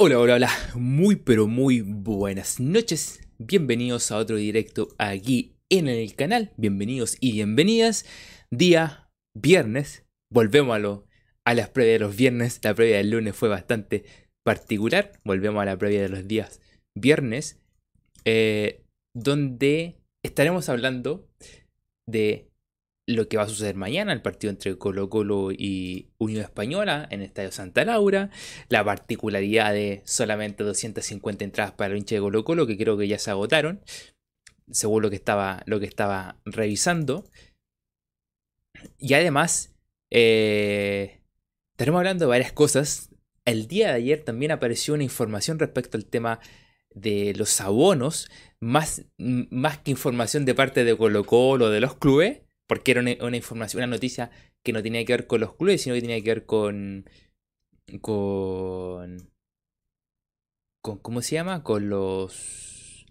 Hola, hola, hola, muy pero muy buenas noches. Bienvenidos a otro directo aquí en el canal. Bienvenidos y bienvenidas. Día viernes. Volvemos a, lo, a las previas de los viernes. La previa del lunes fue bastante particular. Volvemos a la previa de los días viernes. eh, donde estaremos hablando de lo que va a suceder mañana, el partido entre Colo Colo y Unión Española en el Estadio Santa Laura, la particularidad de solamente 250 entradas para el hincha de Colo Colo, que creo que ya se agotaron, según lo que estaba, lo que estaba revisando. Y además, eh, estaremos hablando de varias cosas. El día de ayer también apareció una información respecto al tema de los abonos, más, más que información de parte de Colo Colo, de los clubes, porque era una, información, una noticia que no tenía que ver con los clubes, sino que tenía que ver con. con. con ¿cómo se llama? con los.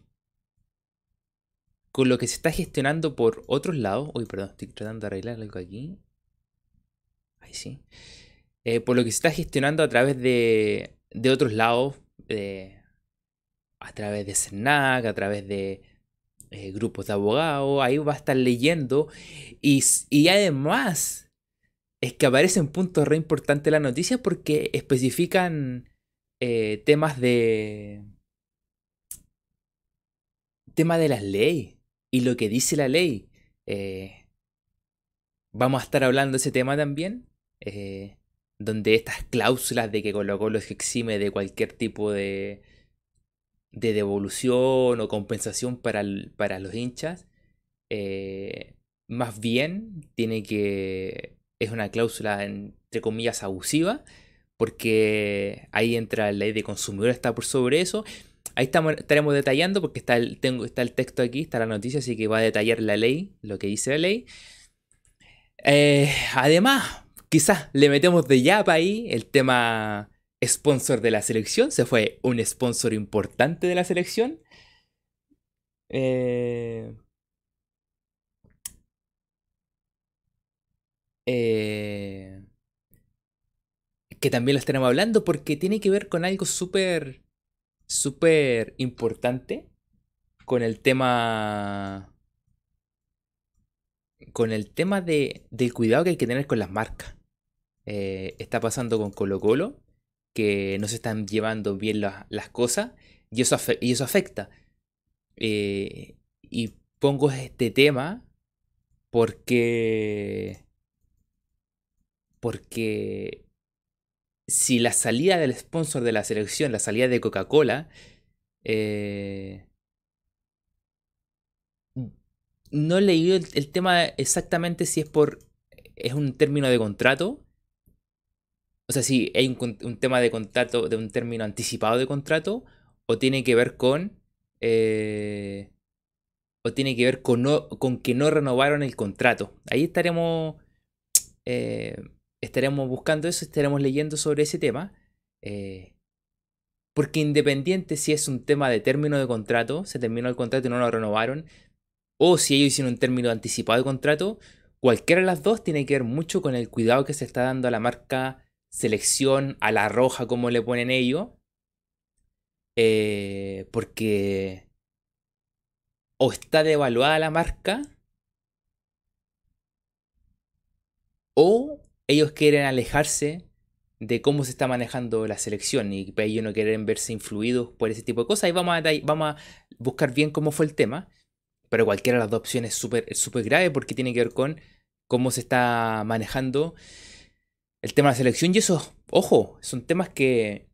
con lo que se está gestionando por otros lados. Uy, perdón, estoy tratando de arreglar algo aquí. Ahí sí. Eh, por lo que se está gestionando a través de. de otros lados. Eh, a través de CERNAC, a través de eh, grupos de abogados, ahí va a estar leyendo. Y, y además, es que aparecen puntos re importantes de la noticia porque especifican eh, temas de. tema de las leyes y lo que dice la ley. Eh, vamos a estar hablando de ese tema también. donde estas cláusulas de que Colo Colo se exime de cualquier tipo de, de devolución o compensación para, para los hinchas, eh, más bien tiene que. es una cláusula entre comillas abusiva, porque ahí entra la ley de consumidor, está por sobre eso. Ahí estamos, estaremos detallando porque está el, tengo, está el texto aquí, está la noticia, así que va a detallar la ley, lo que dice la ley. Eh, además, quizás le metemos de yapa ahí el tema sponsor de la selección. Se fue un sponsor importante de la selección. Eh, eh, que también lo estaremos hablando porque tiene que ver con algo súper, súper importante. Con el tema. Con el tema de, del cuidado que hay que tener con las marcas. Eh, está pasando con Colo Colo que no se están llevando bien la- las cosas y eso, y eso afecta. Eh, y pongo este tema porque, porque si la salida del sponsor de la selección, la salida de Coca-Cola, eh, no leí el, el tema exactamente si es por, es un término de contrato o sea, si hay un, tema de contrato, de un término anticipado de contrato, o tiene que ver con. eh, o tiene que ver con, no- con que no renovaron el contrato. Ahí estaremos. eh, estaremos buscando eso, estaremos leyendo sobre ese tema. eh, porque independiente si es un tema de término de contrato, se terminó el contrato y no lo renovaron, o si ellos hicieron un término anticipado de contrato, cualquiera de las dos tiene que ver mucho con el cuidado que se está dando a la marca selección, a la roja, como le ponen ellos. eh, porque o está devaluada la marca, o ellos quieren alejarse de cómo se está manejando la selección y ellos no quieren verse influidos por ese tipo de cosas. Y vamos a, vamos a buscar bien cómo fue el tema. Pero cualquiera de las dos opciones es súper grave porque tiene que ver con cómo se está manejando el tema de la selección. Y eso, ojo, son temas que,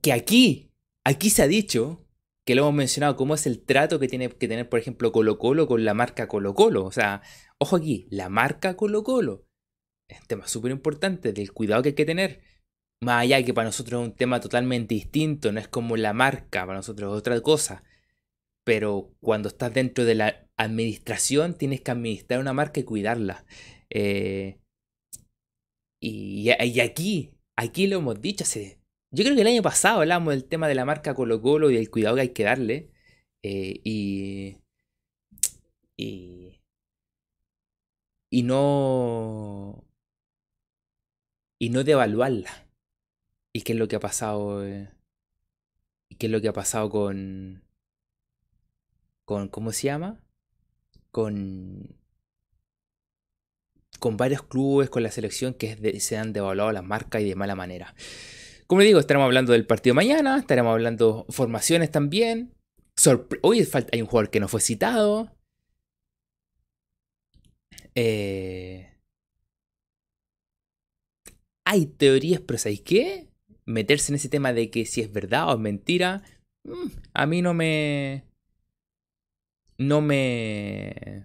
que aquí, aquí se ha dicho, que lo hemos mencionado, cómo es el trato que tiene que tener, por ejemplo, Colo Colo con la marca Colo Colo. O sea, ojo aquí, la marca Colo Colo. Es un tema súper importante del cuidado que hay que tener. Más allá que para nosotros es un tema totalmente distinto, no es como la marca, para nosotros es otra cosa. Pero cuando estás dentro de la administración, tienes que administrar una marca y cuidarla. Eh, y, y aquí, aquí lo hemos dicho hace. Yo creo que el año pasado hablamos del tema de la marca Colo Colo y del cuidado que hay que darle. eh, y. Y. Y no. Y no devaluarla. ¿Y qué es lo que ha pasado? eh? qué es lo que ha pasado con. con ¿Cómo se llama? Con. Con varios clubes, con la selección que se han devaluado las marcas y de mala manera. Como le digo, estaremos hablando del partido mañana, estaremos hablando formaciones también. Hoy hay un jugador que no fue citado. Eh, hay teorías, pero ¿sabéis qué? Meterse en ese tema de que si es verdad o es mentira, mm, a mí no me... No me...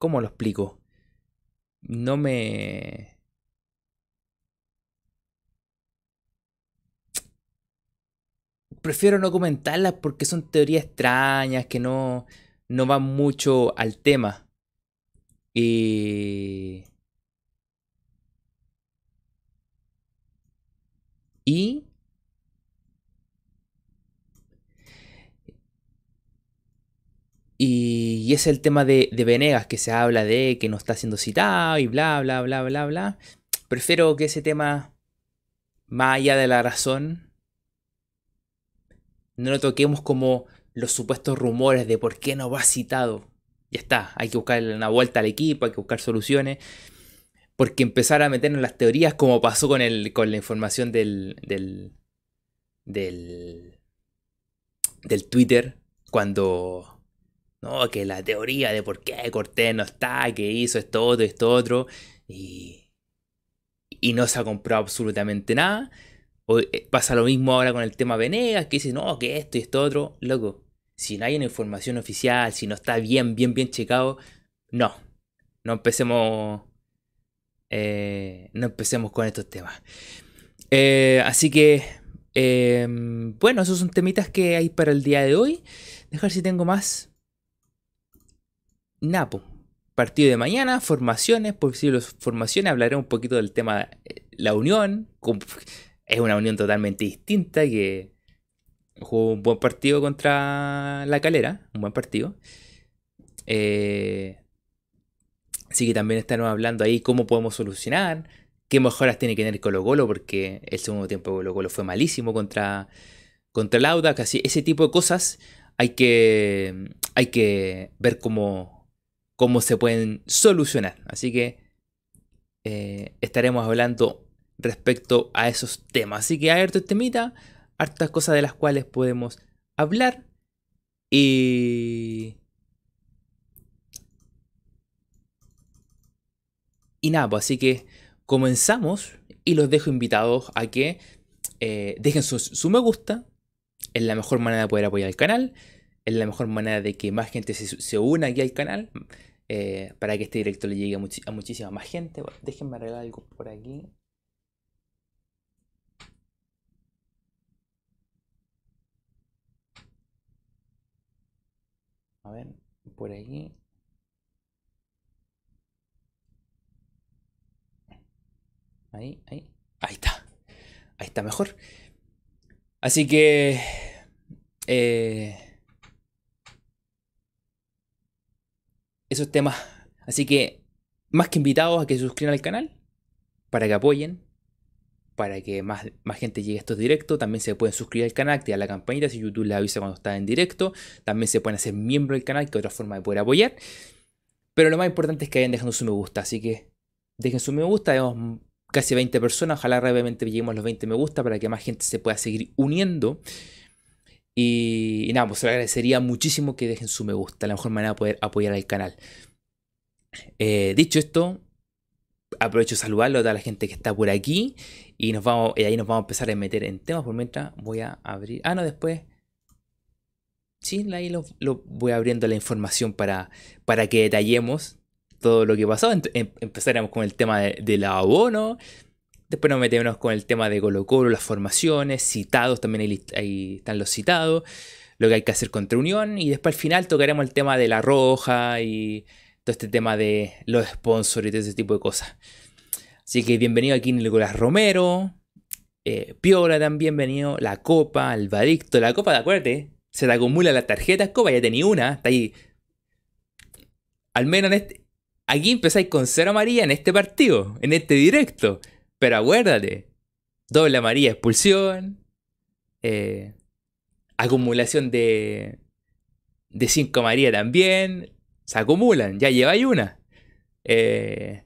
¿Cómo lo explico? No me... Prefiero no comentarlas porque son teorías extrañas que no, no van mucho al tema. Y... Y... Y, es el tema de, de, Venegas, que se habla de que no está siendo citado y bla, bla, bla, bla, bla. Prefiero que ese tema, más allá de la razón, no lo toquemos como los supuestos rumores de por qué no va citado. Ya está, hay que buscar una vuelta al equipo, hay que buscar soluciones. Porque empezar a meternos las teorías, como pasó con, el, con la información del, del, del, del Twitter, cuando no, que la teoría de por qué Cortés no está, que hizo esto otro, esto otro, y, y no se ha comprado absolutamente nada. O, eh, pasa lo mismo ahora con el tema Venegas, que dice, no, que esto y esto otro, loco si no hay una información oficial, si no está bien, bien, bien checado, no. No empecemos. Eh, no empecemos con estos temas. Eh, así que. Em, bueno, esos son temitas que hay para el día de hoy. Dejar si tengo más. Napo. Partido de mañana, formaciones, posibles formaciones. Hablaré un poquito del tema eh, la unión. Es una unión totalmente distinta que Jugó un buen partido contra la calera, un buen partido. Eh, así que también estamos hablando ahí cómo podemos solucionar, qué mejoras tiene que tener Colo Colo, porque el segundo tiempo de Colo Colo fue malísimo contra, contra el Audax. Así, ese tipo de cosas hay que, hay que ver cómo, cómo se pueden solucionar. Así que eh, estaremos hablando respecto a esos temas. Así que a ver, temita hartas cosas de las cuales podemos hablar. Y... Y nada, pues así que comenzamos y los dejo invitados a que eh, dejen su, me gusta. Es la mejor manera de poder apoyar el canal. Es la mejor manera de que más gente se, una aquí al canal. Eh, para que este directo le llegue a, muchísima más gente. déjenme arreglar algo por aquí. A ver, por aquí. Ahí, ahí. Ahí está. Ahí está mejor. Así que... Eh, esos temas. Así que, más que invitados a que se suscriban al canal, para que apoyen, para que más, más gente llegue a estos directos. También se pueden suscribir al canal, activar la campanita si YouTube les avisa cuando está en directo. También se pueden hacer miembro del canal, que es otra forma de poder apoyar. Pero lo más importante es que vayan dejando su me gusta. Así que dejen su me gusta. Tenemos casi 20 personas. Ojalá realmente lleguemos los 20 me gusta para que más gente se pueda seguir uniendo. Y, nada, pues les agradecería muchísimo que dejen su me gusta. La mejor manera de poder apoyar al canal. Eh, dicho esto, aprovecho de saludarlo a toda la gente que está por aquí. Y nos vamos, ahí nos vamos a empezar a meter en temas. Por mientras voy a abrir. Ah, no, después. Sí, ahí lo, voy abriendo la información para, para que detallemos todo lo que pasó. Em, empezaremos con el tema de, del abono. Después nos metemos con el tema de Colo Colo, las formaciones, citados, también ahí, están los citados, lo que hay que hacer contra Unión. Y después al final tocaremos el tema de la roja y todo este tema de los sponsors y todo ese tipo de cosas. Así que bienvenido aquí Nicolás Romero, eh, Piola también, bienvenido, la Copa, Alvadicto, la Copa, de acuérdate, se te acumula las tarjetas, Copa, ya tenía una, está ahí. Al menos en este, aquí empezáis con cero amarilla en este partido, en este directo. Pero acuérdate, doble amarilla expulsión, eh, acumulación de, de 5 María también. Se acumulan, ya lleváis una. Eh,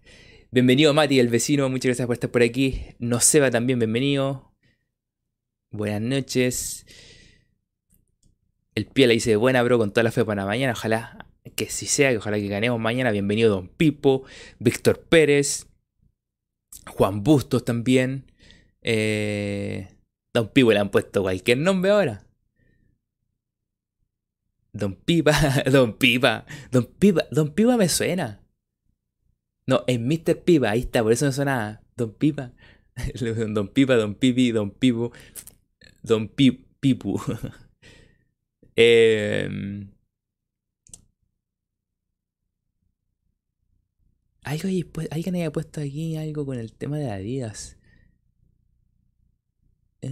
bienvenido Mati, el vecino, muchas gracias por estar por aquí. Noseba también, bienvenido. Buenas noches. El pie le dice, buena bro, con toda la fe para mañana. Ojalá que sí sea, ojalá que ganemos mañana. Bienvenido Don Pipo, Víctor Pérez, Juan Bustos también. Eh, Don Pipo le han puesto cualquier nombre ahora. Don Pipa, Don Pipa, Don Pipa, Don Pipa me suena. No, es Mr. Pipa, ahí está, por eso me suena Don Pipa. Don Pipa, Don Pipi, Don Pipo, Don Pip, Pipu. eh, alguien había puesto aquí algo con el tema de Adidas. Eh,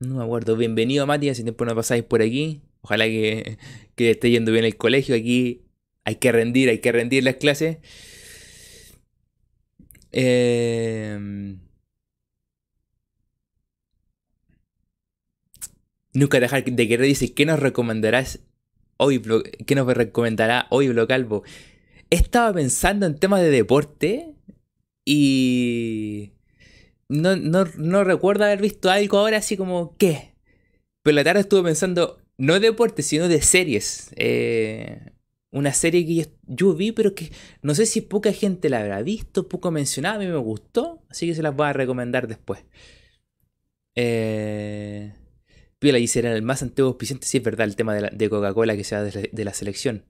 no me acuerdo. Bienvenido, Matías. Si tiempo no pasáis por aquí. Ojalá que, que esté yendo bien el colegio. Aquí hay que rendir, hay que rendir las clases. Eh, nunca dejar de querer dice, ¿qué nos recomendarás hoy? ¿Qué nos recomendará hoy Blocalvo? Estaba pensando en temas de deporte y no, no, recuerdo haber visto algo ahora así como, ¿qué? Pero la tarde estuve pensando, no de deporte, sino de series. Eh, una serie que yo, vi, pero que no sé si poca gente la habrá visto, poco mencionada, a mí me gustó, así que se las voy a recomendar después. Eh, Piola dice, era el más antiguo auspiciante, sí es verdad, el tema de, Coca-Cola que sea de, de la selección.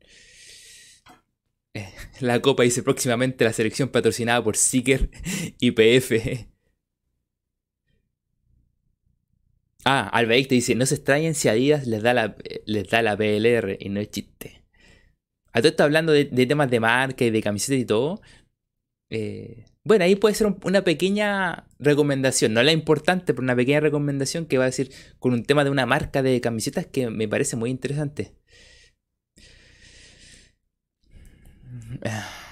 Eh, la copa dice próximamente la selección patrocinada por Seeker y PF. Ah, Albaik te dice, no se extrañen si Adidas les da la, les da la PLR y no es chiste. A todo esto hablando de, temas de marca y de camisetas y todo. Eh, bueno, ahí puede ser una pequeña recomendación, no la importante, pero una pequeña recomendación que va a decir con un tema de una marca de camisetas que me parece muy interesante.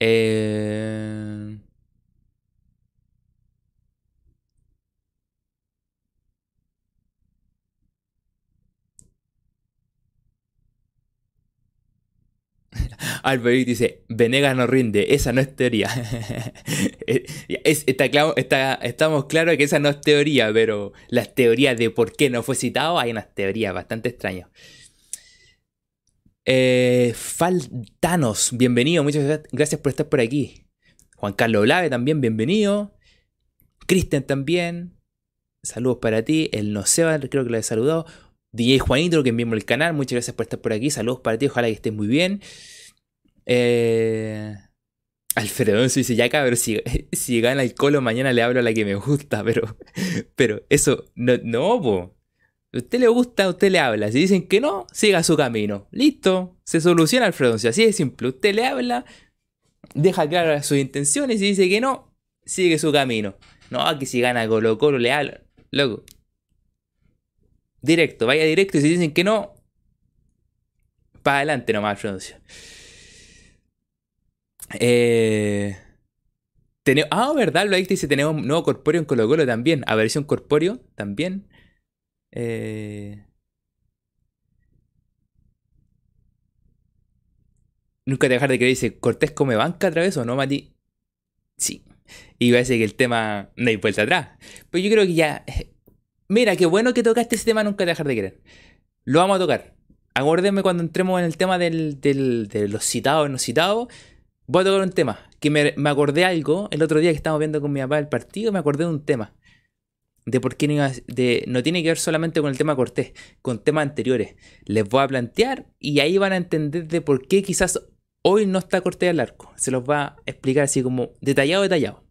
Eh... Albert dice, Venegas no rinde, esa no es teoría. está, estamos claros que esa no es teoría, pero las teorías de por qué no fue citado, hay unas teorías bastante extrañas. Eh, Faltanos, bienvenido, muchas gracias por estar por aquí. Juan Carlos Olave también, bienvenido. Cristian también, saludos para ti. El Noceba, creo que lo he saludado. DJ Juanito, que enviamos el canal, muchas gracias por estés por aquí. Saludos para ti, ojalá que estés muy bien. Eh, Alfredo dice, ya cabrón, si, si gana el colo mañana le hablo a la que me gusta, pero, pero eso, no, no, po. A usted le gusta, a usted le habla. Si dicen que no, siga su camino. Listo. Se soluciona Alfredo. Así de simple. Usted le habla, deja claras sus intenciones y dice que no, sigue su camino. No, que si gana Colo Colo le habla. Loco. Directo, vaya directo y si dicen que no, para adelante nomás, Alfredo. Eh, ah, ¿verdad? Lo dice, tenemos un nuevo corpóreo en Colo Colo también. A versión corpóreo también. Eh, nunca te dejar de creer, dice, ¿Cortés come banca otra vez o no, Mati? Sí. Y parece que el tema no hay vuelta atrás. Pero yo creo que ya... Eh, mira, qué bueno que tocaste ese tema, nunca te dejar de creer. Lo vamos a tocar. Acuérdenme cuando entremos en el tema del, de los citados y no citados. Voy a tocar un tema. Que me, me acordé algo el otro día que estábamos viendo con mi papá el partido. Me acordé de un tema de por qué no, de, no tiene que ver solamente con el tema Cortés, con temas anteriores. Les voy a plantear y ahí van a entender de por qué quizás hoy no está Cortés al arco. Se los va a explicar así como detallado, detallado.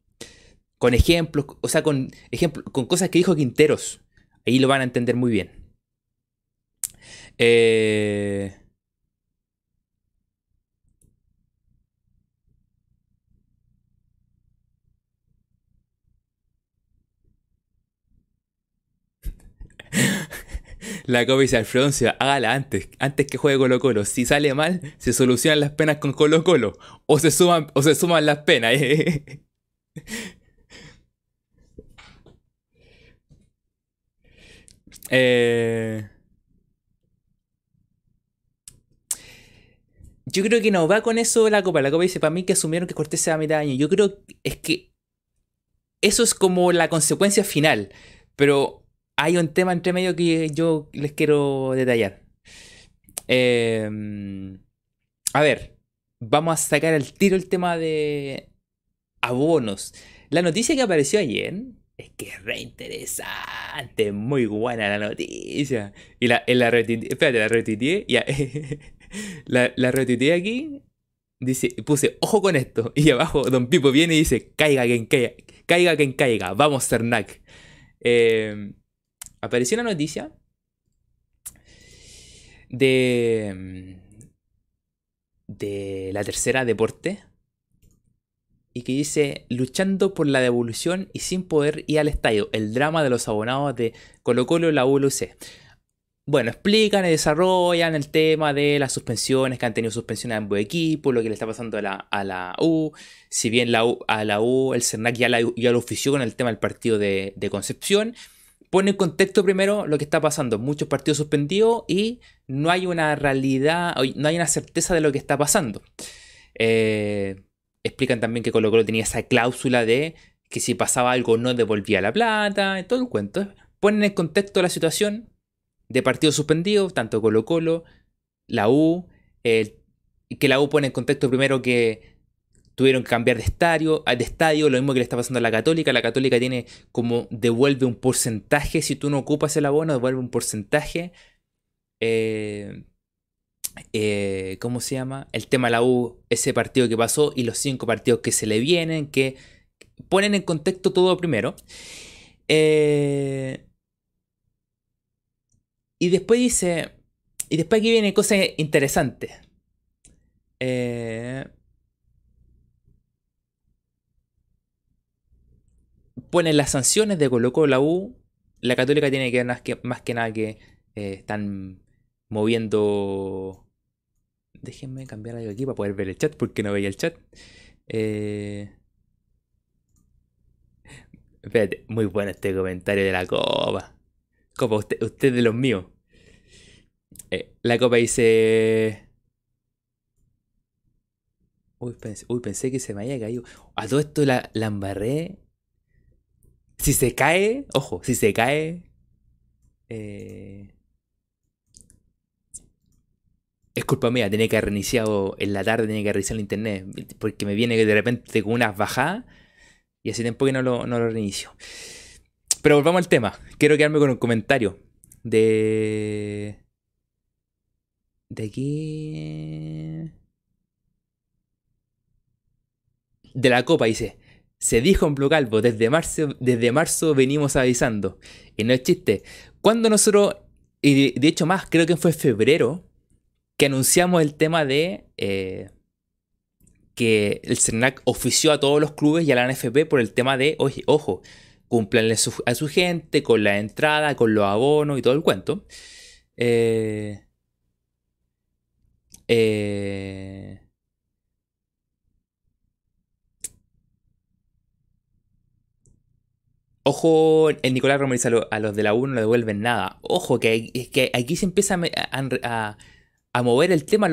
Con ejemplos, o sea, con ejemplos, con cosas que dijo Quinteros. Ahí lo van a entender muy bien. Eh, La Copa dice Alfredo hágala antes, antes que juegue Colo Colo. Si sale mal, se solucionan las penas con Colo Colo. O se suman, o se suman las penas. eh... Yo creo que no va con eso la Copa. La Copa dice para mí que asumieron que Cortés se va a mitad de año. Yo creo es que eso es como la consecuencia final. Pero hay un tema entre medio que yo les quiero detallar. Em, a ver, vamos a sacar al tiro el tema de abonos. La noticia que apareció ayer es que es re interesante, muy buena la noticia. Y la, la espérate, la retuiteé, la, la retuiteé aquí, dice, puse, ojo con esto, y abajo Don Pipo viene y dice, caiga quien caiga, caiga quien caiga, vamos Cernac. Eh, apareció una noticia de, de la tercera deporte y que dice luchando por la devolución y sin poder ir al estadio, el drama de los abonados de Colo Colo la ULC. Bueno, explican y desarrollan el tema de las suspensiones, que han tenido suspensiones a ambos equipos, lo que le está pasando a la, U. Si bien la a la U, el CERNAC ya, ya lo ofició con el tema del partido de, Concepción, pone en contexto primero lo que está pasando. Muchos partidos suspendidos y no hay una realidad, no hay una certeza de lo que está pasando. Eh, explican también que Colo Colo tenía esa cláusula de que si pasaba algo no devolvía la plata, todo el cuento. Ponen en contexto la situación de partidos suspendidos, tanto Colo Colo, la U, que la U pone en contexto primero que tuvieron que cambiar de estadio, de estadio, lo mismo que le está pasando a la Católica. La Católica tiene como devuelve un porcentaje, si tú no ocupas el abono, devuelve un porcentaje. Eh, eh, ¿Cómo se llama? El tema de la U, ese partido que pasó y los cinco partidos que se le vienen, que ponen en contexto todo primero. Eh, y después dice. Y después aquí viene cosas interesantes. Eh, ponen las sanciones de Colo la U. La Católica tiene que más que, más que nada que eh, están moviendo. Déjenme cambiar algo aquí para poder ver el chat porque no veía el chat. Eh... Espérate, muy bueno este comentario de la copa. Copa, usted, usted de los míos. Eh, la copa dice. Uy pensé, que se me había caído. A todo esto la, la embarré. Si se cae, ojo, si se cae. Eh, es culpa mía, tenía que haber reiniciado en la tarde, tenía que reiniciar el internet. Porque me viene de repente con unas bajadas. Y hace tiempo que no lo, no lo reinicio. Pero volvamos al tema. Quiero quedarme con un comentario de. De aquí. De la copa, dice. Se dijo en Blue Calvo, desde marzo, desde marzo venimos avisando. Y no es chiste. Cuando nosotros, y de hecho más, creo que fue febrero, que anunciamos el tema de eh, que el CERNAC ofició a todos los clubes y a la NFP por el tema de, oye, ojo, cumplanle a su gente, con la entrada, con los abonos y todo el cuento. Eh, eh, ojo, el Nicolás Romero a, los de la U no le devuelven nada. Ojo, que, que aquí se empieza a, mover el tema.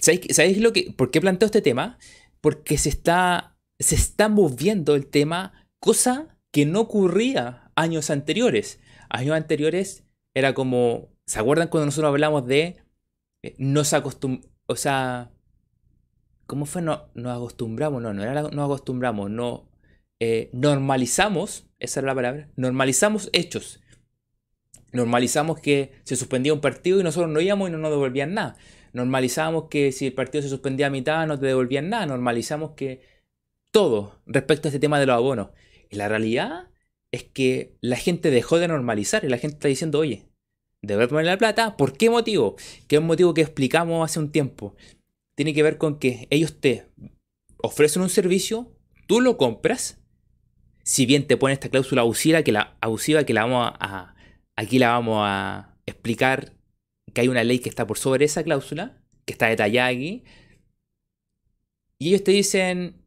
¿sabéis, lo que, por qué planteo este tema? Porque se está, se está moviendo el tema, cosa que no ocurría años anteriores. Años anteriores era como, ¿se acuerdan cuando nosotros hablamos de eh, nos acostumbramos, o sea, ¿cómo fue? No, nos acostumbramos, no, no era nos acostumbramos, no, eh, normalizamos, esa era la palabra, normalizamos hechos. Normalizamos que se suspendía un partido y nosotros no íbamos y no nos devolvían nada. Normalizamos que si el partido se suspendía a mitad no te devolvían nada. Normalizamos que todo respecto a este tema de los abonos. Y la realidad es que la gente dejó de normalizar y la gente está diciendo, oye, debe poner la plata. ¿Por qué motivo? Que es un motivo que explicamos hace un tiempo. Tiene que ver con que ellos te ofrecen un servicio, tú lo compras. Si bien te pone esta cláusula abusiva que la, abusiva que la vamos a, aquí la vamos a, explicar que hay una ley que está por sobre esa cláusula, que está detallada aquí, y ellos te dicen,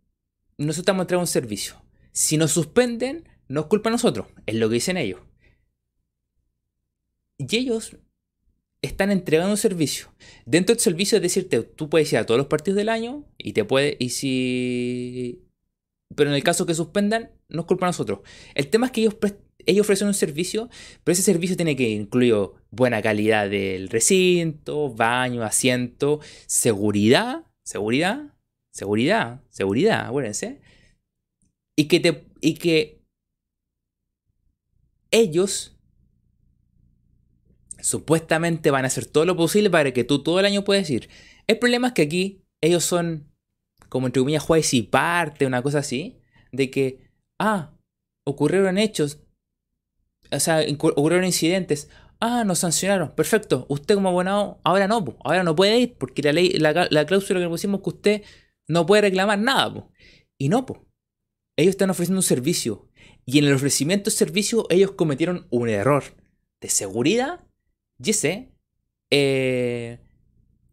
nosotros estamos entregando un servicio. Si nos suspenden, no es culpa de nosotros, es lo que dicen ellos. Y ellos están entregando un servicio. Dentro del servicio es decirte, tú puedes ir a todos los partidos del año y te puede, y si... Pero en el caso que suspendan, no es culpa de nosotros. El tema es que ellos, ellos ofrecen un servicio, pero ese servicio tiene que incluir buena calidad del recinto, baño, asiento, seguridad, seguridad, seguridad, seguridad, acuérdense. Y que, y que ellos supuestamente van a hacer todo lo posible para que tú todo el año puedas ir. El problema es que aquí ellos son, como entre comillas, jueces y parte, una cosa así, de que, ah, ocurrieron hechos, o sea, ocurrieron incidentes, ah, nos sancionaron, perfecto, usted como abonado, ahora no, ahora no puede ir, porque la ley, la, cláusula que pusimos que usted no puede reclamar nada, y no, pues. Ellos están ofreciendo un servicio, y en el ofrecimiento de servicio ellos cometieron un error de seguridad y ese, eh,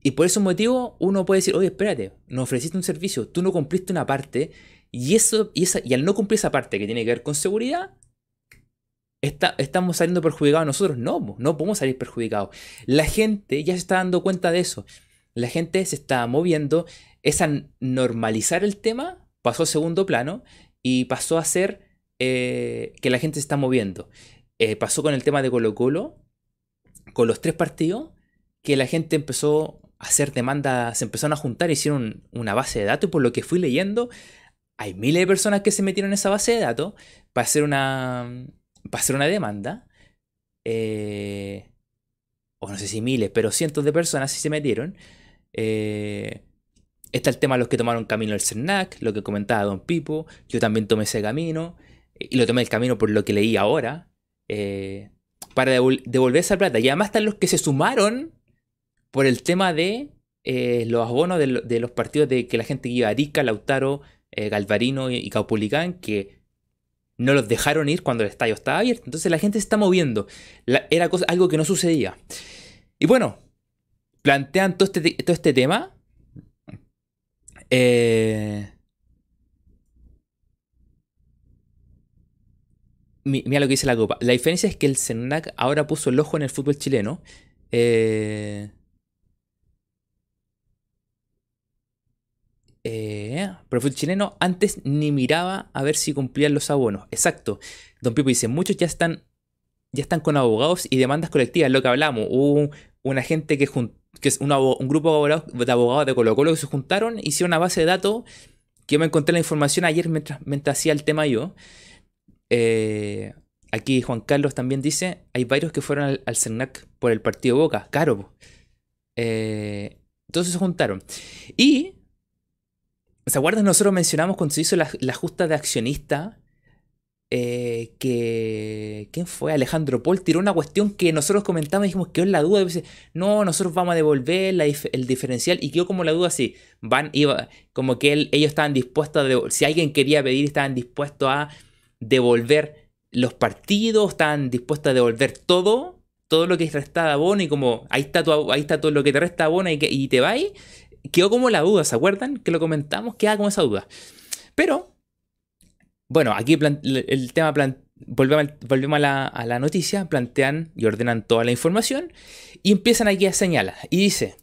y por ese motivo uno puede decir, oye, espérate, nos ofreciste un servicio, tú no cumpliste una parte, y, eso, y, esa, y al no cumplir esa parte que tiene que ver con seguridad, está, estamos saliendo perjudicados nosotros. No, no podemos salir perjudicados. La gente ya se está dando cuenta de eso. La gente se está moviendo. Es normalizar el tema, pasó a segundo plano y pasó a ser eh, que la gente se está moviendo. Eh, pasó con el tema de Colo Colo, con los tres partidos que la gente empezó hacer demandas, se empezaron a juntar, hicieron una base de datos y por lo que fui leyendo, hay miles de personas que se metieron en esa base de datos para hacer una, para hacer una demanda. Eh, o no sé si miles, pero cientos de personas sí se metieron. Eh, está el tema de los que tomaron camino al CERNAC, lo que comentaba Don Pipo. Yo también tomé ese camino. Y lo tomé el camino por lo que leí ahora. Eh, para devolver esa plata. Y además están los que se sumaron por el tema de eh, los abonos de, los partidos de que la gente iba a Arica, Lautaro, eh, Galvarino y, Caupulicán, que no los dejaron ir cuando el estadio estaba abierto. Entonces la gente se está moviendo. era algo que no sucedía. Y bueno, plantean todo este, todo este tema. Eh, mira lo que dice la copa. La diferencia es que el Senac ahora puso el ojo en el fútbol chileno. Eh, eh, chileno antes ni miraba a ver si cumplían los abonos. Exacto. Don Pipo dice, muchos ya están, ya están con abogados y demandas colectivas, lo que hablamos. Hubo una gente que, que es un, grupo de abogados, de Colo Colo que se juntaron, hicieron una base de datos que yo me encontré la información ayer mientras, mientras hacía el tema yo. Eh, aquí Juan Carlos también dice, hay varios que fueron al, al CERNAC por el partido Boca, caro. Eh, entonces se juntaron. Y, ¿se acuerdan? Nosotros mencionamos cuando se hizo la, justa de accionista, eh, que... ¿Quién fue? Alejandro Paul tiró una cuestión que nosotros comentamos y dijimos, que es la duda. no, nosotros vamos a devolver el diferencial. Y quedó como la duda así. Van, iba, como que ellos estaban dispuestos a... Si alguien quería pedir, estaban dispuestos a devolver los partidos, están dispuestos a devolver todo, todo lo que resta de abono y como ahí está, ahí está todo lo que te resta abono y, que, y te va quedó como la duda, ¿se acuerdan? Que lo comentamos, queda como esa duda. Pero, bueno, aquí el tema, volvemos, volvemos a, la, noticia, plantean y ordenan toda la información y empiezan aquí a señalar. Y dice,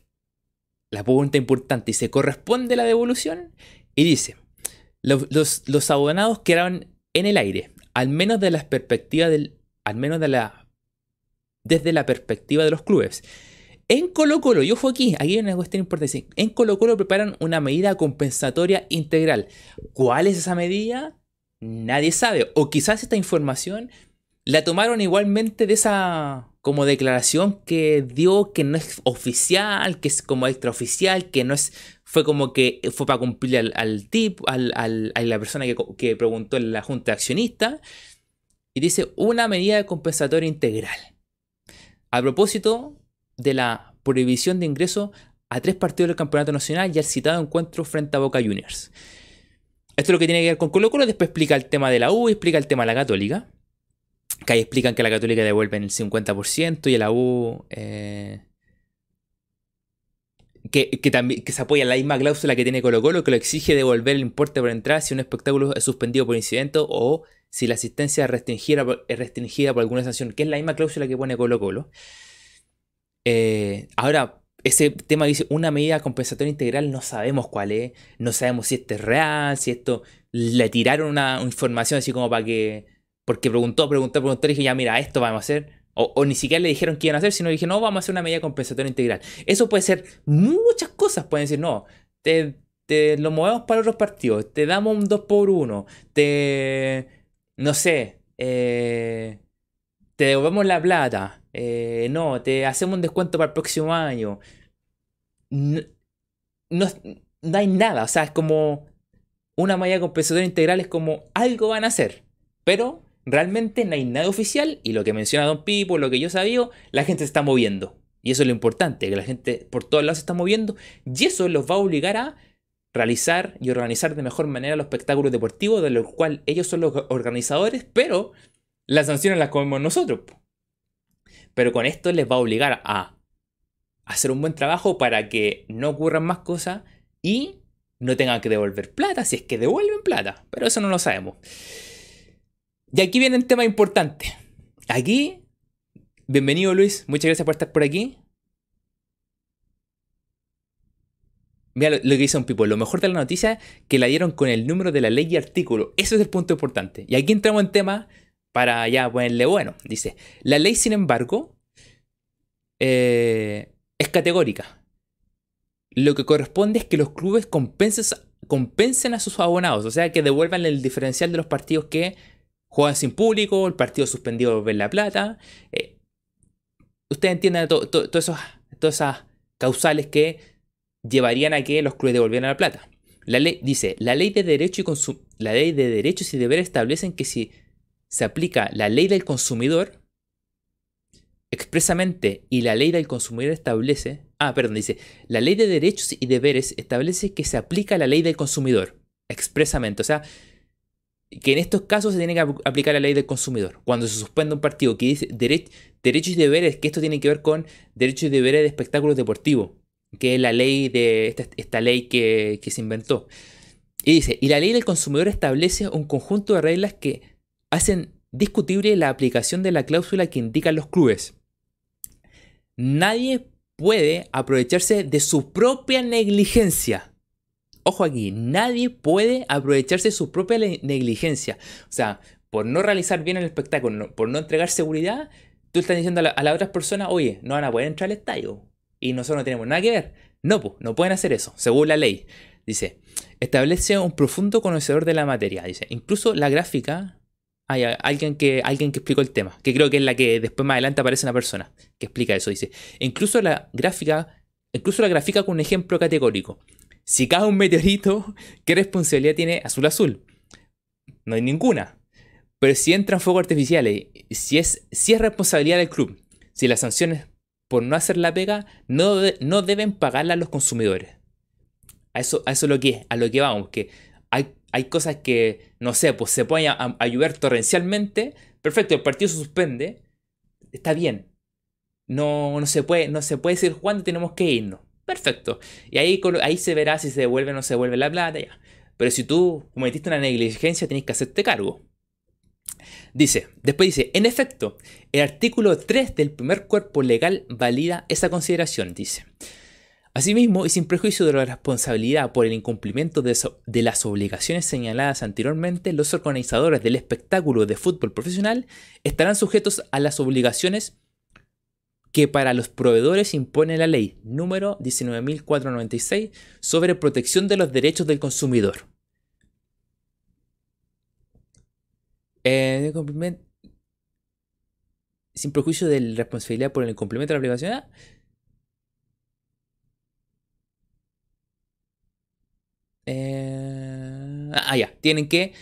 la pregunta importante, y se corresponde la devolución, y dice, los, los, los abonados quedaron en el aire, al menos de la perspectiva del, al menos de la, desde la perspectiva de los clubes. En Colo Colo, yo fui aquí, aquí hay una cuestión importante. En Colo Colo preparan una medida compensatoria integral. ¿Cuál es esa medida? Nadie sabe. O quizás esta información la tomaron igualmente de esa como declaración que dio que no es oficial, que es como extraoficial, que no es fue como que fue para cumplir al, al tipo, al, a la persona que, que, preguntó en la junta accionista. Y dice una medida compensatoria integral. A propósito de la prohibición de ingreso a tres partidos del Campeonato Nacional y al citado encuentro frente a Boca Juniors. Esto es lo que tiene que ver con Colo Colo. Después explica el tema de la U explica el tema de la Católica. que ahí explican que la Católica devuelve el 50% y la U... Eh, que, también, que se apoya en la misma cláusula que tiene Colo Colo, que lo exige devolver el importe por entrada si un espectáculo es suspendido por incidente o si la asistencia es restringida, es restringida por alguna sanción, que es la misma cláusula que pone Colo Colo. Eh, ahora, ese tema dice una medida compensatoria integral, no sabemos cuál es, no sabemos si esto es real, si esto le tiraron una información así como para que, porque preguntó, preguntó, preguntó, y dije, ya mira, esto vamos a hacer. O, ni siquiera le dijeron qué iban a hacer, sino dije, no, vamos a hacer una medida compensatoria integral. Eso puede ser muchas cosas. Pueden decir, no, te, lo movemos para otros partidos, te damos un 2 por 1 te. No sé, eh, te devolvemos la plata, eh, no, te hacemos un descuento para el próximo año. No, no, hay nada, o sea, es como una medida compensatoria integral, es como algo van a hacer, pero realmente no hay nada oficial y lo que menciona Don Pipo, lo que yo sabía, la gente se está moviendo. Y eso es lo importante, que la gente por todos lados se está moviendo y eso los va a obligar a realizar y organizar de mejor manera los espectáculos deportivos, de los cuales ellos son los organizadores, pero las sanciones las comemos nosotros. Pero con esto les va a obligar a hacer un buen trabajo para que no ocurran más cosas y no tengan que devolver plata, si es que devuelven plata. Pero eso no lo sabemos. Y aquí viene el tema importante. Aquí, bienvenido Luis, muchas gracias por estar por aquí. Mira lo, que dice un pipo. Lo mejor de la noticia es que la dieron con el número de la ley y artículo. Eso es el punto importante. Y aquí entramos en tema para ya ponerle bueno. Dice, la ley, sin embargo, eh, es categórica. Lo que corresponde es que los clubes compensen a sus abonados, o sea, que devuelvan el diferencial de los partidos que juegan sin público, el partido suspendido ver la plata. Eh, ustedes entienden todas esas causales que llevarían a que los clubes devolvieran la plata. La ley dice, la ley de derecho y la ley de derechos y deberes establecen que si se aplica la ley del consumidor expresamente y la ley del consumidor establece, ah, perdón, dice, la ley de derechos y deberes establece que se aplica la ley del consumidor expresamente, o sea, que en estos casos se tiene que aplicar la ley del consumidor. Cuando se suspende un partido que dice derechos y deberes, que esto tiene que ver con derechos y deberes de espectáculos deportivos, que es la ley de esta, ley que, que se inventó. Y dice, y la ley del consumidor establece un conjunto de reglas que hacen discutible la aplicación de la cláusula que indican los clubes. Nadie puede aprovecharse de su propia negligencia. Ojo aquí, nadie puede aprovecharse de su propia negligencia. O sea, por no realizar bien el espectáculo, por no entregar seguridad, tú estás diciendo a, las otras personas, oye, no van a poder entrar al estadio. Y nosotros no tenemos nada que ver. No, pues, no pueden hacer eso, según la ley. Dice, establece un profundo conocedor de la materia. Dice, incluso la gráfica hay alguien que, alguien que explicó el tema, que creo que es la que después más adelante aparece una persona que explica eso. Dice, incluso la gráfica, incluso la gráfica con un ejemplo categórico. Si cae un meteorito, ¿qué responsabilidad tiene Azul Azul? No hay ninguna. Pero si entran fuegos artificiales, si es, si es responsabilidad del club, si las sanciones por no hacer la pega no, no deben pagarla a los consumidores. A eso, a eso lo que, a lo que vamos, que hay cosas que, no sé, pues se pueden ayudar torrencialmente. Perfecto, el partido se suspende. Está bien. No, no, se, puede, no se puede seguir jugando, tenemos que irnos. Perfecto. Y ahí, ahí se verá si se devuelve o no se devuelve la plata. Pero si tú cometiste una negligencia, tienes que hacerte cargo. Dice, después dice, en efecto, el artículo 3 del primer cuerpo legal valida esa consideración, dice. Asimismo, y sin prejuicio de la responsabilidad por el incumplimiento de, las obligaciones señaladas anteriormente, los organizadores del espectáculo de fútbol profesional estarán sujetos a las obligaciones que para los proveedores impone la ley número 19.496 sobre protección de los derechos del consumidor. Eh, sin prejuicio de la responsabilidad por el incumplimiento de la obligación, Eh, ah, ya. Tienen que,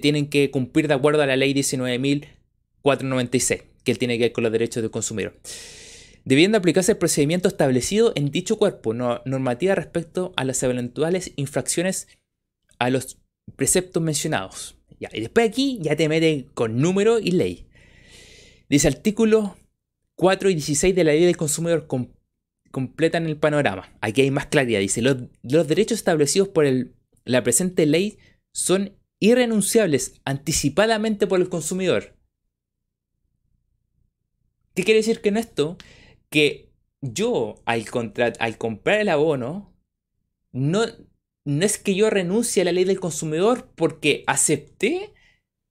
tienen que cumplir de acuerdo a la ley 19.496, que tiene que ver con los derechos del consumidor. Debiendo aplicarse el procedimiento establecido en dicho cuerpo, normativa respecto a las eventuales infracciones a los preceptos mencionados. Ya, y después aquí ya te mete con número y ley. Dice artículo 4 y 16 de la ley del consumidor completan el panorama. Aquí hay más claridad. Dice, los, derechos establecidos por la presente ley son irrenunciables anticipadamente por el consumidor. ¿Qué quiere decir con esto? Que yo al, al comprar el abono, no, no es que yo renuncie a la ley del consumidor porque acepté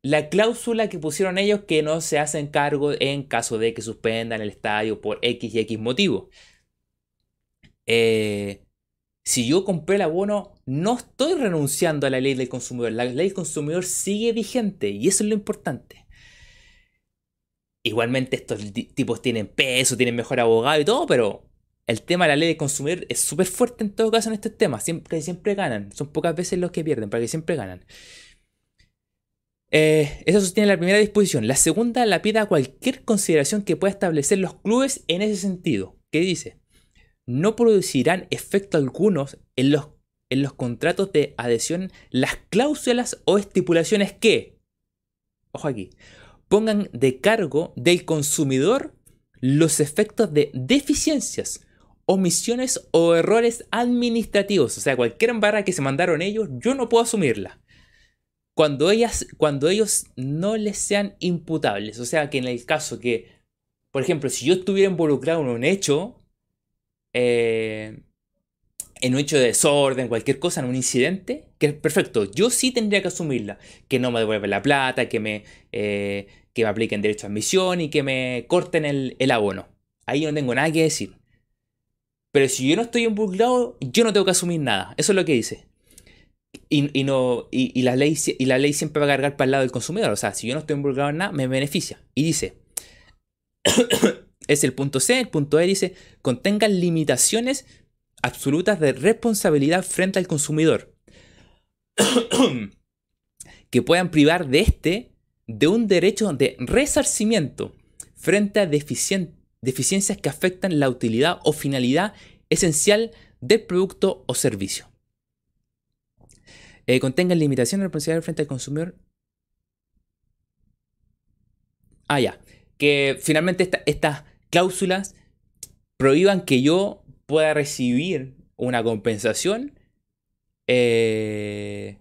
la cláusula que pusieron ellos que no se hacen cargo en caso de que suspendan el estadio por X y X motivo. Eh, si yo compré el abono, no estoy renunciando a la ley del consumidor. La ley del consumidor sigue vigente y eso es lo importante. Igualmente estos tipos tienen peso, tienen mejor abogado y todo, pero el tema de la ley del consumidor es súper fuerte en todo caso en estos temas. Siempre, siempre ganan. Son pocas veces los que pierden, para que siempre ganan. Eh, eso sostiene la primera disposición. La segunda la pide a cualquier consideración que pueda establecer los clubes en ese sentido. ¿Qué dice? No producirán efecto algunos en los, en los contratos de adhesión las cláusulas o estipulaciones que, ojo aquí, pongan de cargo del consumidor los efectos de deficiencias, omisiones o errores administrativos. O sea, cualquier embarra que se mandaron ellos, yo no puedo asumirla cuando, ellas, cuando ellos no les sean imputables. O sea, que en el caso que, por ejemplo, si yo estuviera involucrado en un hecho, eh, en un hecho de desorden, cualquier cosa, en un incidente, que es perfecto, yo sí tendría que asumirla. Que no me devuelvan la plata, que me, eh, que me apliquen derecho a admisión y que me corten el, el abono. Ahí no tengo nada que decir. Pero si yo no estoy involucrado, yo no tengo que asumir nada. Eso es lo que dice. Y, no, y, la ley, y la ley siempre va a cargar para el lado del consumidor. O sea, si yo no estoy involucrado en nada, me beneficia. Y dice, es el punto C, el punto E dice, contengan limitaciones absolutas de responsabilidad frente al consumidor. que puedan privar de este de un derecho de resarcimiento frente a deficiencias que afectan la utilidad o finalidad esencial del producto o servicio eh, contengan limitaciones de responsabilidad frente al consumidor. Ah, ya. Que finalmente estas cláusulas prohíban que yo pueda recibir una compensación eh,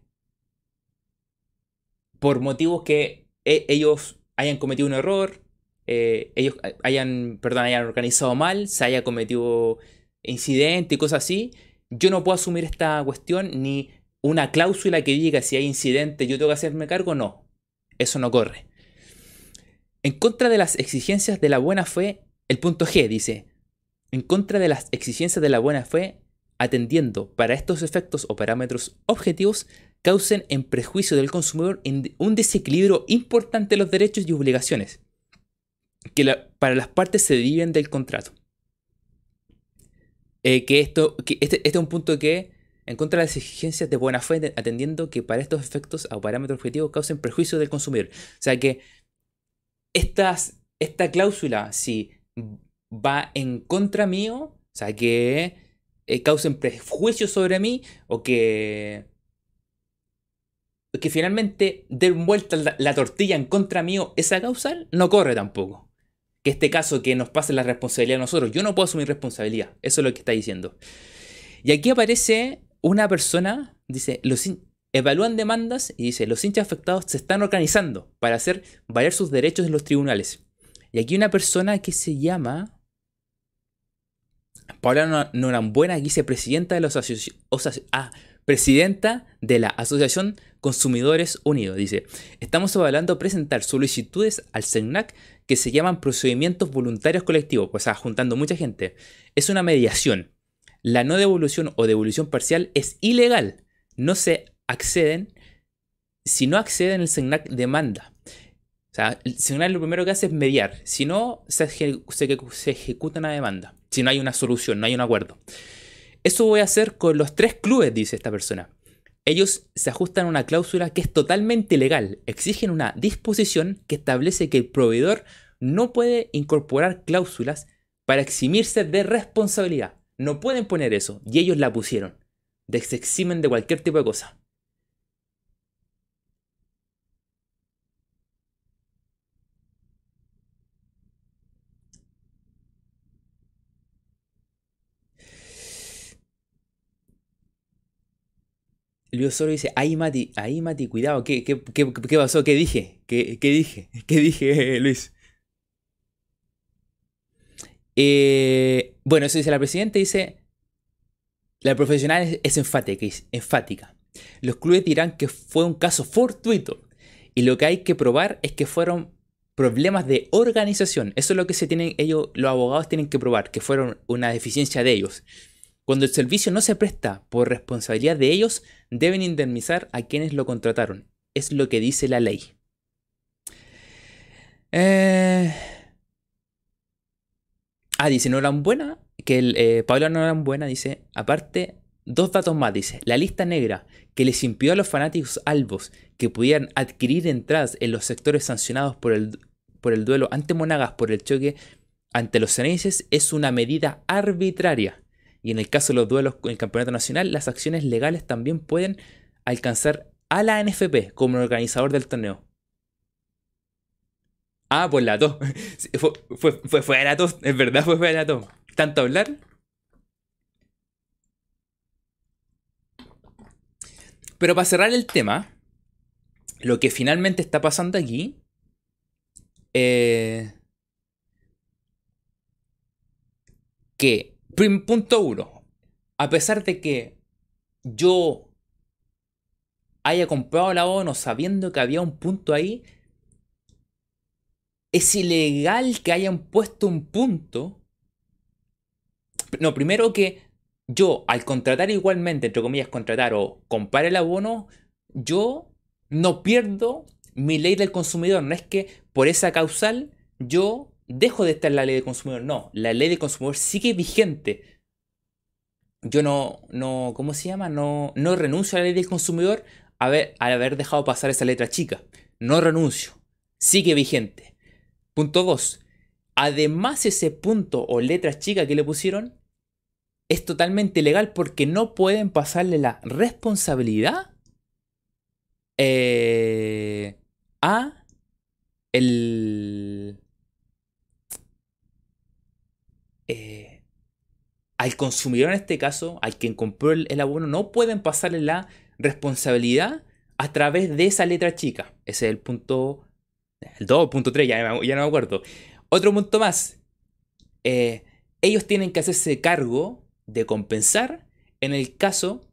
por motivos que e, ellos hayan cometido un error, eh, ellos hayan, perdón, hayan organizado mal, se haya cometido incidente y cosas así. Yo no puedo asumir esta cuestión ni una cláusula que diga si hay incidente yo tengo que hacerme cargo, no. Eso no corre. En contra de las exigencias de la buena fe, el punto G dice, en contra de las exigencias de la buena fe, atendiendo para estos efectos o parámetros objetivos, causen en prejuicio del consumidor un desequilibrio importante de los derechos y obligaciones que para las partes se dividen del contrato. Eh, que esto, este, este, es un punto que en contra de las exigencias de buena fe, atendiendo que para estos efectos o parámetros objetivos causen perjuicio del consumidor. O sea que esta cláusula, si va en contra mío, o sea que eh, causen prejuicio sobre mí o que, que finalmente den vuelta la, tortilla en contra mío, esa causal no corre tampoco. Que este caso que nos pase la responsabilidad a nosotros, yo no puedo asumir responsabilidad. Eso es lo que está diciendo. Y aquí aparece una persona dice, los evalúan demandas y dice, los hinchas afectados se están organizando para hacer valer sus derechos en los tribunales. Y aquí una persona que se llama Paula Norambuena, asociación, ah, presidenta de la Asociación Consumidores Unidos. Dice, estamos evaluando presentar solicitudes al CENAC que se llaman procedimientos voluntarios colectivos, pues sea, juntando mucha gente. Es una mediación la no devolución o devolución parcial es ilegal. No se acceden, si no acceden el SEGNAC demanda. O sea, el SEGNAC lo primero que hace es mediar. Si no, se, se, ejecuta una demanda. Si no hay una solución, no hay un acuerdo. Eso voy a hacer con los tres clubes, dice esta persona. Ellos se ajustan a una cláusula que es totalmente ilegal. Exigen una disposición que establece que el proveedor no puede incorporar cláusulas para eximirse de responsabilidad. No pueden poner eso. Y ellos la pusieron. De se eximen de cualquier tipo de cosa. Luis solo dice, ahí Mati, ahí Mati, cuidado, ¿qué, pasó? ¿Qué dije? ¿Qué, ¿Qué, dije? ¿Qué dije, Luis? Eh, bueno, eso dice la presidenta, dice, la profesional es, enfática, es enfática. Los clubes dirán que fue un caso fortuito y lo que hay que probar es que fueron problemas de organización. Eso es lo que se tienen ellos, los abogados tienen que probar, que fueron una deficiencia de ellos. Cuando el servicio no se presta por responsabilidad de ellos, deben indemnizar a quienes lo contrataron. Es lo que dice la ley. Eh... Ah, dice buena que el, eh, Pablo buena dice, aparte, dos datos más, dice, la lista negra que les impidió a los fanáticos albos que pudieran adquirir entradas en los sectores sancionados por el, por el duelo ante Monagas por el choque ante los ceneices es una medida arbitraria. Y en el caso de los duelos en el campeonato nacional, las acciones legales también pueden alcanzar a la NFP como organizador del torneo. Ah, pues la tos. Fue, fue, fue, fue la tos, es verdad, fue, fue la tos. Tanto hablar. Pero para cerrar el tema, lo que finalmente está pasando aquí. Eh, que, punto uno, a pesar de que yo haya comprado la ONU sabiendo que había un punto ahí, es ilegal que hayan puesto un punto. No, primero que yo, al contratar igualmente, entre comillas, contratar o comprar el abono, yo no pierdo mi ley del consumidor. No es que por esa causal yo dejo de estar en la ley del consumidor. No, la ley del consumidor sigue vigente. Yo no, no, ¿cómo se llama? No, no renuncio a la ley del consumidor al haber dejado pasar esa letra chica. No renuncio. Sigue vigente. Punto 2. Además, ese punto o letra chica que le pusieron es totalmente legal porque no pueden pasarle la responsabilidad eh, a el. Eh, al consumidor en este caso, al quien compró el, abono, no pueden pasarle la responsabilidad a través de esa letra chica. Ese es el punto el 2.3, ya, ya, no me acuerdo. Otro punto más. Eh, ellos tienen que hacerse cargo de compensar en el caso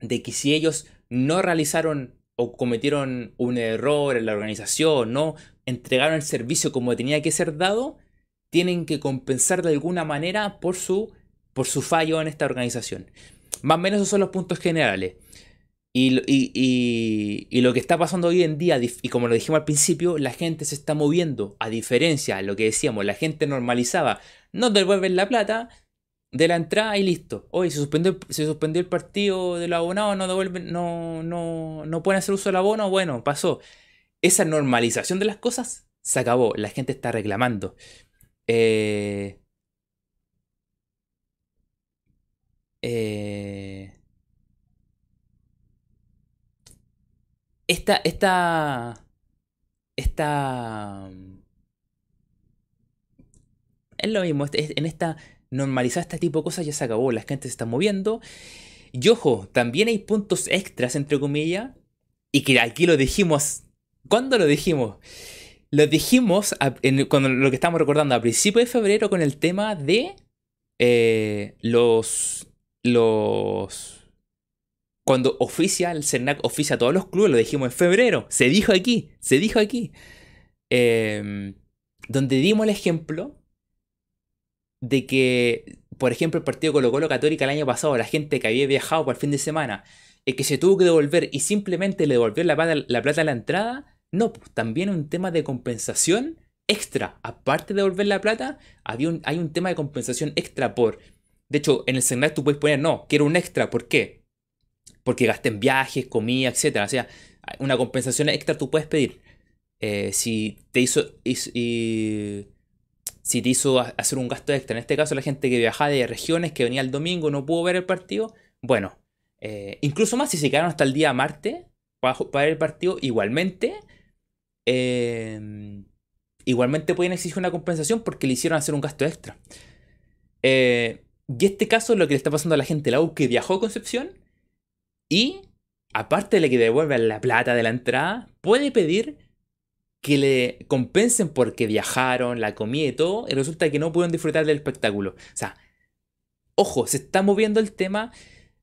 de que si ellos no realizaron o cometieron un error en la organización, no entregaron el servicio como tenía que ser dado, tienen que compensar de alguna manera por su, por su fallo en esta organización. Más o menos esos son los puntos generales. Y, lo que está pasando hoy en día, y como lo dijimos al principio, la gente se está moviendo, a diferencia de lo que decíamos, la gente normalizaba, no devuelven la plata de la entrada y listo. Hoy se suspendió, se suspendió el partido de los abonados, no devuelven, no, no, no pueden hacer uso del abono, bueno, pasó. Esa normalización de las cosas se acabó, la gente está reclamando. Eh, eh, esta, esta, esta, es lo mismo, en esta normalizar este tipo de cosas ya se acabó, la gente se está moviendo. Y ojo, también hay puntos extras, entre comillas, y que aquí lo dijimos, ¿cuándo lo dijimos? Lo dijimos cuando lo que estamos recordando a principios de febrero con el tema de eh, los, los cuando oficia, el CERNAC oficia a todos los clubes, lo dijimos en febrero, se dijo aquí, se dijo aquí, em, donde dimos el ejemplo de que, por ejemplo, el partido Colo Colo Católica el año pasado, la gente que había viajado por el fin de semana, y que se tuvo que devolver y simplemente le devolvió la plata, la plata a la entrada, no, pues también un tema de compensación extra. Aparte de devolver la plata, había hay un tema de compensación extra por... De hecho, en el CERNAC tú puedes poner, no, quiero un extra, ¿por qué? porque gasté en viajes, comida, etc. O sea, una compensación extra tú puedes pedir. Eh, si te hizo, si te hizo hacer un gasto extra, en este caso la gente que viajaba de regiones, que venía el domingo, no pudo ver el partido, bueno, eh, incluso más si se quedaron hasta el día martes para, ver el partido, igualmente, eh, igualmente pueden exigir una compensación porque le hicieron hacer un gasto extra. y este caso es lo que le está pasando a la gente la U que viajó a Concepción y aparte de que devuelvan la plata de la entrada, puede pedir que le compensen porque viajaron, la comida y todo, y resulta que no pudieron disfrutar del espectáculo. O sea, ojo, se está moviendo el tema.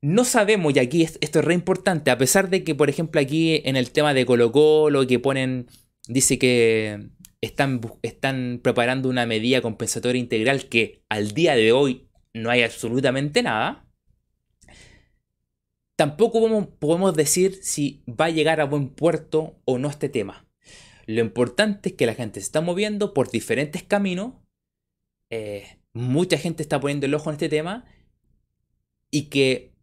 No sabemos, y aquí esto es re importante, a pesar de que, por ejemplo, aquí en el tema de Colo Colo, que ponen, dice que están, están preparando una medida compensatoria integral que al día de hoy no hay absolutamente nada. Tampoco podemos decir si va a llegar a buen puerto o no este tema. Lo importante es que la gente se está moviendo por diferentes caminos. Eh, mucha gente está poniendo el ojo en este tema. Y que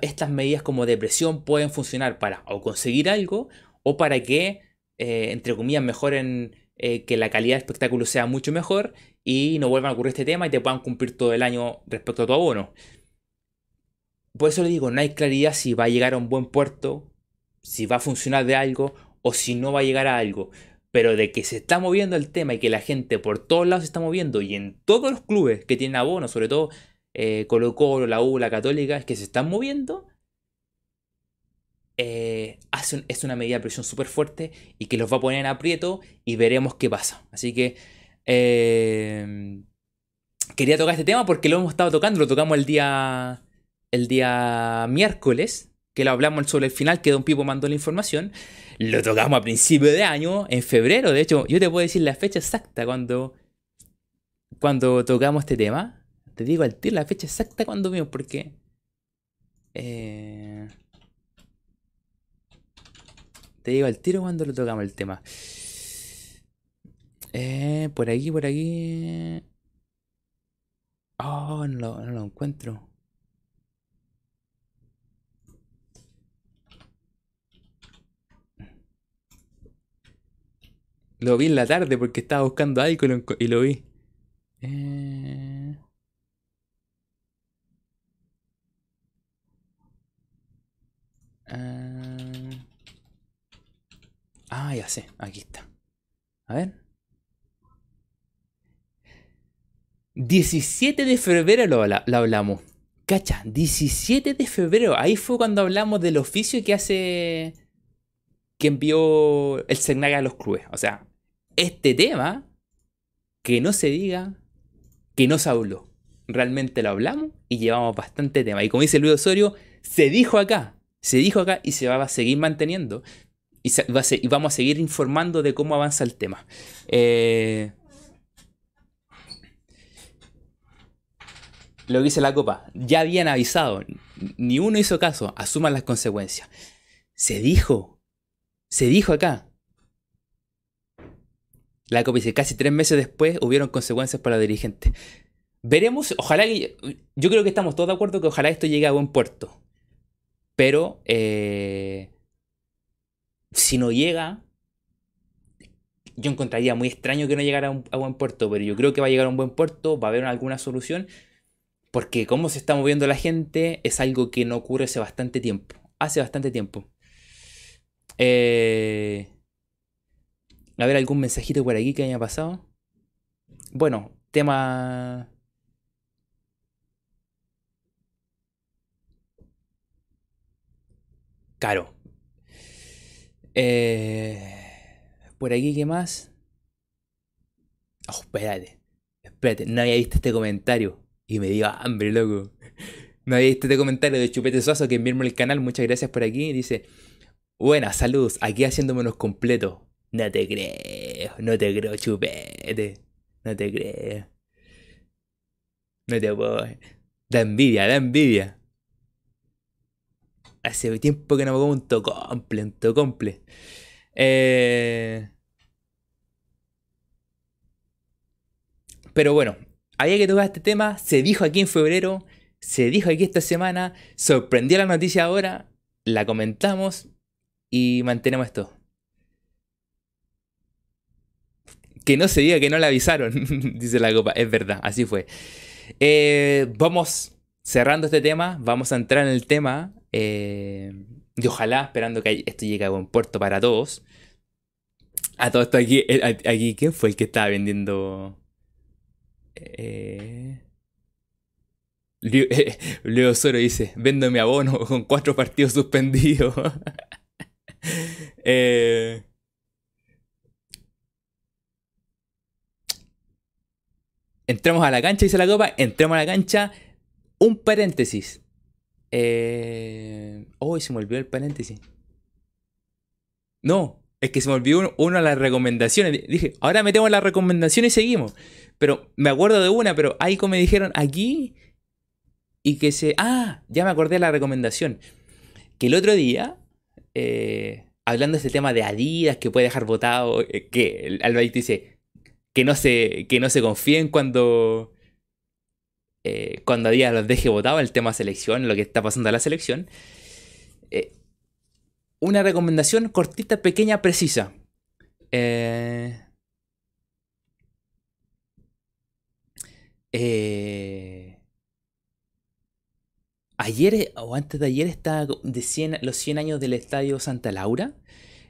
estas medidas como depresión pueden funcionar para o conseguir algo o para que, eh, entre comillas, mejoren eh, que la calidad de espectáculo sea mucho mejor y no vuelvan a ocurrir este tema y te puedan cumplir todo el año respecto a tu abono. Por eso le digo, no hay claridad si va a llegar a un buen puerto, si va a funcionar de algo o si no va a llegar a algo. Pero de que se está moviendo el tema y que la gente por todos lados se está moviendo y en todos los clubes que tienen abono, sobre todo eh, Colo Colo, la U, la Católica, es que se están moviendo, eh, es una medida de presión súper fuerte y que los va a poner en aprieto y veremos qué pasa. Así que eh, quería tocar este tema porque lo hemos estado tocando, lo tocamos el día, el día miércoles, que lo hablamos sobre el final, que Don Pipo mandó la información. Lo tocamos a principio de año, en febrero. De hecho, yo te puedo decir la fecha exacta cuando, cuando tocamos este tema. Te digo al tiro la fecha exacta cuando vimos, porque. Eh, te digo al tiro cuando lo tocamos el tema. Eh, por aquí, por aquí. Oh, no no lo encuentro. Lo vi en la tarde porque estaba buscando algo y lo, vi. Eh... Ah... ah, ya sé, aquí está. A ver. 17 de febrero lo, hablamos. Cacha, 17 de febrero. Ahí fue cuando hablamos del oficio que hace. que envió el Segnaga a los clubes. O sea, este tema, que no se diga que no se habló. Realmente lo hablamos y llevamos bastante tema. Y como dice Luis Osorio, se dijo acá, se dijo acá y se va a seguir manteniendo. Y, vamos a seguir informando de cómo avanza el tema. Eh, lo que dice la copa, ya habían avisado, ni uno hizo caso, asuman las consecuencias. Se dijo, se dijo acá, la COP dice, casi tres meses después hubieron consecuencias para los dirigentes. Veremos, ojalá que... Yo creo que estamos todos de acuerdo que ojalá esto llegue a buen puerto. Pero, eh, si no llega, yo encontraría muy extraño que no llegara a, buen puerto, pero yo creo que va a llegar a un buen puerto, va a haber alguna solución, porque cómo se está moviendo la gente es algo que no ocurre hace bastante tiempo. Hace bastante tiempo. Eh, a ver algún mensajito por aquí que haya pasado. Bueno, tema... Caro. Eh, por aquí, ¿qué más? Oh, espérate. Espérate, no había visto este comentario. Y me dio hambre, loco. No había visto este comentario de Chupete Suazo que enviarme el canal. Muchas gracias por aquí. Dice: Buenas, saludos. Aquí haciéndomenos completo. No te creo, no te creo, chupete. No te creo. No te puedo. Da envidia, da envidia. Hace tiempo que no me como un tocomple, un tocomple. Eh... Pero bueno, había que tocar este tema. Se dijo aquí en febrero. Se dijo aquí esta semana. Sorprendió la noticia ahora. La comentamos. Y mantenemos esto. Que no se diga que no la avisaron, dice la copa. Es verdad, así fue. Eh, vamos cerrando este tema, vamos a entrar en el tema. Eh, y ojalá, esperando que esto llegue a buen puerto para todos. A todo esto aquí, eh, aquí ¿quién fue el que estaba vendiendo? Leo Soro dice, vendo mi abono con cuatro partidos suspendidos. eh, entramos a la cancha, dice la copa, entramos a la cancha. Un paréntesis. Eh... Oh, se me olvidó el paréntesis. No, es que se me olvidó uno, de las recomendaciones. Dije, ahora metemos la recomendación y seguimos. Pero me acuerdo de una, pero ahí como me dijeron aquí y que se... Ah, ya me acordé de la recomendación. Que el otro día, eh, hablando de este tema de Adidas, que puede dejar votado, eh, que Albaid dice que no se, que no se confíen cuando... Eh, cuando Adidas los deje votado el tema selección, lo que está pasando a la selección. una recomendación cortita, pequeña, precisa. Eh, Eh, ayer o antes de ayer estaba de los 100 años del Estadio Santa Laura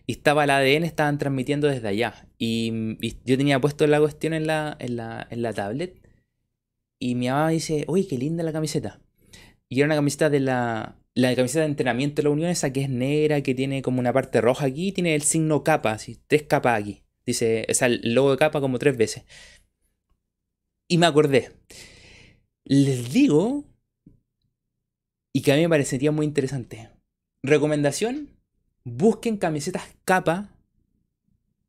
y estaba la ADN, estaban transmitiendo desde allá. Y, yo tenía puesto la cuestión en la, en la, tablet y mi mamá dice, uy, qué linda la camiseta. Y era una camiseta de la, la camiseta de entrenamiento de la Unión, esa que es negra, que tiene como una parte roja aquí, tiene el signo capa, así, tres capas aquí. Dice, es el logo de capa como tres veces. Y me acordé. Les digo, y que a mí me parecería muy interesante. Recomendación, busquen camisetas capa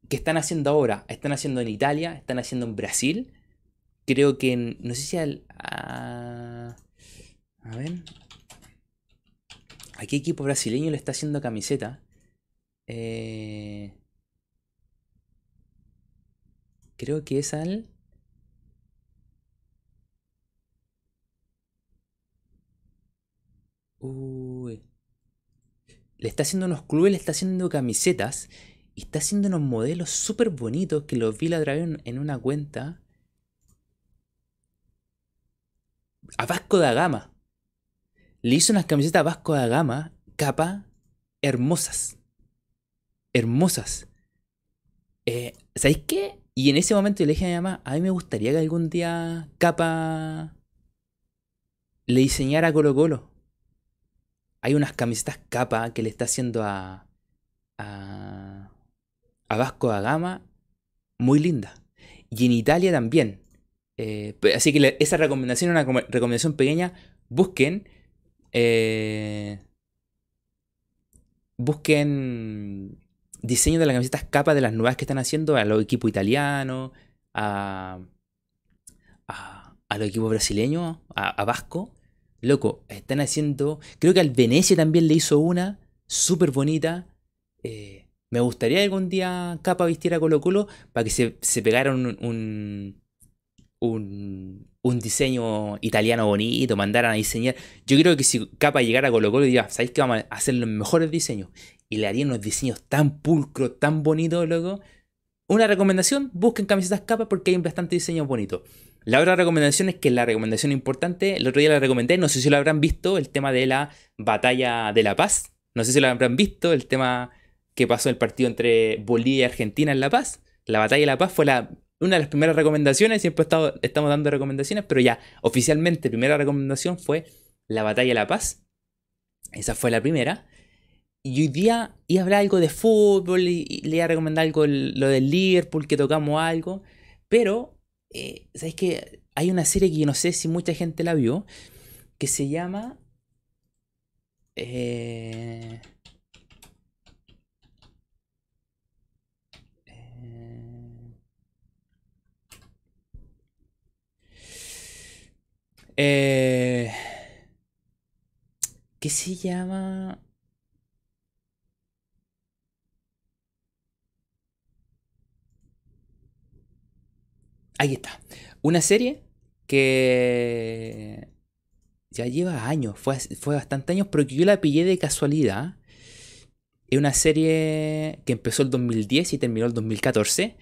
que están haciendo ahora. Están haciendo en Italia, están haciendo en Brasil. Creo que en, no sé si al... A, ver. ¿A qué equipo brasileño le está haciendo camiseta? Eh, creo que es al... Uy. Le está haciendo unos clubes, le está haciendo camisetas. Y está haciendo unos modelos súper bonitos que los vi la otra en una cuenta. A Vasco da Gama. Le hizo unas camisetas a Vasco da Gama, capa, hermosas. Hermosas. Eh, ¿Sabéis qué? Y en ese momento le dije a mi mamá, a mí me gustaría que algún día capa le diseñara Colo Colo hay unas camisetas capa que le está haciendo a, a, Vasco da Gama muy linda. Y en Italia también. Eh, así que esa recomendación es una recomendación pequeña. Busquen. Eh, busquen diseño de las camisetas capa de las nuevas que están haciendo a los equipos italianos, a, a, los equipos brasileños, a Vasco. Loco, están haciendo. Creo que al Venecia también le hizo una súper bonita. Eh, me gustaría algún día Capa vistiera Colo Colo para que se, se pegara un, un, diseño italiano bonito, mandaran a diseñar. Yo creo que si Capa llegara a Colo Colo diría, ¿sabéis que vamos a hacer los mejores diseños? Y le harían unos diseños tan pulcros, tan bonitos, loco. Una recomendación, busquen camisetas Capa porque hay bastante diseños bonitos. La otra recomendación es que la recomendación importante, el otro día la recomendé, no sé si lo habrán visto, el tema de la batalla de La Paz. No sé si lo habrán visto, el tema que pasó el partido entre Bolivia y Argentina en La Paz. La batalla de La Paz fue la, una de las primeras recomendaciones, siempre estamos dando recomendaciones, pero ya oficialmente primera recomendación fue la batalla de La Paz. Esa fue la primera. Y hoy día iba a hablar algo de fútbol y, le iba a recomendar algo lo del Liverpool, que tocamos algo. Pero eh, ¿sabes qué? Hay una serie que yo no sé si mucha gente la vio, que se llama... Eh, eh, ¿Qué se llama? Ahí está. Una serie que ya lleva años, fue, fue bastante años, pero que yo la pillé de casualidad. Es una serie que empezó el 2010 y terminó el 2014,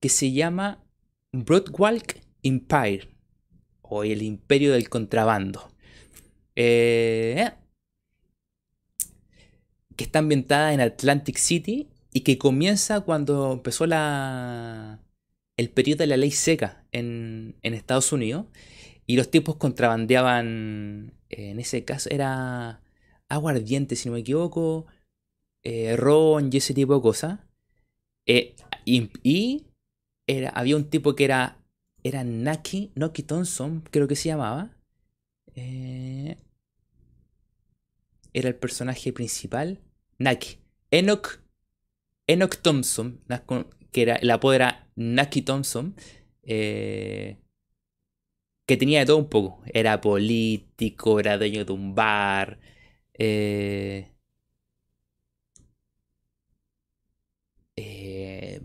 que se llama Broadwalk Empire, o el Imperio del Contrabando. Eh, que está ambientada en Atlantic City y que comienza cuando empezó la, el periodo de la ley seca en, Estados Unidos. Y los tipos contrabandeaban, en ese caso era aguardiente, si no me equivoco, eh, ron y ese tipo de cosas. Eh, y, era, había un tipo que era, era Naki, Noki Thompson, creo que se llamaba. Eh, era el personaje principal. Naki. Enoch, Enoch Thompson, que era, el apodo era Naki Thompson. Eh, que tenía de todo un poco. Era político, era dueño de un bar. Eh, eh,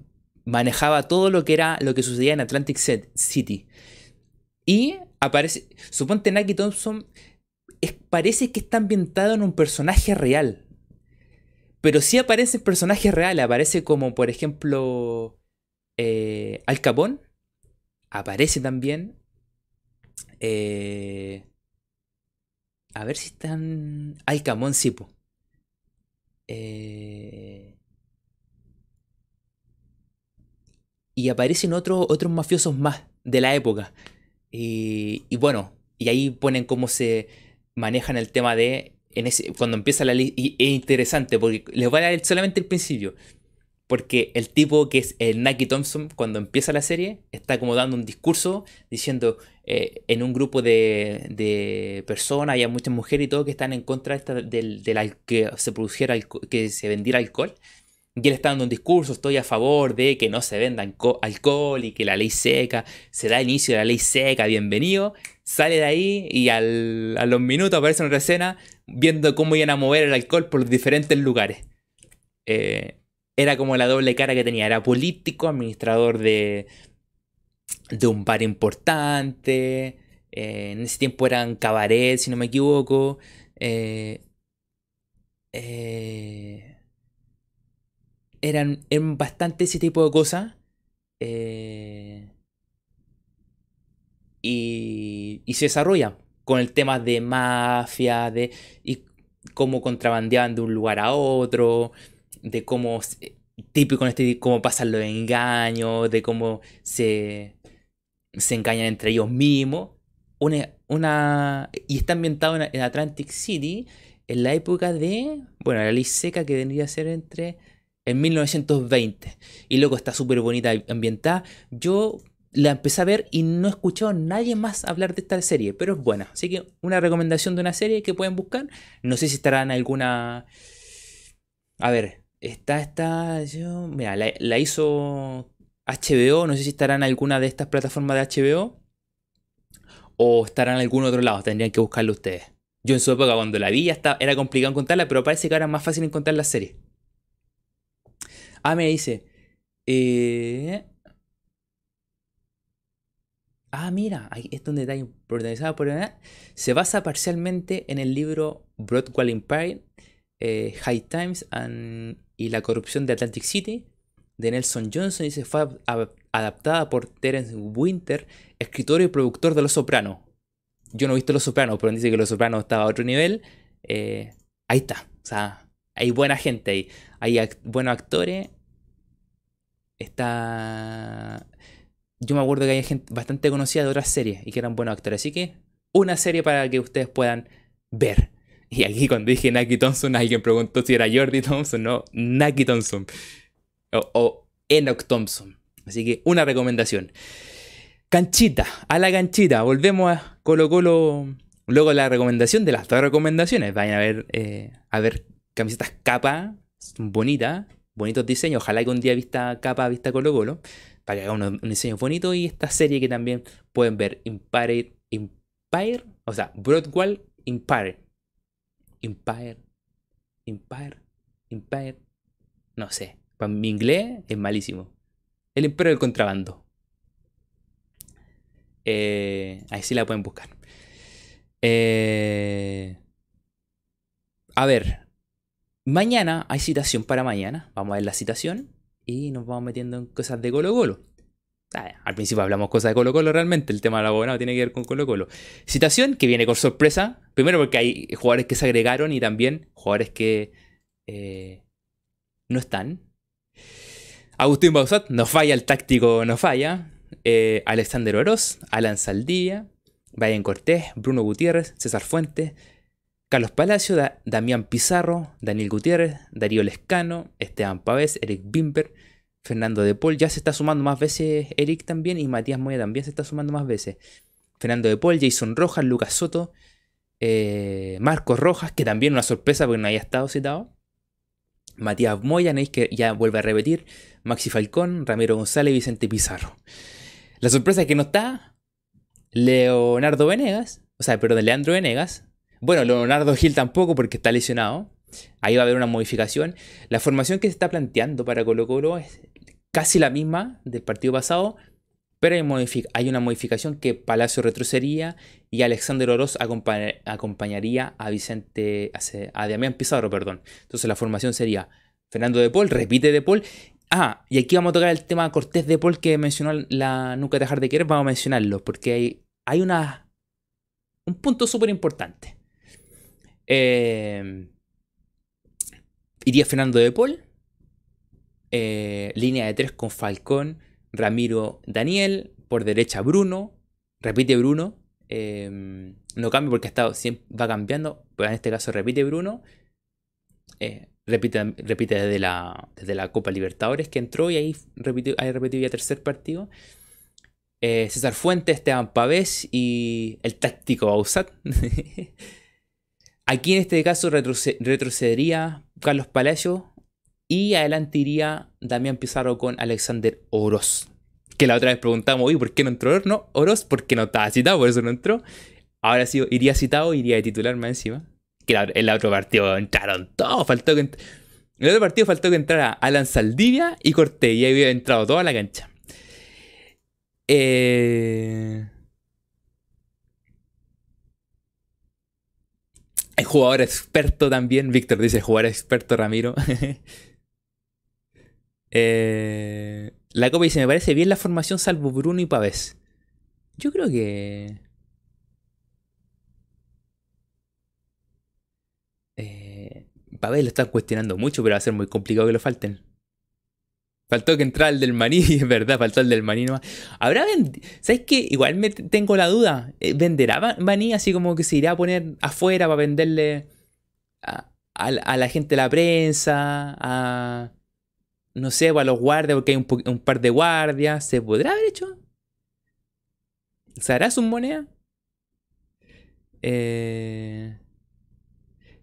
manejaba todo lo que era lo que sucedía en Atlantic City. Y aparece. Suponte Naki Thompson. parece que está ambientado en un personaje real. Pero sí aparecen personajes reales. Aparece como, por ejemplo. Eh, Al Capón. Aparece también. Eh, a ver si están. Al Capón, sí, eh, y aparecen otros mafiosos más de la época. Y, bueno, y ahí ponen cómo se manejan el tema de. En ese, cuando empieza la lista. Y es interesante porque les voy a dar solamente el principio. Porque el tipo que es el Naki Thompson, cuando empieza la serie, está como dando un discurso diciendo eh, en un grupo de, de, personas, hay muchas mujeres y todo que están en contra de del, que se produjera que se vendiera alcohol. Y él está dando un discurso, estoy a favor de que no se venda alcohol y que la ley seca, se da inicio de la ley seca, bienvenido. Sale de ahí y a los minutos aparece en otra escena viendo cómo iban a mover el alcohol por diferentes lugares. Eh, era como la doble cara que tenía, era político, administrador de, de un bar importante, eh, en ese tiempo eran cabaret, si no me equivoco. Eh, eran, bastante ese tipo de cosas. Eh, y, y, se desarrolla con el tema de mafia, de y cómo contrabandeaban de un lugar a otro, de cómo, típico en este, cómo pasan los engaños, de cómo se, se engañan entre ellos mismos. Una, y está ambientado en, Atlantic City en la época de, bueno, la ley seca que vendría a ser entre en 1920. Y luego está súper bonita ambientada. Yo la empecé a ver y no he escuchado a nadie más hablar de esta serie, pero es buena. Así que una recomendación de una serie que pueden buscar. No sé si estará en alguna... A ver, está, está, yo... Mira, la, hizo HBO, no sé si estará en alguna de estas plataformas de HBO. O estará en algún otro lado, tendrían que buscarlo ustedes. Yo en su época cuando la vi ya era complicado encontrarla, pero parece que ahora es más fácil encontrar la serie. Ah, me dice. Eh, ah, mira, esto es un detalle organizado por Se basa parcialmente en el libro Broadwell Empire, eh, High Times y la corrupción de Atlantic City de Nelson Johnson y se fue adaptada por Terence Winter, escritor y productor de Los Sopranos. Yo no he visto Los Sopranos, pero dice que Los Sopranos estaba a otro nivel. Eh, ahí está. O sea, hay buena gente ahí. Hay buenos actores está... Yo me acuerdo que hay gente bastante conocida de otras series y que eran buenos actores. Así que una serie para que ustedes puedan ver. Y aquí cuando dije Naki Thompson, alguien preguntó si era Jordi Thompson, no, Naki Thompson. O, Enoch Thompson. Así que una recomendación. Canchita, a la canchita. Volvemos a Colo Colo. Luego la recomendación de las dos recomendaciones. Vayan a ver, eh, a ver camisetas capa, bonitas bonitos diseños. Ojalá que un día vista capa, vista Colo Colo, para que haga un, diseño bonito. Y esta serie que también pueden ver, Empire, Empire o sea, Broadwell Empire. Empire, Empire, Empire. No sé, para mi inglés es malísimo. El Imperio del Contrabando. Eh, ahí sí la pueden buscar. Eh, a ver, Mañana hay citación para mañana. Vamos a ver la citación y nos vamos metiendo en cosas de Colo Colo. Ah, al principio hablamos cosas de Colo Colo realmente. El tema del abogado tiene que ver con Colo Colo. Citación que viene con sorpresa. Primero porque hay jugadores que se agregaron y también jugadores que eh, no están. Agustín Bausat, no falla, el táctico no falla. Eh, Alexander Oroz, Alan Saldivia, Brian Cortés, Bruno Gutiérrez, César Fuentes, Carlos Palacio, Damián Pizarro, Daniel Gutiérrez, Darío Lescano, Esteban Pavés, Eric Bimber, Fernando De Paul. Ya se está sumando más veces Eric también y Matías Moya también se está sumando más veces. Fernando De Paul, Jason Rojas, Lucas Soto, eh, Marcos Rojas, que también una sorpresa porque no haya estado citado. Matías Moya, que ya vuelve a repetir. Maxi Falcón, Ramiro González, Vicente Pizarro. La sorpresa es que no está Leonardo Venegas, o sea, perdón, Leandro Venegas, bueno, Leonardo Gil tampoco porque está lesionado. Ahí va a haber una modificación. La formación que se está planteando para Colo Colo es casi la misma del partido pasado, pero hay, una modificación que Palacio retrocedería y Alexander Oroz acompañaría a Vicente, a Damián Pizarro, perdón. Entonces la formación sería Fernando de Paul, repite de Paul. Ah, y aquí vamos a tocar el tema Cortés de Paul que mencionó la Nunca dejar de querer, vamos a mencionarlo, porque hay, hay una, un punto súper importante. Eh, iría Fernando de Paul. Eh, línea de tres con Falcón, Ramiro, Daniel. Por derecha Bruno. Repite Bruno. Eh, no cambia porque está, va cambiando. Pero en este caso repite Bruno. repite, repite desde, la, desde la Copa Libertadores que entró y ahí repitió, ahí ya tercer partido. César Fuentes, Esteban Pavés y el táctico Bausat. Aquí en este caso retrocedería Carlos Palacio y adelante iría Damián Pizarro con Alexander Oroz. Que la otra vez preguntamos, ¿por qué no entró? No, Oroz porque no estaba citado, por eso no entró. Ahora sí iría citado, iría de titular más encima. Que en el otro partido entraron todos, faltó. En el otro partido faltó que entrara Alan Saldivia y Cortés, y ahí había entrado toda la cancha. Eh... El jugador experto también. Víctor dice jugador experto Ramiro. Eh, la copa dice, me parece bien la formación salvo Bruno y Pavés. Yo creo que... Eh, Pavés lo están cuestionando mucho, pero va a ser muy complicado que lo falten. Faltó que entrara el del maní, es verdad, faltó el del maní nomás. ¿Habrá ¿Sabes qué? Igual me tengo la duda. Eh, ¿Venderá maní así como que se irá a poner afuera para venderle a, la gente de la prensa? A. No sé, a los guardias, porque hay un, par de guardias. ¿Se podrá haber hecho? ¿Se hará su moneda? Eh.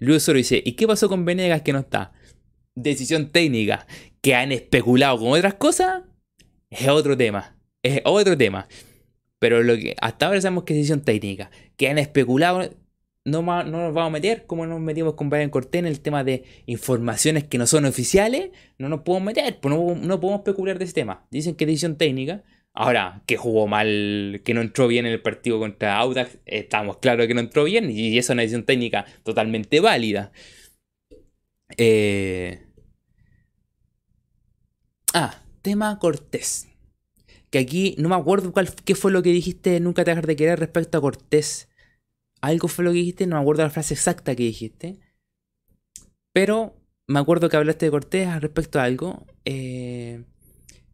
Luis Soro dice: ¿Y qué pasó con Venegas que no está? Decisión técnica que han especulado con otras cosas, es otro tema. Es otro tema. Pero lo que hasta ahora sabemos que es decisión técnica. Que han especulado, no, no nos vamos a meter como nos metimos con Brian Cortés en el tema de informaciones que no son oficiales. No nos podemos meter, pues no, no podemos especular de ese tema. Dicen que es decisión técnica. Ahora, que jugó mal, que no entró bien en el partido contra Audax, estamos claros que no entró bien y es una decisión técnica totalmente válida. Eh, Ah, tema Cortés. Que aquí no me acuerdo qué fue lo que dijiste, nunca te dejar de querer respecto a Cortés. Algo fue lo que dijiste, no me acuerdo la frase exacta que dijiste. Pero me acuerdo que hablaste de Cortés respecto a algo. Eh,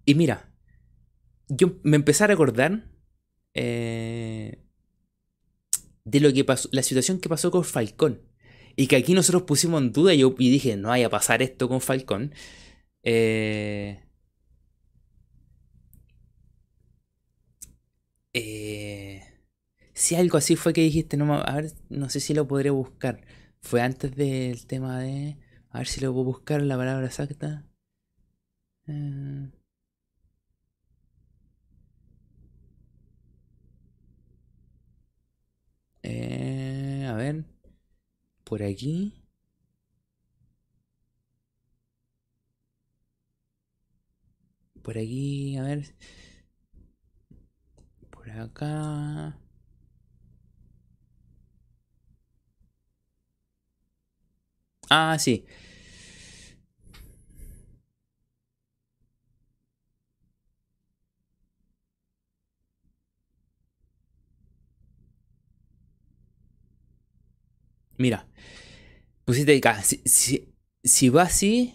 y mira, yo me empecé a recordar eh, de lo que pasó, la situación que pasó con Falcón. Y que aquí nosotros pusimos en duda y dije, no vaya a pasar esto con Falcón. Eh, Eh, si algo así fue que dijiste, no, a ver, no sé si lo podré buscar. Fue antes del tema de... A ver si lo puedo buscar la palabra exacta. Eh, eh, a ver. Por aquí. Por aquí, a ver acá. Ah, sí. Mira, pusiste acá. Si, si, si va así,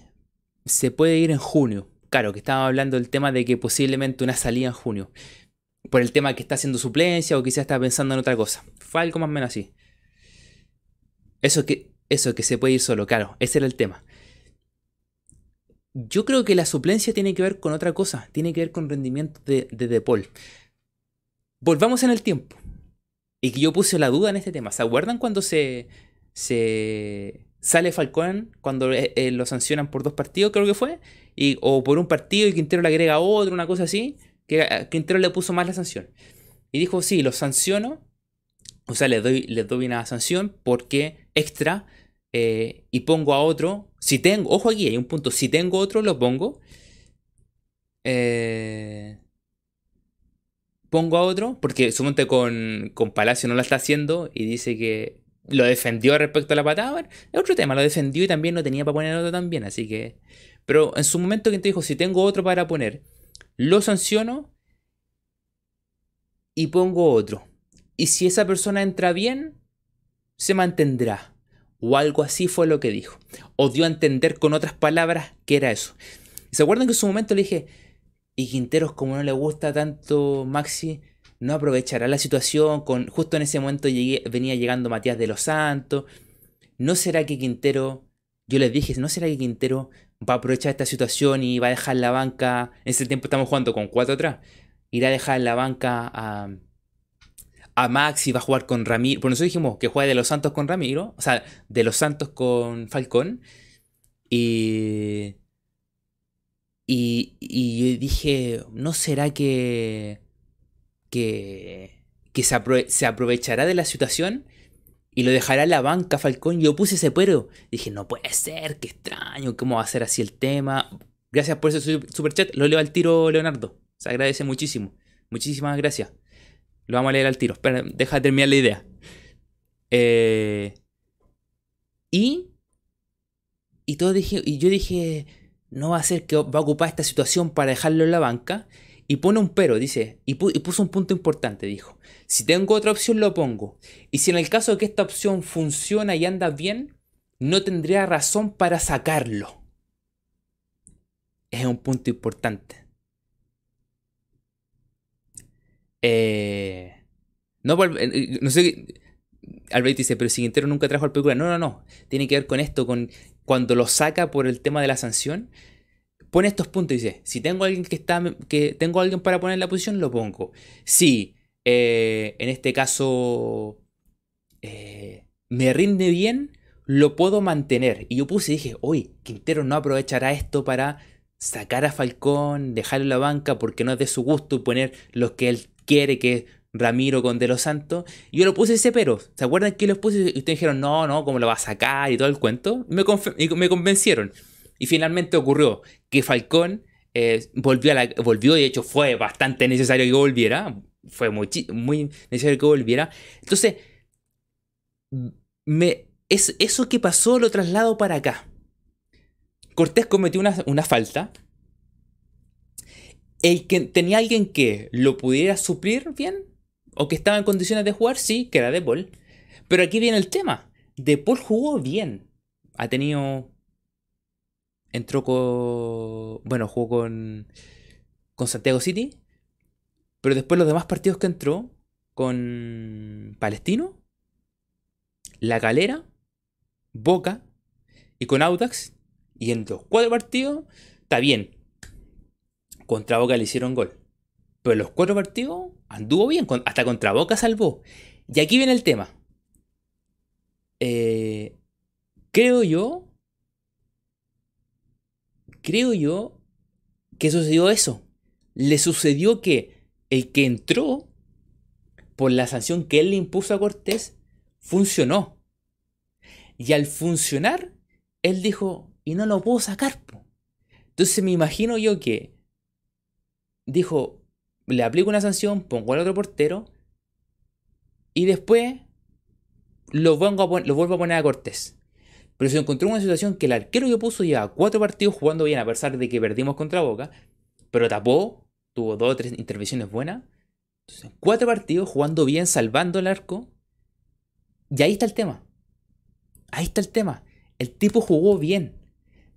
se puede ir en junio. Claro, que estaba hablando del tema de que posiblemente una salida en junio. Por el tema que está haciendo suplencia o quizás está pensando en otra cosa. Fue algo más o menos así. Eso que, eso que se puede ir solo, claro, ese era el tema. Yo creo que la suplencia tiene que ver con otra cosa, tiene que ver con rendimiento de, de Paul. Volvamos en el tiempo. Y que yo puse la duda en este tema. ¿Se acuerdan cuando se, se sale Falcón, cuando eh, eh, lo sancionan por dos partidos, creo que fue? Y, o por un partido y Quintero le agrega otro, una cosa así, que a Quintero le puso más la sanción. Y dijo, sí, lo sanciono, o sea, le doy, le doy una sanción porque extra eh, y pongo a otro. Si tengo, ojo aquí, hay un punto. Si tengo otro, lo pongo. Eh, pongo a otro, porque suponte con, con Palacio no lo está haciendo y dice que lo defendió respecto a la patada. es otro tema, lo defendió y también no tenía para poner otro también, así que. Pero en su momento que te dijo, si tengo otro para poner, lo sanciono y pongo otro. Y si esa persona entra bien, se mantendrá. O algo así fue lo que dijo. O dio a entender con otras palabras que era eso. ¿Se acuerdan que en su momento le dije, y Quinteros como no le gusta tanto Maxi, no aprovechará la situación? Con, justo en ese momento venía llegando Matías de los Santos. ¿No será que Quintero, yo les dije, ¿no será que Quintero va a aprovechar esta situación y va a dejar la banca? En ese tiempo estamos jugando con cuatro atrás. Irá a dejar la banca a a Maxi va a jugar con Ramiro. Por eso dijimos que juega de los Santos con Ramiro. O sea, de los Santos con Falcón. Y. Y, y dije, ¿no será que. que. que se, aprovechará de la situación? Y lo dejará en la banca Falcón. Yo puse ese pero. Dije, no puede ser, qué extraño, ¿cómo va a ser así el tema? Gracias por ese super chat. Lo leo al tiro, Leonardo. Se agradece muchísimo. Muchísimas gracias. Lo vamos a leer al tiro. Espera, deja de terminar la idea. Eh, y. Y, todo dije, y yo dije, no va a ser que va a ocupar esta situación para dejarlo en la banca. Y pone un pero, dice, y, puso un punto importante, dijo. Si tengo otra opción, lo pongo. Y si en el caso de que esta opción funciona y anda bien, no tendría razón para sacarlo. Es un punto importante. Eh, no, eh, eh, no sé. Albert dice, pero si nunca trajo al película. No, no, no. Tiene que ver con esto, con cuando lo saca por el tema de la sanción. Pone estos puntos y dice: si tengo alguien que está. que tengo alguien para poner en la posición, lo pongo. Si en este caso me rinde bien, lo puedo mantener. Y yo puse y dije, uy, Quintero no aprovechará esto para sacar a Falcón, dejarlo en la banca porque no es de su gusto poner los que él quiere que Ramiro con De los Santos. Y yo lo puse ese pero. ¿Se acuerdan que los puse? Y ustedes dijeron, no, no, ¿cómo lo va a sacar? Y todo el cuento. Me, me convencieron. Y finalmente ocurrió que Falcón eh, volvió, a la, volvió de hecho fue bastante necesario que volviera. Fue muy, muy necesario que volviera. Entonces, me, es, eso que pasó lo traslado para acá. Cortés cometió una, una falta el que tenía alguien que lo pudiera suplir bien o que estaba en condiciones de jugar, sí, que era De Paul. Pero aquí viene el tema. De Paul jugó bien. Ha tenido. Entró con. Bueno, jugó con. Con Santiago City. Pero después los demás partidos que entró. Con Palestino. La Galera. Boca. Y con Audax. Y en los cuatro partidos. Está bien. Contra Boca le hicieron gol. Pero los cuatro partidos anduvo bien, hasta contra Boca salvó. Y aquí viene el tema. Eh, creo yo. Creo yo que sucedió eso. Le sucedió que el que entró por la sanción que él le impuso a Cortés funcionó. Y al funcionar, él dijo, y no lo puedo sacar. Entonces me imagino yo que dijo, le aplico una sanción, pongo al otro portero y después lo, vuelvo a poner a Cortés. Pero se encontró una situación que el arquero que puso ya cuatro partidos jugando bien a pesar de que perdimos contra Boca, pero tapó, tuvo dos o tres intervenciones buenas. Entonces, cuatro partidos jugando bien, salvando el arco. Y ahí está el tema. Ahí está el tema. El tipo jugó bien.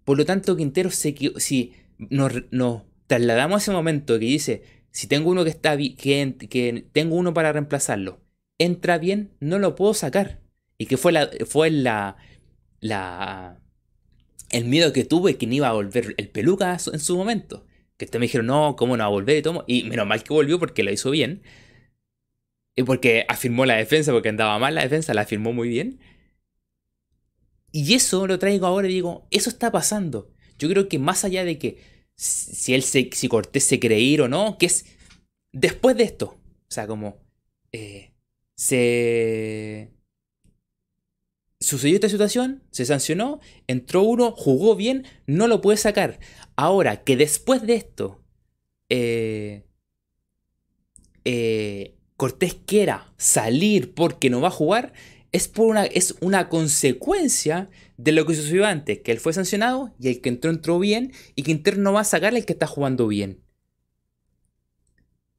Por lo tanto, Quintero se si nos, nos trasladamos a ese momento que dice, si tengo uno que está que, que tengo uno para reemplazarlo, entra bien, no lo puedo sacar. Y que fue la, fue la, la, el miedo que tuve que no iba a volver el peluca en su momento. Que ustedes me dijeron, no, ¿cómo no va a volver? Y, tomo? y menos mal que volvió porque lo hizo bien. Y porque afirmó la defensa, porque andaba mal la defensa, la afirmó muy bien. Y eso lo traigo ahora y digo, eso está pasando. Yo creo que más allá de que si él se, si Cortés se ir o no, que es después de esto. O sea, como eh, se sucedió esta situación, se sancionó, entró uno, jugó bien, no lo puede sacar. Ahora que después de esto, eh, eh, Cortés quiera salir porque no va a jugar, es, por una, es una consecuencia de lo que sucedió antes, que él fue sancionado y el que entró entró bien y que Inter no va a sacar al que está jugando bien.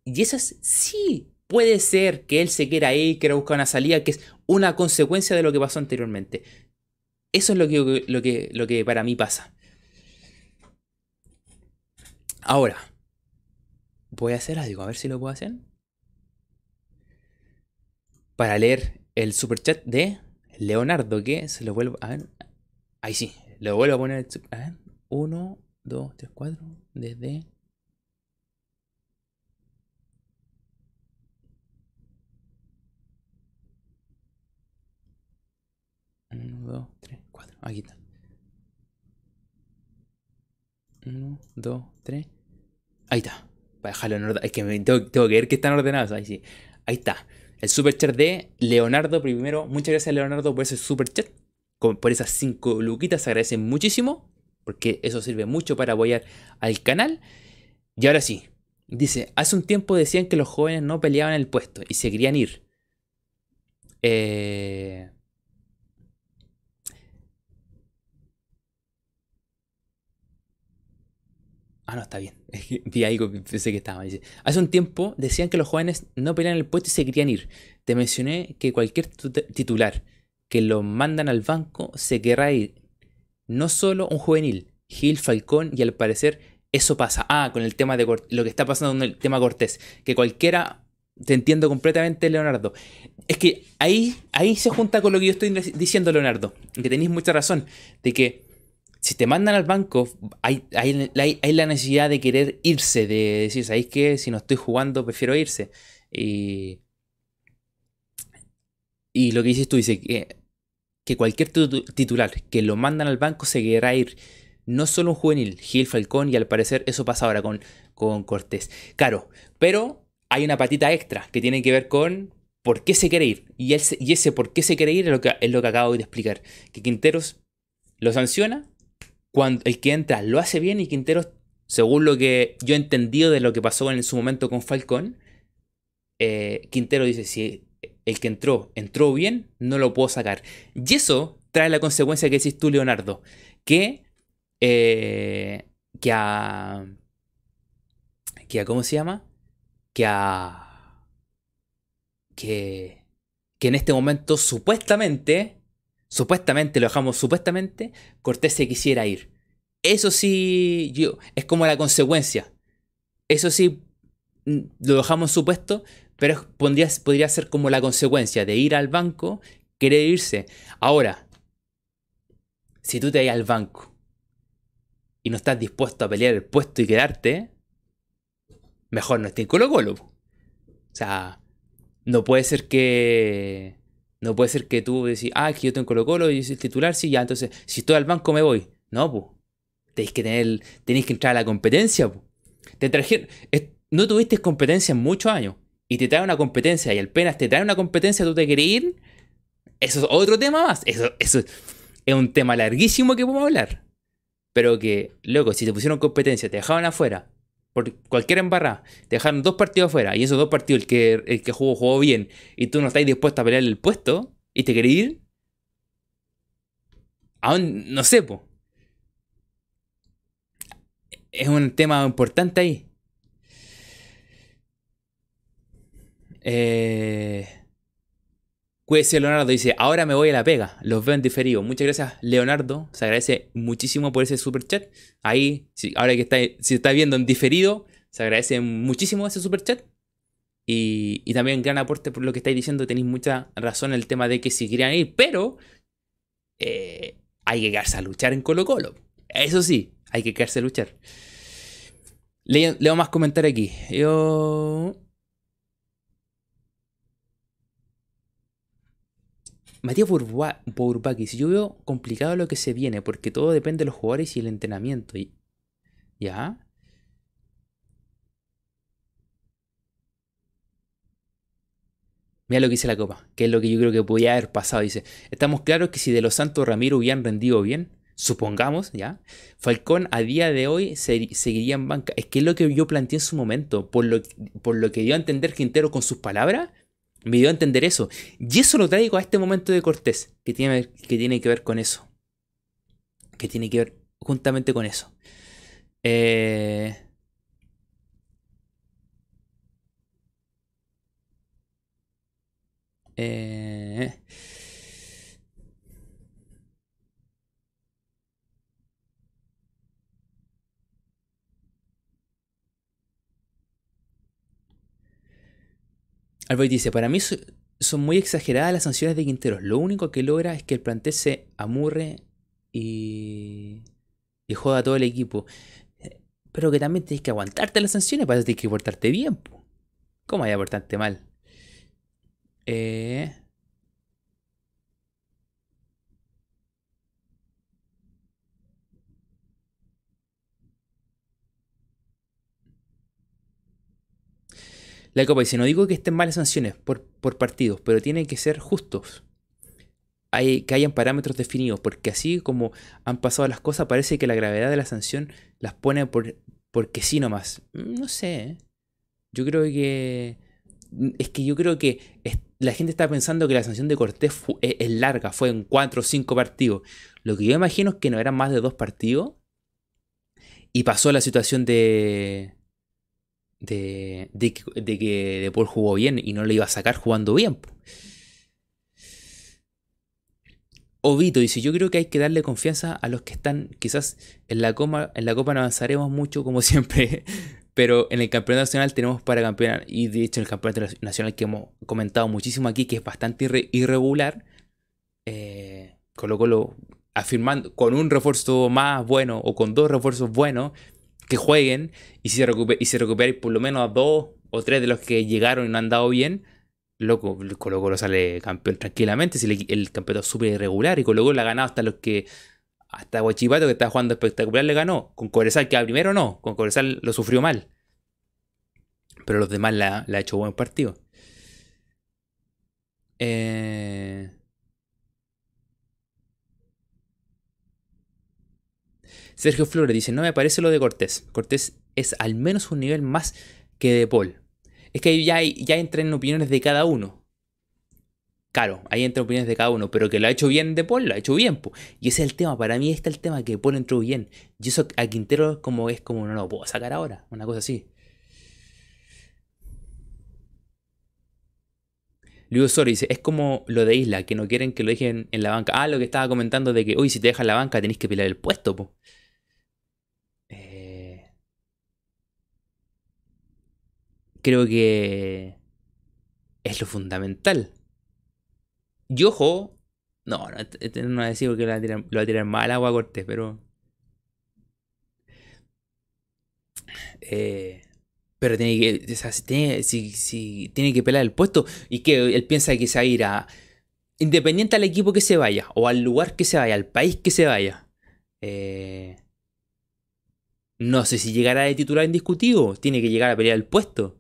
Y eso es, sí, puede ser que él se quiera ir, quiera buscar una salida, que es una consecuencia de lo que pasó anteriormente. Eso es lo que, lo que, lo que para mí pasa. Ahora, voy a hacer algo, a ver si lo puedo hacer. Para leer el superchat de Leonardo, que se lo vuelvo a ver. Ahí sí, lo vuelvo a poner. A ver, 1, 2, 3, 4, desde. 1, 2, 3, 4. Aquí está. 1, 2, 3. Ahí está. Para dejarlo en orden. Es que tengo, tengo, que ver que están ordenados. Ahí sí. Ahí está. El super chat de Leonardo. Primero, muchas gracias Leonardo por ese super chat. Por esas 5 luquitas. Se agradecen muchísimo. Porque eso sirve mucho para apoyar al canal. Y ahora sí. Dice, hace un tiempo decían que los jóvenes no peleaban el puesto y se querían ir. Eh, Ah, no, está bien. Vi algo, pensé que estaba. Dice, Hace un tiempo decían que los jóvenes no pelean el puesto y se querían ir. Te mencioné que cualquier titular que lo mandan al banco se querrá ir. No solo un juvenil, Gil, Falcón y al parecer eso pasa. Ah, con el tema de lo que está pasando con el tema Cortés. Que cualquiera, te entiendo completamente, Leonardo. Es que ahí, ahí se junta con lo que yo estoy diciendo, Leonardo. Que tenéis mucha razón. De que si te mandan al banco, hay, la necesidad de querer irse, de decir, ¿sabéis qué? Si no estoy jugando, prefiero irse. Y, y lo que dices tú, dice que, que cualquier titular que lo mandan al banco se querrá ir. No solo un juvenil, Gil Falcón, y al parecer eso pasa ahora con, con Cortés. Claro, pero hay una patita extra que tiene que ver con por qué se quiere ir. Y, y ese por qué se quiere ir es lo, que, es lo que acabo de explicar. Que Quinteros lo sanciona, cuando el que entra lo hace bien y Quintero, según lo que yo he entendido de lo que pasó en su momento con Falcón, eh, Quintero dice, si el que entró entró bien, no lo puedo sacar. Y eso trae la consecuencia que decís tú, Leonardo, que, eh, que a... que a... ¿Cómo se llama? Que a... Que, que en este momento supuestamente supuestamente, lo dejamos supuestamente, Cortés se quisiera ir. Eso sí, yo, es como la consecuencia. Eso sí, mm, lo dejamos supuesto, pero podría, podría ser como la consecuencia de ir al banco, querer irse. Ahora, si tú te vas al banco y no estás dispuesto a pelear el puesto y quedarte, mejor no estés en Colo Colo. O sea, no puede ser que no puede ser que tú decís, ah, que yo tengo Colo Colo y soy el titular, sí, ya, entonces, si estoy al banco me voy. No, pues. Tenéis que tener, tenéis que entrar a la competencia, pues. Te trajeron, no tuviste competencia en muchos años. Y te trae una competencia y apenas te trae una competencia, tú te quieres ir. Eso es otro tema más. Eso, eso es un tema larguísimo que podemos hablar. Pero que, loco, si te pusieron competencia, te dejaban afuera, por cualquier embarrada, te dejaron dos partidos afuera y esos dos partidos el que, el que jugó jugó bien y tú no estás dispuesto a pelear el puesto y te querés ir, aún no sé, po. Es un tema importante ahí. Eh, Cuídese Leonardo dice, ahora me voy a la pega, los veo en diferido. Muchas gracias Leonardo, se agradece muchísimo por ese super chat. Ahí, ahora que está, si está viendo en diferido, Se agradece muchísimo ese super chat. Y, y también gran aporte por lo que estáis diciendo. Tenéis mucha razón en el tema de que si querían ir, pero eh, hay que quedarse a luchar en Colo Colo. Eso sí, hay que quedarse a luchar. Leo, leo más comentarios aquí. Yo... Matías si yo veo complicado lo que se viene, porque todo depende de los jugadores y el entrenamiento. ¿Ya? Mira lo que dice la copa, que es lo que yo creo que podía haber pasado. Dice, estamos claros que si de los Santos Ramiro hubieran rendido bien, supongamos, ¿ya? Falcón a día de hoy seguiría en banca. Es que es lo que yo planteé en su momento, por lo, por lo que dio a entender Quintero con sus palabras, me dio a entender eso. Y eso lo traigo a este momento de Cortés, que tiene, que ver con eso. Que tiene que ver juntamente con eso. Eh... Eh... Alboy dice, para mí son muy exageradas las sanciones de Quinteros. Lo único que logra es que el plantel se amurre y, y joda a todo el equipo. Pero que también tienes que aguantarte las sanciones, para eso tienes que portarte bien. ¿Cómo hay que portarte mal? Eh... La Copa dice, no digo que estén malas sanciones por, por partidos, pero tienen que ser justos. Hay, que hayan parámetros definidos, porque así como han pasado las cosas, parece que la gravedad de la sanción las pone por, porque sí nomás. No sé. ¿eh? Yo creo que... Es que yo creo que la gente está pensando que la sanción de Cortés es, es, larga, fue en 4 o 5 partidos. Lo que yo imagino es que no eran más de dos partidos. Y pasó la situación de, de, de, que De Paul jugó bien y no le iba a sacar jugando bien. Ovito dice, yo creo que hay que darle confianza a los que están, quizás en la, Copa, en la Copa no avanzaremos mucho como siempre, pero en el Campeonato Nacional tenemos para campeonar, y de hecho en el Campeonato Nacional que hemos comentado muchísimo aquí, que es bastante irregular, eh, afirmando con un refuerzo más bueno o con dos refuerzos buenos, que jueguen y si se, y se recuperen por lo menos a dos o tres de los que llegaron y no han dado bien, loco, Colo Colo sale campeón tranquilamente. Si el, campeonato es súper irregular y Colo Colo ha ganado hasta los que. Hasta Guachipato que está jugando espectacular le ganó. Con Cobresal que primero no. Con Cobresal lo sufrió mal. Pero los demás le ha, hecho buen partido. Eh. Sergio Flores dice, no me parece lo de Cortés. Cortés es al menos un nivel más que de Paul. Es que ya, ya entran en opiniones de cada uno. Claro, ahí entran opiniones de cada uno, pero que lo ha hecho bien de Paul, lo ha hecho bien. Y ese es el tema, para mí está el tema que Paul entró bien. Y eso a Quintero como es como no lo puedo sacar ahora, una cosa así. Luis Sori dice, es como lo de Isla, que no quieren que lo dejen en la banca. Ah, lo que estaba comentando de que, uy, si te dejan la banca tenés que pelear el puesto, po. Creo que es lo fundamental. Y ojo, no, no, este, este no a decir porque lo va a tirar, lo va a mal agua Cortés, pero. Eh, pero tiene que. O si, tiene, si, tiene que pelar el puesto y que él piensa que se va a ir a. Independiente al equipo que se vaya, o al lugar que se vaya, al país que se vaya. Eh, no sé si llegará de titular indiscutido. Tiene que llegar a pelear el puesto.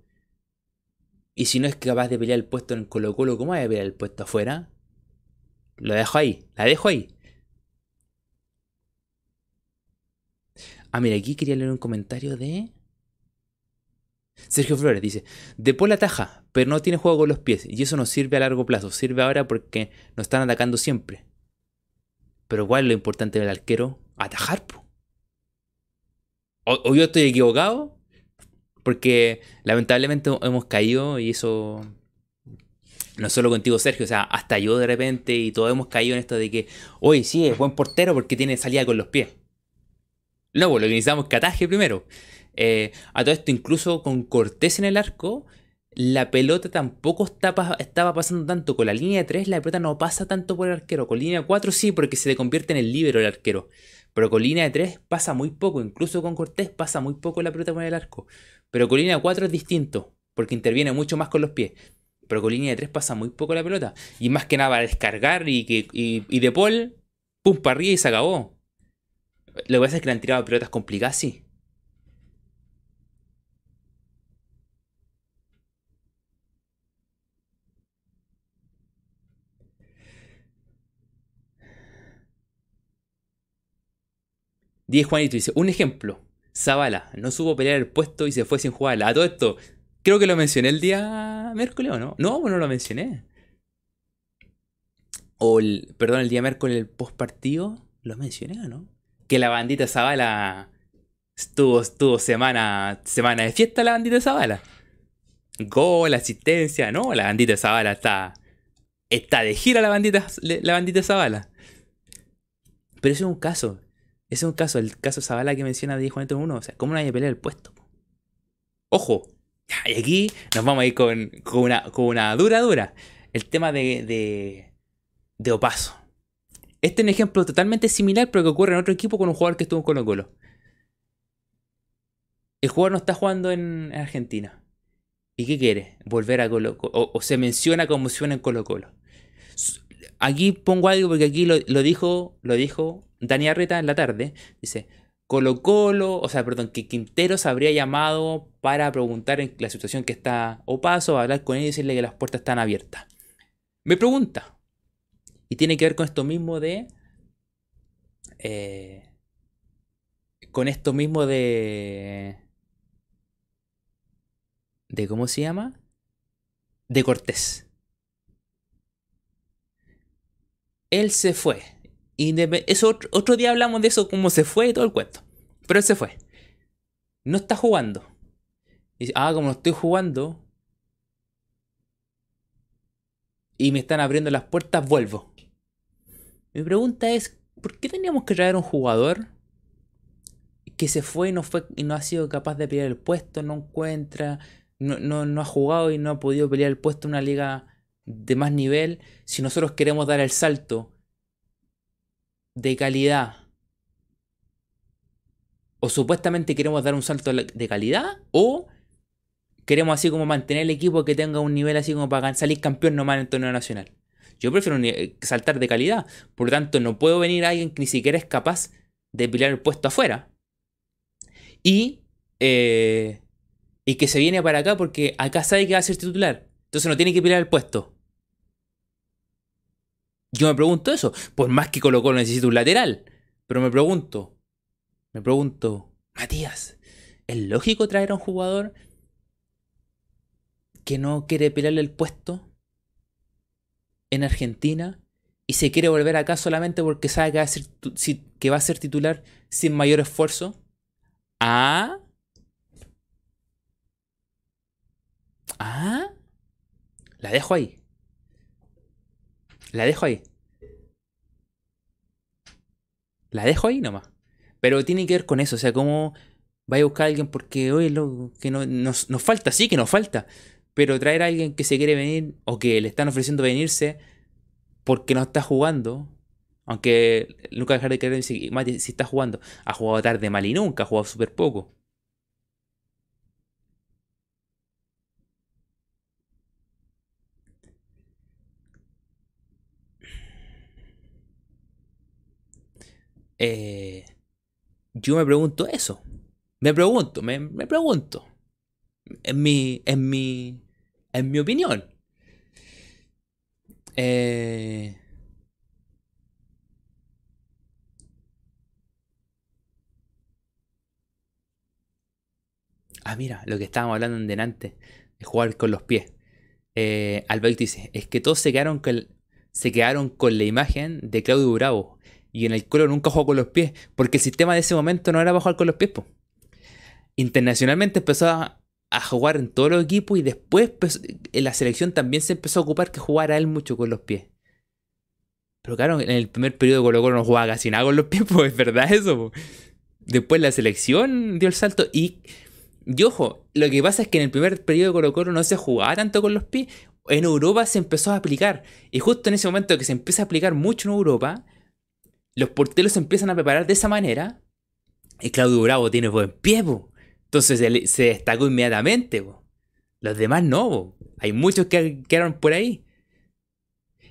Y si no es capaz de pelear el puesto en Colo Colo, ¿cómo va a pelear el puesto afuera? Lo dejo ahí, la dejo ahí. Ah, mira, aquí quería leer un comentario de... Sergio Flores dice, De la taja, pero no tiene juego con los pies, y eso nos sirve a largo plazo, sirve ahora porque nos están atacando siempre. Pero ¿cuál es lo importante del arquero? Atajar, o yo estoy equivocado, porque lamentablemente hemos caído y eso no solo contigo, Sergio, o sea, hasta yo de repente y todos hemos caído en esto de que, hoy sí, es buen portero porque tiene salida con los pies. No, pues lo que necesitamos es cataje primero. Eh, a todo esto, incluso con Cortés en el arco, la pelota tampoco estaba, estaba pasando tanto. Con la línea de 3, la pelota no pasa tanto por el arquero. Con línea 4 sí, porque se le convierte en el líbero el arquero. Pero con línea de 3 pasa muy poco. Incluso con Cortés pasa muy poco la pelota por el arco. Pero con línea 4 es distinto, porque interviene mucho más con los pies. Pero con línea de 3 pasa muy poco la pelota. Y más que nada a descargar y, que, y, de Paul, pum, para arriba y se acabó. Lo que pasa es que le han tirado pelotas complicadas, sí. Diez Juanito dice, un ejemplo. Zavala no supo pelear el puesto y se fue sin jugar. A todo esto, creo que lo mencioné el día miércoles, ¿o no? No, no lo mencioné. O el, perdón, el día miércoles, el post partido, lo mencioné, ¿o no? Que la bandita Zavala estuvo, estuvo semana, semana de fiesta la bandita Zavala. Gol, asistencia, no, la bandita Zavala está, está de gira la bandita, la bandita Zavala. Pero eso es un caso. Ese es un caso, el caso Zavala que menciona de Juanito 1. O sea, ¿cómo que pelear el puesto? Ojo. Y aquí nos vamos a ir con, una, dura, dura. El tema de, de, Opaso. Este es un ejemplo totalmente similar, pero que ocurre en otro equipo con un jugador que estuvo en Colo Colo. El jugador no está jugando en Argentina. ¿Y qué quiere? Volver a Colo Colo. O, se menciona como suena en Colo Colo. Aquí pongo algo porque aquí lo, dijo, lo dijo Dani Arreta en la tarde, dice, Colo Colo, o sea, perdón, que Quintero se habría llamado para preguntar en la situación que está o paso, hablar con él y decirle que las puertas están abiertas. Me pregunta, y tiene que ver con esto mismo de... Eh, con esto mismo de... de ¿Cómo se llama? De Cortés. Él se fue y eso otro, día hablamos de eso, cómo se fue y todo el cuento. Pero él se fue. No está jugando. Y ah, como no estoy jugando. Y me están abriendo las puertas, vuelvo. Mi pregunta es, ¿por qué teníamos que traer un jugador que se fue y no, fue, y no ha sido capaz de pelear el puesto, no encuentra, no, no, no ha jugado y no ha podido pelear el puesto en una liga de más nivel? Si nosotros queremos dar el salto de calidad o supuestamente queremos dar un salto de calidad o queremos así como mantener el equipo que tenga un nivel así como para salir campeón nomás en el torneo nacional. Yo prefiero saltar de calidad, por lo tanto no puedo venir a alguien que ni siquiera es capaz de pelear el puesto afuera y, eh, y que se viene para acá porque acá sabe que va a ser titular, entonces no tiene que pelear el puesto. Yo me pregunto eso, por más que Colo Colo un lateral. Pero me pregunto, me pregunto, Matías, ¿es lógico traer a un jugador que no quiere pelearle el puesto en Argentina y se quiere volver acá solamente porque sabe que va a ser, que va a ser titular sin mayor esfuerzo? ¿Ah? ¿Ah? La dejo ahí. La dejo ahí. La dejo ahí nomás. Pero tiene que ver con eso, o sea, cómo vaya a buscar a alguien porque, hoy lo que no, nos, falta, sí que nos falta. Pero traer a alguien que se quiere venir o que le están ofreciendo venirse porque no está jugando. Aunque nunca dejar de creer si, si está jugando. Ha jugado tarde mal y nunca, ha jugado súper poco. Eh, yo me pregunto eso. Me pregunto, me, pregunto. En mi, en mi, en mi opinión. Eh, ah, mira, lo que estábamos hablando en delante, de jugar con los pies. Eh, dice, es que todos se quedaron se quedaron con la imagen de Claudio Bravo y en el Colo nunca jugó con los pies, porque el sistema de ese momento no era para jugar con los pies. Internacionalmente empezó a, jugar en todos los equipos y después en la selección también se empezó a ocupar que jugara él mucho con los pies. Pero claro, en el primer periodo Colo Colo no jugaba casi nada con los pies, es verdad eso. Después la selección dio el salto y Y ojo, lo que pasa es que en el primer periodo de Colo Colo no se jugaba tanto con los pies. En Europa se empezó a aplicar. Y justo en ese momento que se empieza a aplicar mucho en Europa, los porteros se empiezan a preparar de esa manera. Y Claudio Bravo tiene buen pie, po. Entonces se, destacó inmediatamente, po. Los demás no, po. Hay muchos que quedaron por ahí.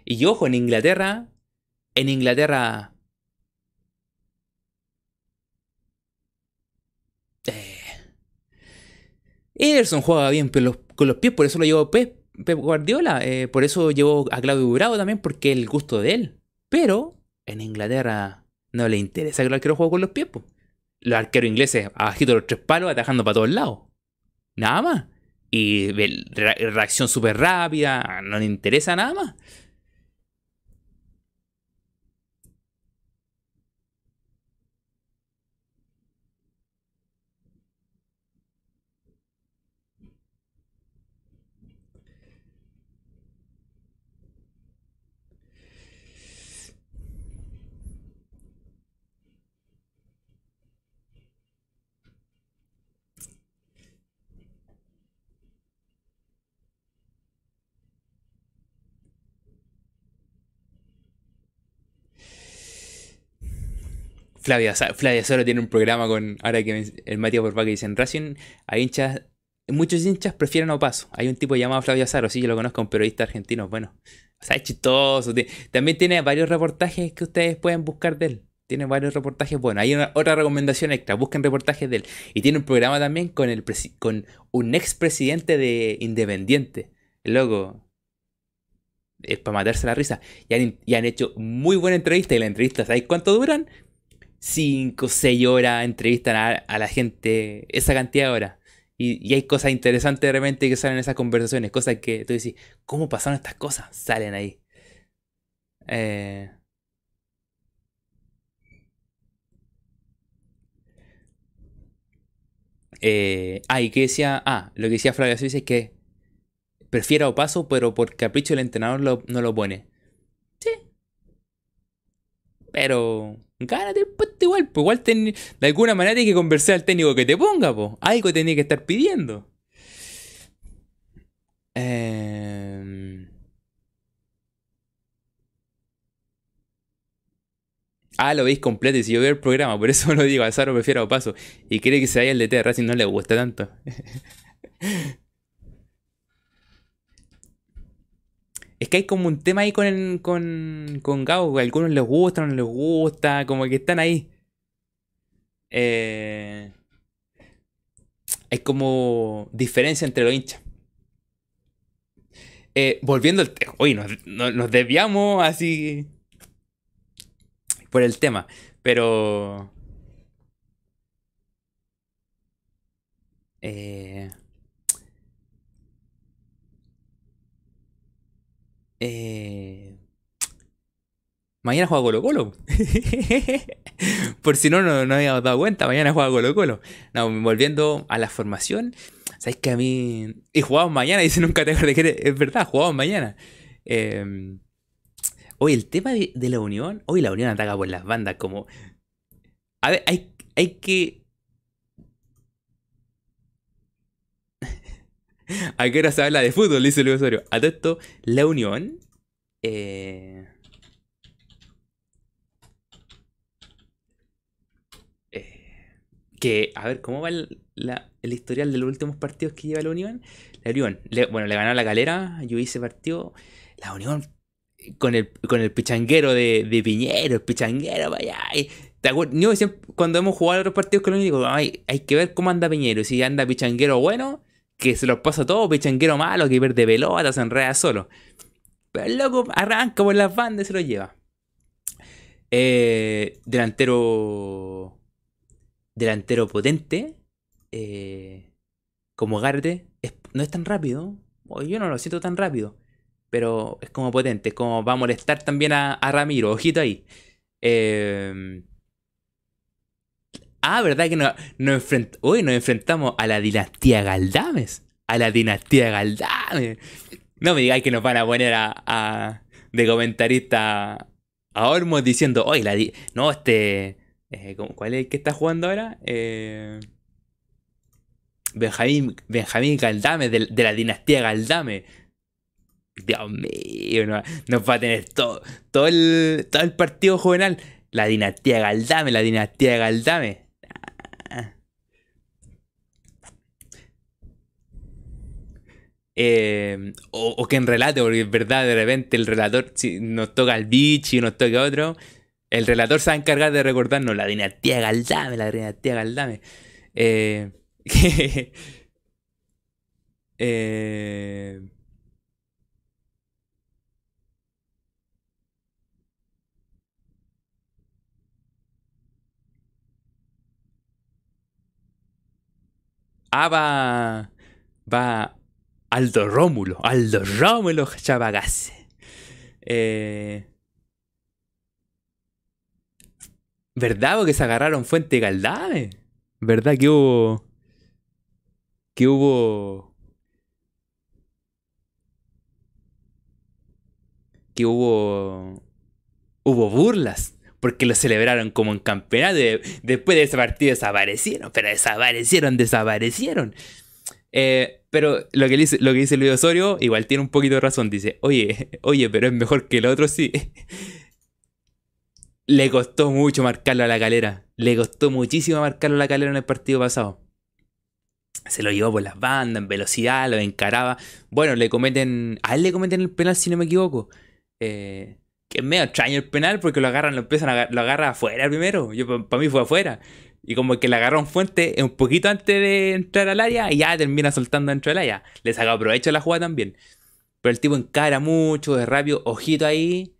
Y ojo, en Inglaterra, en Inglaterra... Eh, Ederson juega bien con los, pies, por eso lo llevó Pep, Guardiola. Eh, por eso llevó a Claudio Bravo también, porque el gusto de él. Pero en Inglaterra no le interesa que el arquero juegue con los pies. Los arqueros ingleses, abajito los tres palos, atajando para todos lados. Nada más. Y reacción súper rápida, no le interesa nada más. Flavia, Flavia solo tiene un programa con. Ahora que el Matías Porpa que dicen Racing, hay hinchas. Muchos hinchas prefieren Opaso. Hay un tipo llamado Flavio Azaro, sí, yo lo conozco, un periodista argentino. Bueno, o sea, es chistoso. También tiene varios reportajes que ustedes pueden buscar de él. Tiene varios reportajes buenos. Hay una, otra recomendación extra. Busquen reportajes de él. Y tiene un programa también con, el con un expresidente de Independiente. Loco. Es para matarse la risa. Y han, han hecho muy buena entrevista. Y la entrevista, ¿sabéis cuánto duran? 5, 6 horas entrevistan a, la gente esa cantidad de horas. Y, hay cosas interesantes de repente que salen en esas conversaciones, cosas que tú dices, ¿cómo pasaron estas cosas? Salen ahí. Eh... Eh, ah, y que decía, ah, lo que decía Flavia Suiz es que prefiero paso, pero por capricho el entrenador no lo pone. Sí. Pero Gánate el puesto igual, pues igual ten, de alguna manera hay que conversar al técnico que te ponga, pues. Algo tenía que estar pidiendo. Eh... Ah, lo veis completo y si yo veo el programa, por eso lo digo, a Saro prefiero a paso. Y quiere que se vaya el DT de Racing, no le gusta tanto. Es que hay como un tema ahí con, con, con Gao, a algunos les gusta, no les gusta, como que están ahí. Eh, hay como diferencia entre los hinchas. Eh, volviendo al tema, oye, nos, desviamos así por el tema, pero... Eh, Eh, mañana juega Colo Colo. Por si no, no, no habíamos dado cuenta, mañana juega Colo Colo. Volviendo a la formación, sabes que a mí... Y jugamos mañana, dice nunca te que es verdad, jugamos mañana. Eh, hoy el tema de, la unión, hoy la unión ataca por las bandas como... A ver, hay, hay que ¿A qué hora se habla de fútbol? Dice Luis Osorio. A todo esto, la Unión. Eh, eh, que, a ver, ¿cómo va el, historial de los últimos partidos que lleva la Unión? La Unión, bueno, le ganó la galera. Yo hice partido. La Unión con el, con el pichanguero de, de Piñero, el pichanguero, vaya. Yo siempre, cuando hemos jugado otros partidos con la Unión, digo, hay que ver cómo anda Piñero. Si anda pichanguero bueno que se los pasa todo, pichanguero malo, que pierde pelota, se enreda solo. Pero el loco arranca por las bandas y se lo lleva. Eh, delantero. Delantero potente. Eh, como Garde. no es tan rápido. yo no lo siento tan rápido. Pero es como potente. Es como va a molestar también a, a Ramiro. Ojito ahí. Eh, Ah, ¿verdad que nos, Hoy nos enfrentamos a la dinastía Galdames? A la dinastía Galdames. No me digáis que nos van a poner a, de comentarista a Ormos diciendo, oye, la no, este... Eh, ¿Cuál es el que está jugando ahora? Eh, Benjamín, Benjamín Galdame, de, la dinastía Galdame. Dios mío, nos va a tener todo, todo, el, todo el partido juvenal. La dinastía Galdame, la dinastía Galdame. Eh, o, que en relate, porque es verdad, de repente el relator, si nos toca bichi o nos toca otro, el relator se va a encargar de recordarnos la dinastía Galdame, la dinastía Galdame. Eh, eh, ah, va, va Aldo Rómulo, Aldo Rómulo Chavagase. Eh, ¿Verdad? Porque se agarraron Fuente Galdame. ¿Verdad que hubo. que hubo. que hubo. hubo burlas. Porque lo celebraron como en campeonato. Después de ese partido desaparecieron. Pero desaparecieron, desaparecieron. Eh, pero lo que, dice, lo que dice Luis Osorio, igual tiene un poquito de razón. Dice, oye, oye, pero es mejor que el otro, sí. Le costó mucho marcarlo a la calera. Le costó muchísimo marcarlo a la calera en el partido pasado. Se lo llevó por las bandas, en velocidad, lo encaraba. Bueno, le cometen. A él le cometen el penal, si no me equivoco. Eh, que es medio extraño el penal porque lo agarran, lo empiezan a lo agarra afuera primero. Yo para mí fue afuera. Y como que le agarró un fuente un poquito antes de entrar al área y ya termina soltando dentro del área. Le saca provecho a la jugada también. Pero el tipo encara mucho, es rápido, ojito ahí.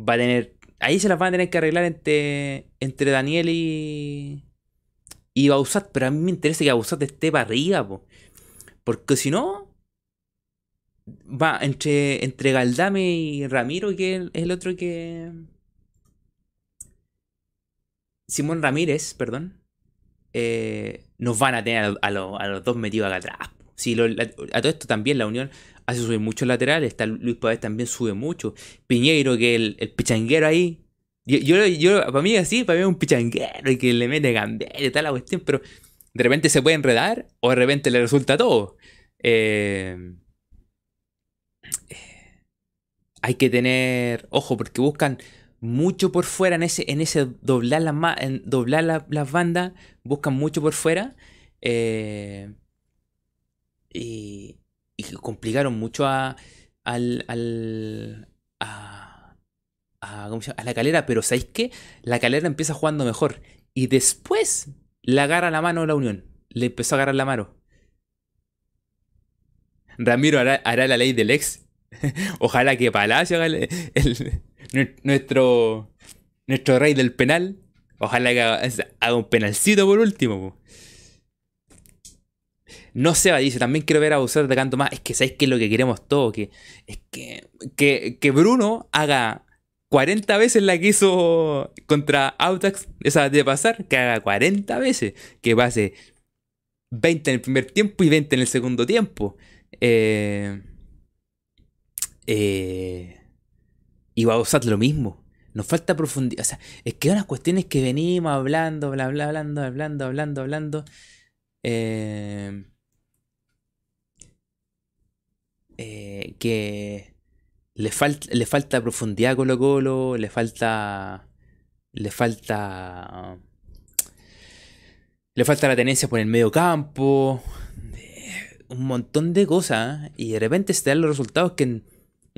Va a tener. Ahí se las van a tener que arreglar entre, entre Daniel y. Y Bausat. Pero a mí me interesa que Bausat esté para arriba, Porque si no. Va entre, entre Galdame y Ramiro, que es el otro que. Simón Ramírez, perdón, eh, nos van a tener a, los dos metidos acá atrás. a todo esto también la Unión hace subir mucho lateral. Está Luis Pavés también sube mucho. Piñeiro, que el, el pichanguero ahí. Yo, yo, para mí así, para mí es un pichanguero y que le mete cambiar y tal la cuestión, pero de repente se puede enredar o de repente le resulta todo. Eh, eh, hay que tener ojo porque buscan mucho por fuera en ese, en ese doblar, en doblar las bandas, buscan mucho por fuera. Eh, y, complicaron mucho a, la calera, pero ¿sabéis qué? La calera empieza jugando mejor. Y después le agarra la mano a la Unión. Le empezó a agarrar la mano. Ramiro hará, hará la ley del ex. Ojalá que Palacio haga el, nuestro, nuestro rey del penal. Ojalá que haga, un penalcito por último. No se va, dice, también quiero ver a de canto más. Es que sabéis que es lo que queremos todos. Que, es que, que, Bruno haga 40 veces la que hizo contra Autax, esa de pasar, que haga 40 veces. Que pase 20 en el primer tiempo y 20 en el segundo tiempo. Eh, eh, y usar lo mismo. Nos falta profundidad. O sea, es que unas cuestiones que venimos hablando, bla, bla, hablando, hablando, hablando, hablando. Eh, eh, que le, le falta profundidad a Colo Colo, le falta. Le falta. Le falta la tenencia por el medio campo. Un montón de cosas. Y de repente se dan los resultados que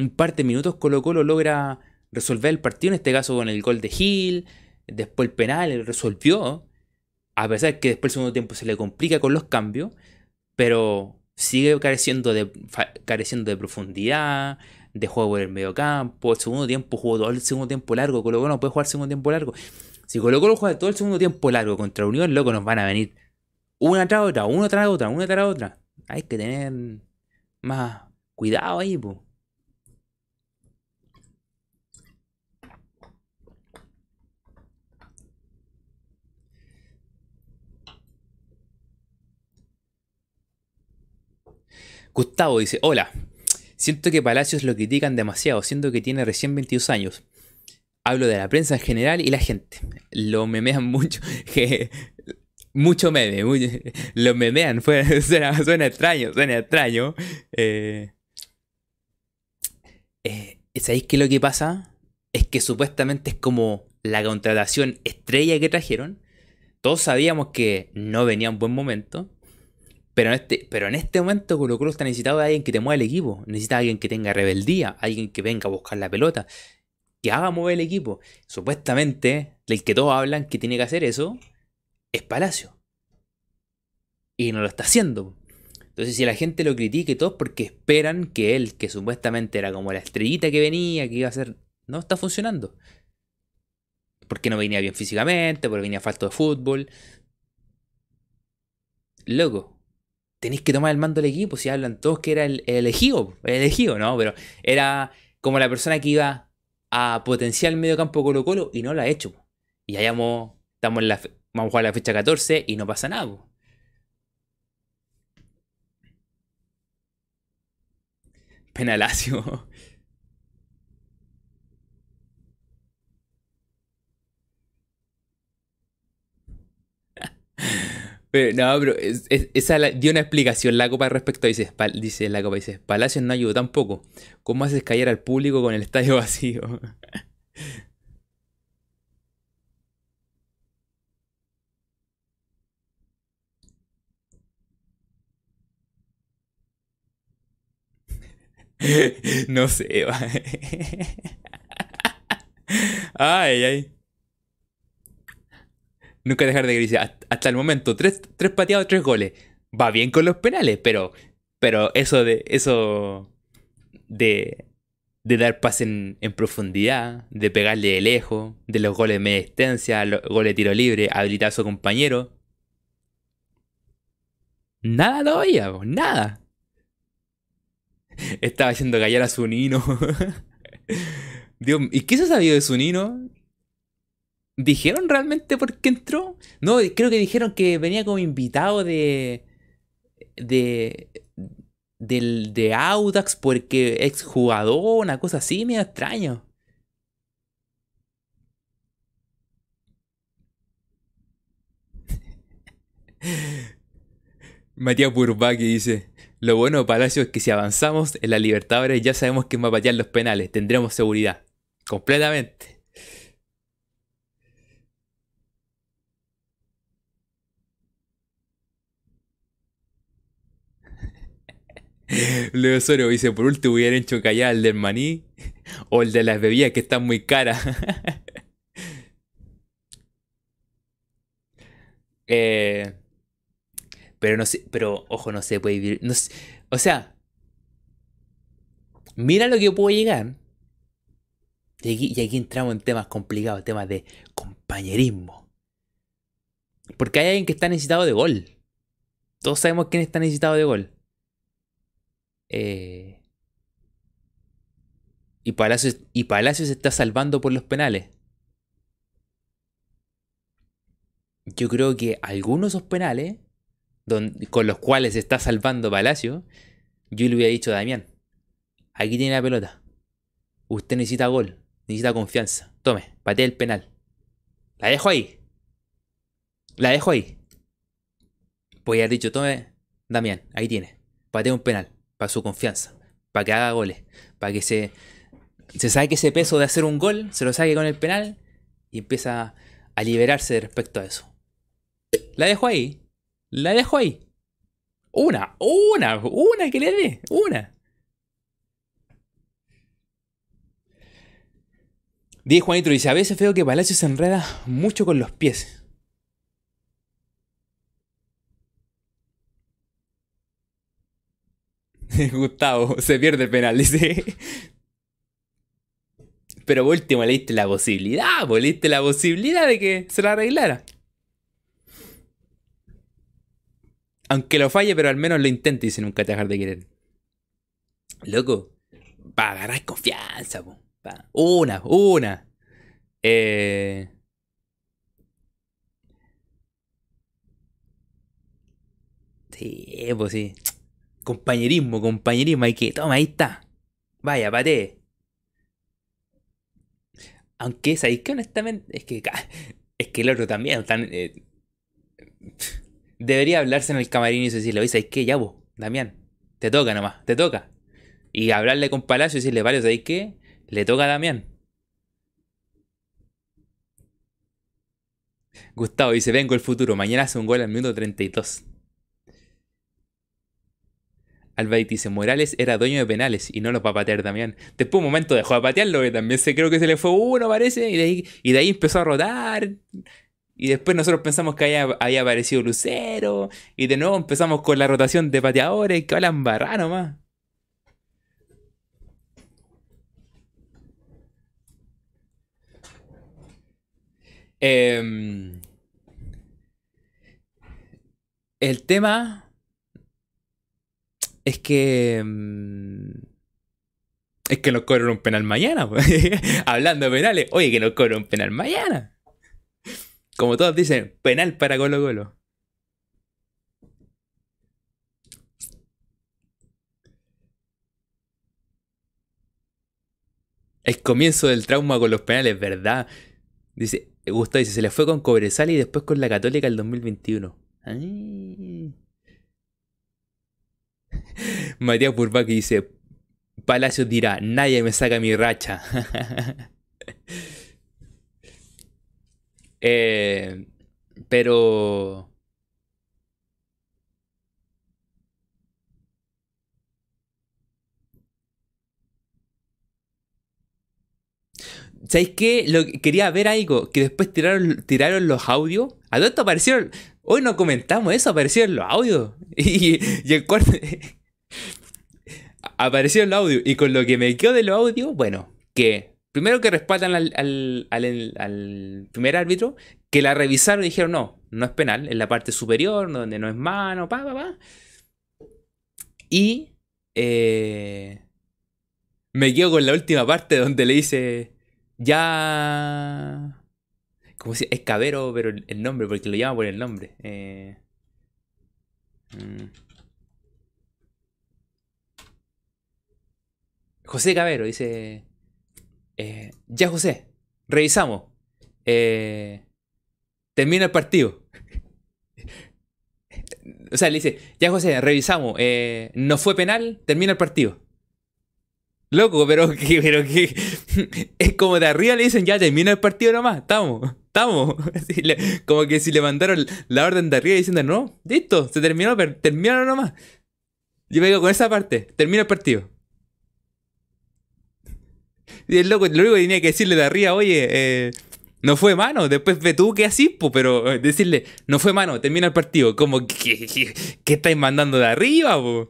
un par de minutos Colo Colo logra resolver el partido, en este caso con el gol de Gil, después el penal, resolvió, a pesar de que después el segundo tiempo se le complica con los cambios, pero sigue careciendo de, careciendo de profundidad, de juego en el medio campo, el segundo tiempo jugó todo el segundo tiempo largo, Colo Colo no puede jugar el segundo tiempo largo. Si Colo Colo juega todo el segundo tiempo largo contra Unión, loco, nos van a venir una tras otra, una tras otra, una tras otra. Hay que tener más cuidado ahí, pues. Gustavo dice, hola, siento que Palacios lo critican demasiado, siendo que tiene recién 22 años. Hablo de la prensa en general y la gente. Lo memean mucho. mucho meme, muy- lo memean, fue- suena, suena extraño, suena extraño. Eh, eh, ¿Sabéis qué lo que pasa? Es que supuestamente es como la contratación estrella que trajeron. Todos sabíamos que no venía un buen momento. Pero en este, pero en este momento Colo Colo está necesitado de alguien que te mueva el equipo. Necesita alguien que tenga rebeldía, alguien que venga a buscar la pelota, que haga mover el equipo. Supuestamente, el que todos hablan que tiene que hacer eso es Palacio. Y no lo está haciendo. Entonces, si la gente lo critica y todo, porque esperan que él, que supuestamente era como la estrellita que venía, que iba a ser. No está funcionando. Porque no venía bien físicamente, porque venía falto de fútbol. Loco, tenéis que tomar el mando del equipo. Si hablan todos que era el, el elegido, el elegido, ¿no? Pero era como la persona que iba a potenciar el medio campo Colo Colo y no lo ha hecho. Y allá vamos, estamos en la, vamos a jugar la fecha 14 y no pasa nada. po. Penalacio. Pero, no, pero es- es- esa la- dio una explicación la copa respecto a dice, dice la copa dice, Palacios no ayudó tampoco. ¿Cómo haces callar al público con el estadio vacío? No sé, va. Ay, ay. Nunca dejar de gritar. Hasta- el momento, tres, tres pateados, tres goles. Va bien con los penales, pero. Pero eso de. Eso. De. De dar pase en, en profundidad. De pegarle de lejos. De los goles de media distancia. Los goles de tiro libre. Habilitar a su compañero. Nada todavía, nada. Estaba haciendo callar a su nino. Dios, ¿y qué se ha sabido de su nino? ¿Dijeron realmente por qué entró? No, creo que dijeron que venía como invitado de. de. del de Audax porque ex jugador, una cosa así, medio extraño. Matías Burbaki dice: Lo bueno Palacio es que si avanzamos en la Libertadores ya sabemos quién va a patear los penales, tendremos seguridad. Completamente. Leo Osorio dice: Por último, hubieran hecho callar al del maní o el de las bebidas que están muy caras. Eh, pero no sé, pero ojo, no se puede vivir. no sé, o sea, mira lo que puedo llegar. Y aquí entramos en temas complicados, temas de compañerismo. Porque hay alguien que está necesitado de gol. Todos sabemos quién está necesitado de gol. Eh, y Palacios, y se está salvando por los penales. Yo creo que algunos de esos penales con los cuales se está salvando Palacio, yo le hubiera dicho a Damián, aquí tiene la pelota. Usted necesita gol, necesita confianza. Tome, patee el penal. La dejo ahí. La dejo ahí. Podría haber dicho, tome, Damián, ahí tiene. Patee un penal, para su confianza, para que haga goles, para que se, se saque ese peso de hacer un gol, se lo saque con el penal y empieza a liberarse respecto a eso. La dejo ahí. La dejo ahí. Una, una, una que le dé. Una. Dice Juanito, dice, a veces veo que Palacio se enreda mucho con los pies. Gustavo, se pierde el penal, dice. Pero por último le diste la posibilidad, le diste la posibilidad de que se la arreglara. Aunque lo falle, pero al menos lo intente se nunca te dejar de querer. Loco, para agarrar confianza, po. Pa- Una, una. Eh... Sí, pues sí. Compañerismo, compañerismo, hay que. Toma, ahí está. Vaya, patee. Aunque sabéis que honestamente. Es que. Es que el otro también. Eh, Debería hablarse en el camarín y decirle, oye, ¿sabes qué? Ya vos, Damián, te toca nomás, te toca. Y hablarle con Palacio y decirle, vale, ¿sabes qué? Le toca a Damián. Gustavo dice, vengo el futuro, mañana hace un gol al minuto 32. Albaid dice, Morales era dueño de penales y no los va a patear Damián. Después un momento dejó de patearlo, que también se creo que se le fue uno, parece, y de ahí, y de ahí empezó a rodar. Y después nosotros pensamos que había, había aparecido Lucero. Y de nuevo empezamos con la rotación de pateadores que hablan barra nomás. Em, el tema es que. em, es que nos cobran un penal mañana. pues. Hablando de penales, oye, que nos cobran un penal mañana. Como todos dicen, penal para Colo Colo. El comienzo del trauma con los penales, ¿verdad? Dice, Gustavo dice, se le fue con Cobresal y después con la Católica el 2021. Ay. Matías Purvaki dice, Palacio dirá, nadie me saca mi racha. Eh, pero... ¿Sabéis qué? Lo, que- quería ver algo, que después tiraron, tiraron los audios. A esto aparecieron... Hoy no comentamos eso, aparecieron los audios. Y, y el cuarto... aparecieron los audios. Y con lo que me quedo de los audios, bueno, que primero que respaldan al, al- al- primer árbitro, que la revisaron y dijeron, no, no es penal, en la parte superior, donde no es mano, pa, pa, pa. Y eh, me quedo con la última parte donde le dice, ya... ¿Cómo se Es Cabero, pero el el nombre, porque lo llama por el nombre. Eh, mm. José Cabero dice... eh, ya José, revisamos. Eh, termina el partido. O sea, le dice, ya José, revisamos. eh, no fue penal, termina el partido. Loco, pero que, que es como de arriba le dicen, ya termina el partido nomás, estamos, estamos. Como que si le mandaron la orden de arriba diciendo, no, listo, se terminó, pero terminaron nomás. Yo me quedo con esa parte, termina el partido. Y el loco, lo único que tenía que decirle de arriba, oye, eh, no fue mano, después ve tú que así, pero eh, decirle, no fue mano, termina el partido. Como, ¿qué, qué, estáis mandando de arriba, po?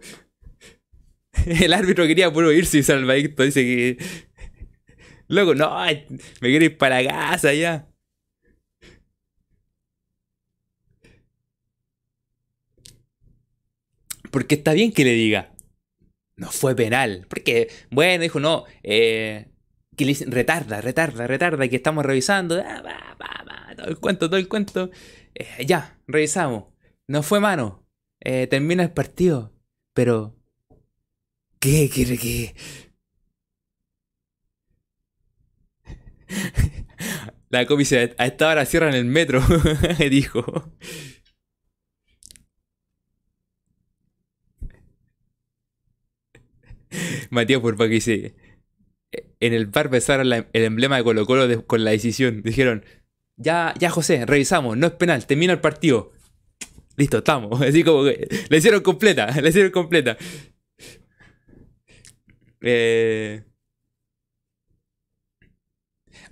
El árbitro quería puro irse y Salvadito dice que. Loco, no, me quiero ir para casa ya. Porque está bien que le diga. No fue penal. Porque, bueno, dijo, no, eh, retarda, retarda, retarda, que estamos revisando. ah, todo el cuento, todo el cuento. Eh, ya, revisamos. No fue mano. Eh, termina el partido. Pero. ¿Qué quiere que.? La comi dice, a esta hora cierran el metro, dijo. Matías por que dice, en el bar besaron el emblema de Colo Colo con la decisión. Dijeron, ya, ya José, revisamos, no es penal, termina el partido. Listo, estamos. Así como que la hicieron completa, la hicieron completa. Eh,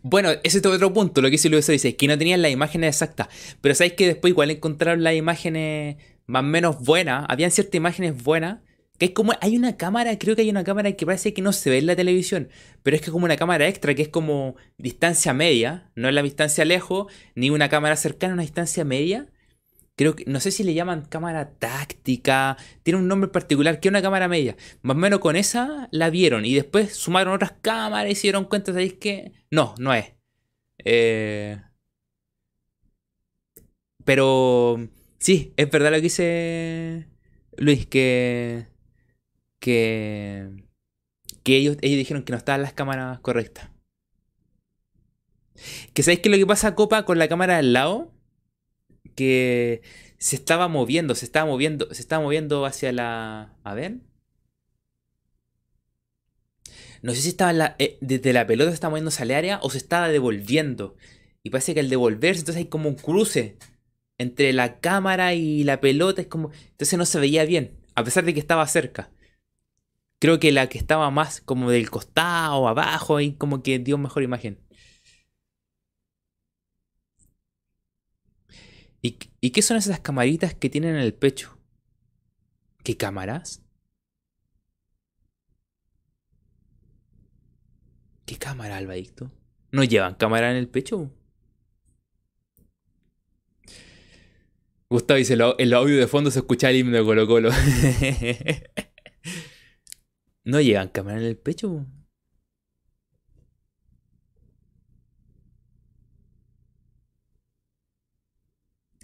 Bueno, ese es otro punto, lo que dice Luis dice, es que no tenían las imágenes exactas. Pero sabéis que después igual encontraron las imágenes más o menos buenas. Habían ciertas imágenes buenas. Que es como, hay una cámara, creo que hay una cámara que parece que no se ve en la televisión. Pero es que es como una cámara extra, que es como distancia media. No es la distancia lejos, ni una cámara cercana, una distancia media. Creo que, no sé si le llaman cámara táctica. Tiene un nombre particular, que es una cámara media. Más o menos con esa la vieron. Y después sumaron otras cámaras y se dieron cuenta, ¿sabéis que No, no es. Eh, pero sí, es verdad lo que dice Luis, que, que, que ellos, ellos dijeron que no estaban las cámaras correctas. Que sabéis que lo que pasa, Copa, con la cámara al lado, porque se estaba moviendo, se estaba moviendo, se estaba moviendo hacia la... A ver. No sé si estaba la, eh, desde la pelota se estaba moviéndose al área o se estaba devolviendo. Y parece que al devolverse, entonces hay como un cruce entre la cámara y la pelota. Es como. Entonces no se veía bien, a pesar de que estaba cerca. Creo que la que estaba más como del costado, abajo, ahí como que dio mejor imagen. ¿Y, ¿Y qué son esas camaritas que tienen en el pecho? ¿Qué cámaras? ¿Qué cámara, Albadicto? ¿No llevan cámara en el pecho? Gustavo dice, el audio de fondo se escucha el himno de Colo Colo. ¿No llevan cámara en el pecho?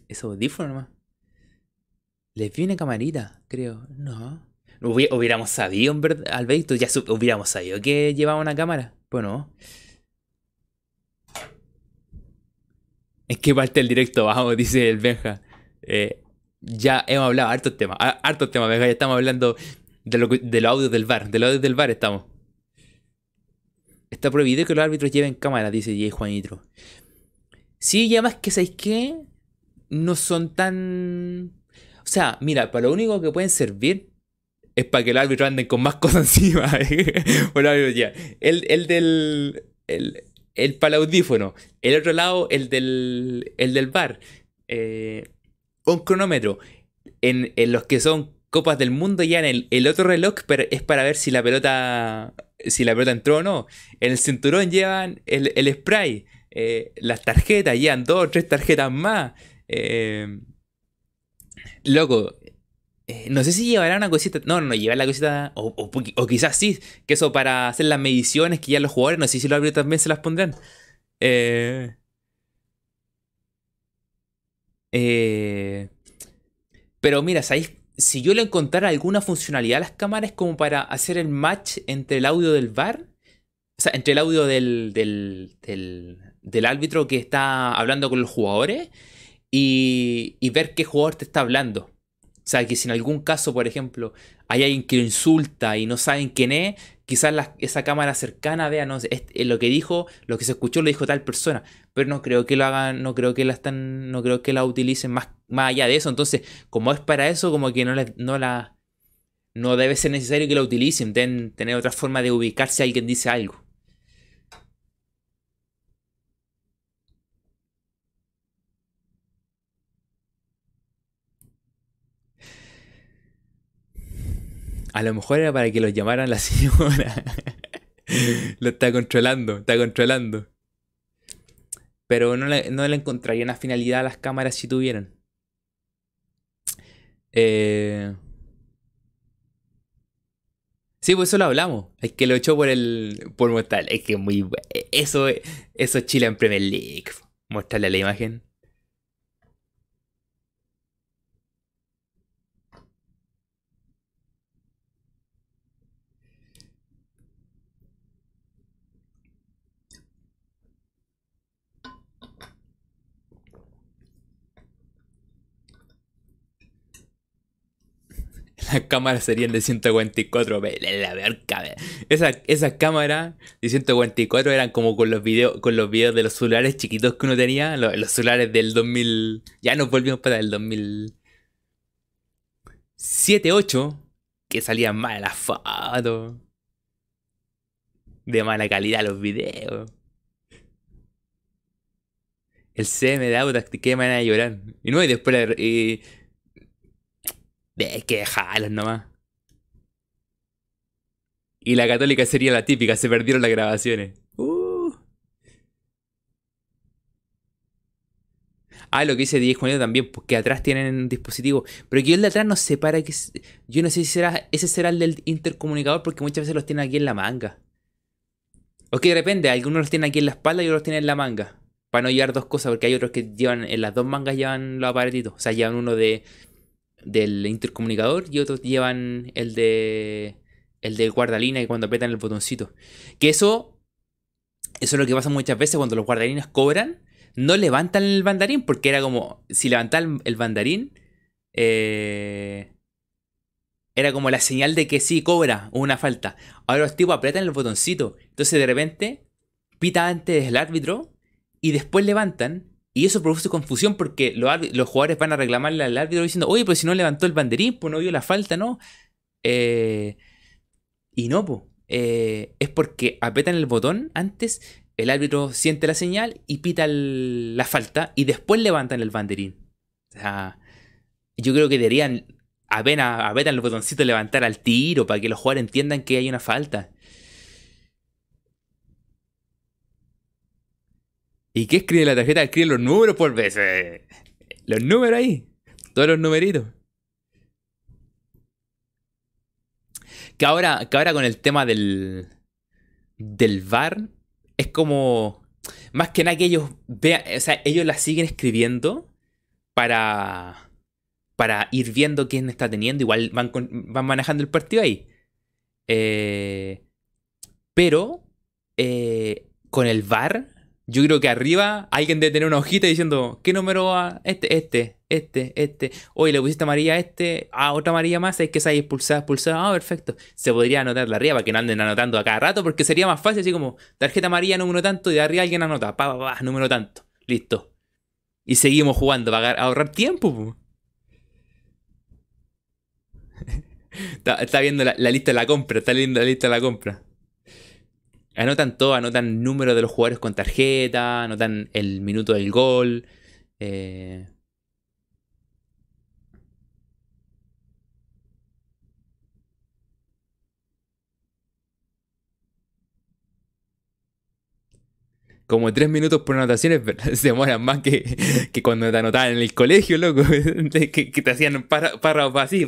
Eso audífono nomás. Les viene camarita, creo. No. Hubiéramos sabido, en verdad, Alberto, ya hubiéramos sabido que llevaba una cámara. Bueno. ¿En qué parte del directo vamos? Dice el Benja. Eh, ya hemos hablado hartos temas. Hartos temas, Benja. Ya estamos hablando de, lo, de los audios del bar. De los audios del bar estamos. Está prohibido que los árbitros lleven cámara, dice J. Juanitro. Sí, ya más que sabéis que no son tan. O sea, mira, para lo único que pueden servir es para que el árbitro ande con más cosas encima. bueno, ya. El, el del. El, el para el audífono. El otro lado, el del, el del bar. Eh, un cronómetro. En, en, los que son Copas del Mundo, ya en el, otro reloj pero es para ver si la pelota. Si la pelota entró o no. En el cinturón llevan el, spray. Eh, las tarjetas, llevan dos o tres tarjetas más. Eh, loco, eh, no sé si llevará una cosita. No, no, no la cosita. O, quizás sí, que eso para hacer las mediciones que ya los jugadores, no sé si los árbitros también se las pondrán. Pero mira, Si yo le encontrara alguna funcionalidad a las cámaras como para hacer el match entre el audio del VAR, o sea, entre el audio del, del, del, árbitro que está hablando con los jugadores y, y ver qué jugador te está hablando. O sea, que si en algún caso, por ejemplo, hay alguien que lo insulta y no saben quién es, quizás esa cámara cercana vea, no, eh, lo que dijo, lo que se escuchó lo dijo tal persona. Pero no creo que lo hagan, no creo que la están, no creo que la utilicen más, más allá de eso. Entonces, como es para eso, como que no, no la no debe ser necesario que la utilicen, deben tener otra forma de ubicarse a alguien dice algo. A lo mejor era para que los llamaran la señora. lo está controlando, está controlando. Pero no le, no le encontraría una finalidad a las cámaras si tuvieran. Eh... Sí, pues eso lo hablamos. Es que lo echó por el. por mostrar. Es que muy. Eso, eso es Chile en Premier League. Mostrarle la imagen. Las cámaras serían de 144 la Esa, esas cámaras de 144 eran como con los videos con los videos de los celulares chiquitos que uno tenía, los, celulares del 2000, ya nos volvimos para el 2007, 8 que salían mal las fotos. De mala calidad los videos. El CM de Audax que me van a llorar. Y no, y después hay que dejarlos nomás. Y la católica sería la típica, se perdieron las grabaciones. Uh. Ah, lo que dice 10 Juanito también, porque atrás tienen un dispositivo. Pero que el de atrás no sé para que. Yo no sé si será. Ese será el del intercomunicador, porque muchas veces los tienen aquí en la manga. O que depende, algunos los tienen aquí en la espalda y otros tienen en la manga. Para no llevar dos cosas, porque hay otros que llevan. En las dos mangas llevan los aparatitos. O sea, llevan uno de del intercomunicador y otros llevan el de el de guardalina y cuando apretan el botoncito. Que eso eso es lo que pasa muchas veces cuando los guardalinas cobran, no levantan el bandarín porque era como, si levantan el bandarín, eh, era como la señal de que sí cobra una falta. Ahora los tipos apretan el botoncito. Entonces de repente pita antes el árbitro y después levantan. Y eso produce confusión porque los, jugadores van a reclamarle al árbitro diciendo, oye, pues si no levantó el banderín, pues no vio la falta, ¿no? Eh, y no, pues. es porque apretan el botón antes, el árbitro siente la señal y pita la falta y después levantan el banderín. O sea, yo creo que deberían apenas apretan el botoncito levantar al tiro para que los jugadores entiendan que hay una falta. ¿Y qué escribe la tarjeta? Escribe los números por veces. Los números ahí. Todos los numeritos. Que ahora, que ahora con el tema del, del VAR es como. Más que nada que ellos vean. O sea, ellos la siguen escribiendo para. Para ir viendo quién está teniendo. Igual van, van manejando el partido ahí. Eh, pero. Eh, con el VAR yo creo que arriba alguien debe tener una hojita diciendo, ¿qué número va? Este, este, este, este. Oye, le pusiste amarilla a este, a otra amarilla más, hay que salir expulsada, expulsada. Ah, perfecto. Se podría anotar la arriba para que no anden anotando a cada rato, porque sería más fácil, así como tarjeta amarilla número tanto, y de arriba alguien anota, pa, pa, pa, número tanto. Listo. Y seguimos jugando para ahorrar tiempo. está, viendo la, la, lista de la compra, está viendo la lista de la compra. Anotan todo, anotan número de los jugadores con tarjeta, anotan el minuto del gol. Eh. Como tres minutos por anotaciones se demoran más que, cuando te anotaban en el colegio, loco. que, te hacían párrafos así,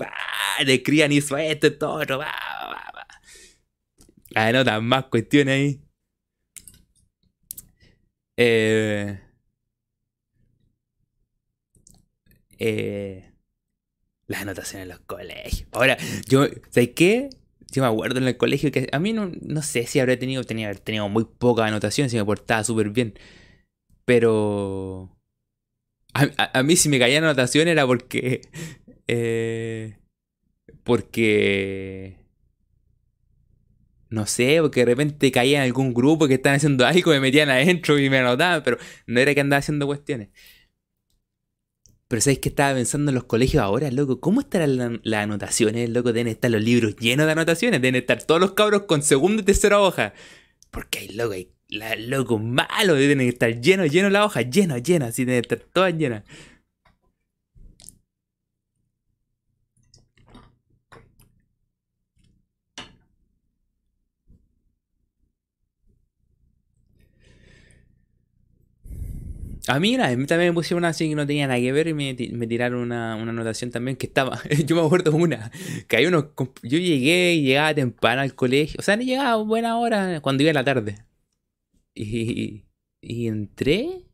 te escribían hizo esto, todo, va, anotan más cuestiones ahí. Eh, eh, las anotaciones en los colegios. Ahora, yo, ¿sabes qué? Yo me acuerdo en el colegio que a mí no, no sé si habría tenido, tenía tenido muy poca anotación, si me portaba súper bien. Pero. A, mí si me caía anotación era porque. Eh, porque no sé, porque de repente caía en algún grupo que estaban haciendo algo, me metían adentro y me anotaban, pero no era que andaba haciendo cuestiones. Pero ¿sabes qué estaba pensando en los colegios ahora, loco? ¿Cómo estarán las anotaciones, loco? Deben estar los libros llenos de anotaciones, deben estar todos los cabros con segunda y tercera hoja. Porque hay loco, hay locos malos, deben estar llenos, llenos la hoja, llenos, llenas, así deben estar todas llenas. A mí, a mí también me pusieron una así que no tenía nada que ver y me, tiraron una, anotación también que estaba. yo me acuerdo una. Que hay unos. Yo llegué y llegaba temprano al colegio. O sea, no llegaba a buena hora cuando iba a la tarde. Y, y entré.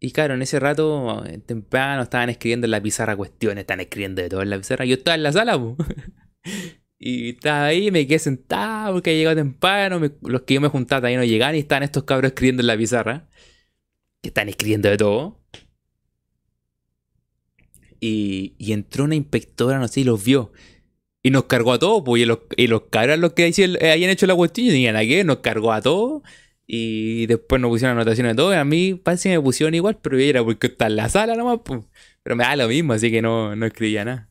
Y claro, en ese rato, temprano, estaban escribiendo en la pizarra cuestiones. Están escribiendo de todo en la pizarra. Yo estaba en la sala, Y estaba ahí, me quedé sentado porque llegado temprano. los que yo me juntaba también no llegaban y estaban estos cabros escribiendo en la pizarra que están escribiendo de todo. Y, entró una inspectora, no sé, y los vio. Y nos cargó a todos, pues, y los, y los los que habían hecho la cuestión, y tenían aquí, nos cargó a todos. Y después nos pusieron anotaciones de todo. Y a mí parece que me pusieron igual, pero era porque está en la sala nomás, pues. Pero me da lo mismo, así que no, no escribía nada.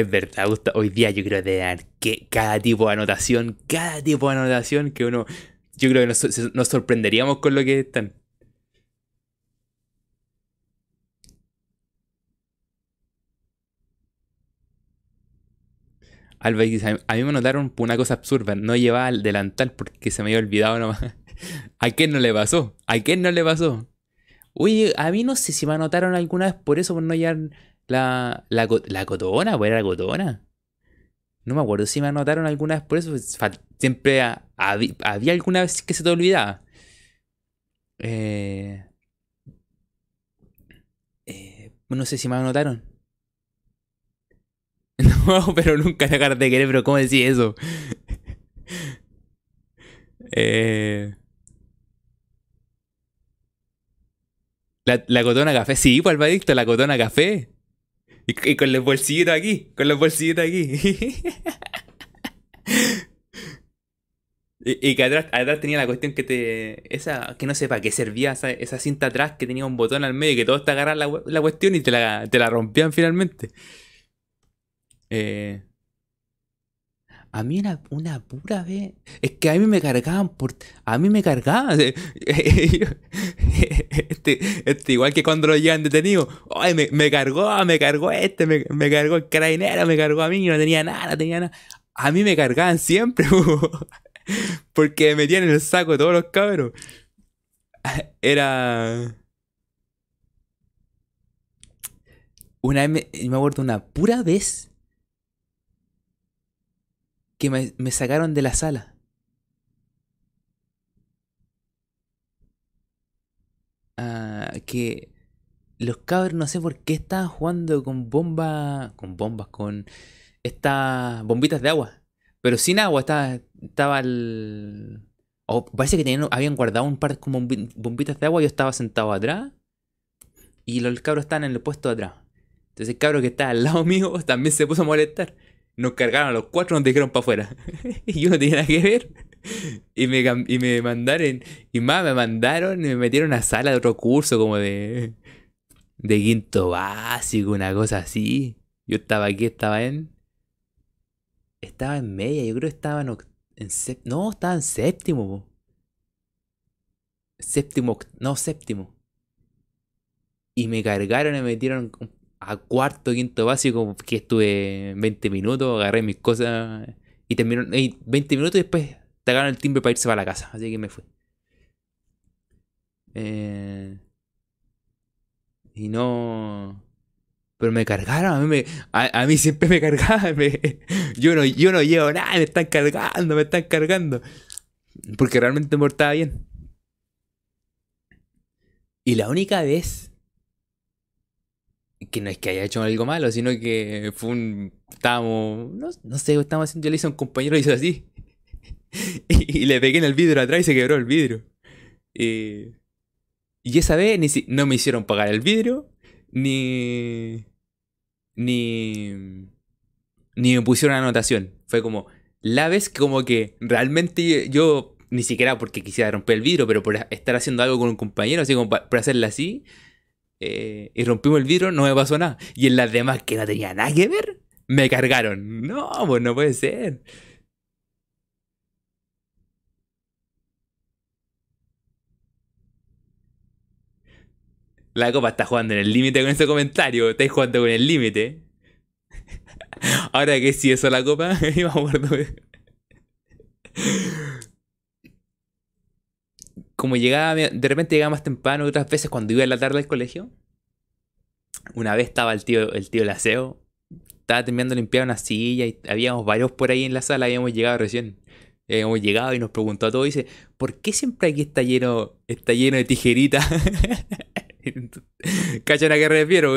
Es verdad, hoy día yo creo de que cada tipo de anotación, cada tipo de anotación que uno, yo creo que nos, sorprenderíamos con lo que están. Alba a mí me notaron una cosa absurda, no llevaba el delantal porque se me había olvidado nomás. ¿A quién no le pasó? ¿A quién no le pasó? Oye, a mí no sé si me anotaron alguna vez por eso, por no llevar la, la, la cotona, pues era cotona. No me acuerdo si me anotaron alguna vez por eso. Pues, siempre había alguna vez que se te olvidaba. Eh, No sé si me anotaron. No, pero nunca dejar de querer, pero ¿cómo decís eso? eh... La, la cotona café, sí, pues Alvadicto, la cotona café. Y, con los bolsillitos aquí, con los bolsillitos aquí. y, y, que atrás, atrás, tenía la cuestión que te. Esa, que no sé para qué servía esa, esa, cinta atrás que tenía un botón al medio y que todos te agarraban la, la cuestión y te la, te la rompían finalmente. Eh, a mí una, una pura vez. Es que a mí me cargaban por. A mí me cargaban. Este, este, igual que cuando lo llevan detenido. Ay, me, me, cargó, me cargó este, me, me, cargó el carabinero, me cargó a mí, no tenía nada, no tenía nada. A mí me cargaban siempre, porque me metían en el saco todos los cabros. Era. Una vez me, me acuerdo una pura vez que me, sacaron de la sala. Ah, que los cabros no sé por qué estaban jugando con bombas, con bombas, con estas bombitas de agua. Pero sin agua, estaba, estaba el... O parece que tenían, habían guardado un par como bombitas de agua, yo estaba sentado atrás y los cabros estaban en el puesto de atrás. Entonces el cabro que estaba al lado mío también se puso a molestar. Nos cargaron a los cuatro, nos dijeron para afuera. y yo no tenía nada que ver. Y me, y me mandaron, y más me mandaron y me metieron a sala de otro curso como de, de quinto básico, una cosa así. Yo estaba aquí, estaba en... Estaba en media, yo creo que estaba en... en no, estaba en séptimo. Séptimo, no, séptimo. Y me cargaron y me metieron a cuarto, quinto básico, que estuve 20 minutos, agarré mis cosas y terminó. Y 20 minutos y después agarran el timbre para irse para la casa. Así que me fui. Eh, y no. Pero me cargaron, a mí, a, mí siempre me cargaban. yo, no, yo no llevo nada, me están cargando, me están cargando. Porque realmente me portaba bien. Y la única vez que no es que haya hecho algo malo, sino que fue un. Estábamos. No, no sé, estábamos haciendo. Yo le hice a un compañero, hizo así. y, le pegué en el vidrio atrás y se quebró el vidrio. y esa vez ni si, no me hicieron pagar el vidrio, ni. Ni. Ni me pusieron anotación. Fue como. La vez como que realmente yo, ni siquiera porque quisiera romper el vidrio, pero por estar haciendo algo con un compañero, así como por hacerla así, eh, y rompimos el vidrio, no me pasó nada. Y en las demás que no tenía nada que ver, me cargaron. No, pues no puede ser. La copa está jugando en el límite con ese comentario. Estáis jugando con el límite. Ahora que si eso la copa, me acuerdo. Como llegaba, de repente llegaba más temprano, otras veces cuando iba a la tarde al colegio, una vez estaba el tío, el tío Laceo, estaba terminando de limpiar una silla y habíamos varios por ahí en la sala, habíamos llegado recién. Habíamos llegado y nos preguntó a todos, dice, ¿por qué siempre aquí está lleno, está lleno de tijeritas? ¿Cachan a qué refiero?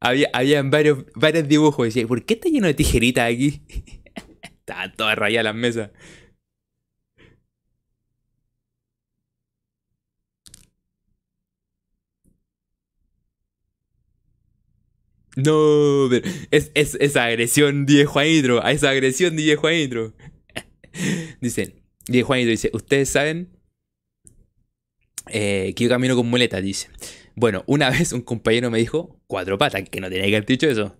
Había, habían varios, varios dibujos, dice, ¿por qué está lleno de tijeritas aquí? Estaban todas rayadas las mesas. No, pero es, es, esa agresión de Juanitro, a esa agresión de Juanitro. Dice, Die Juanitro dice, ustedes saben eh, que yo camino con muletas, dice. Bueno, una vez un compañero me dijo, cuatro patas, que no tenía que haber dicho eso.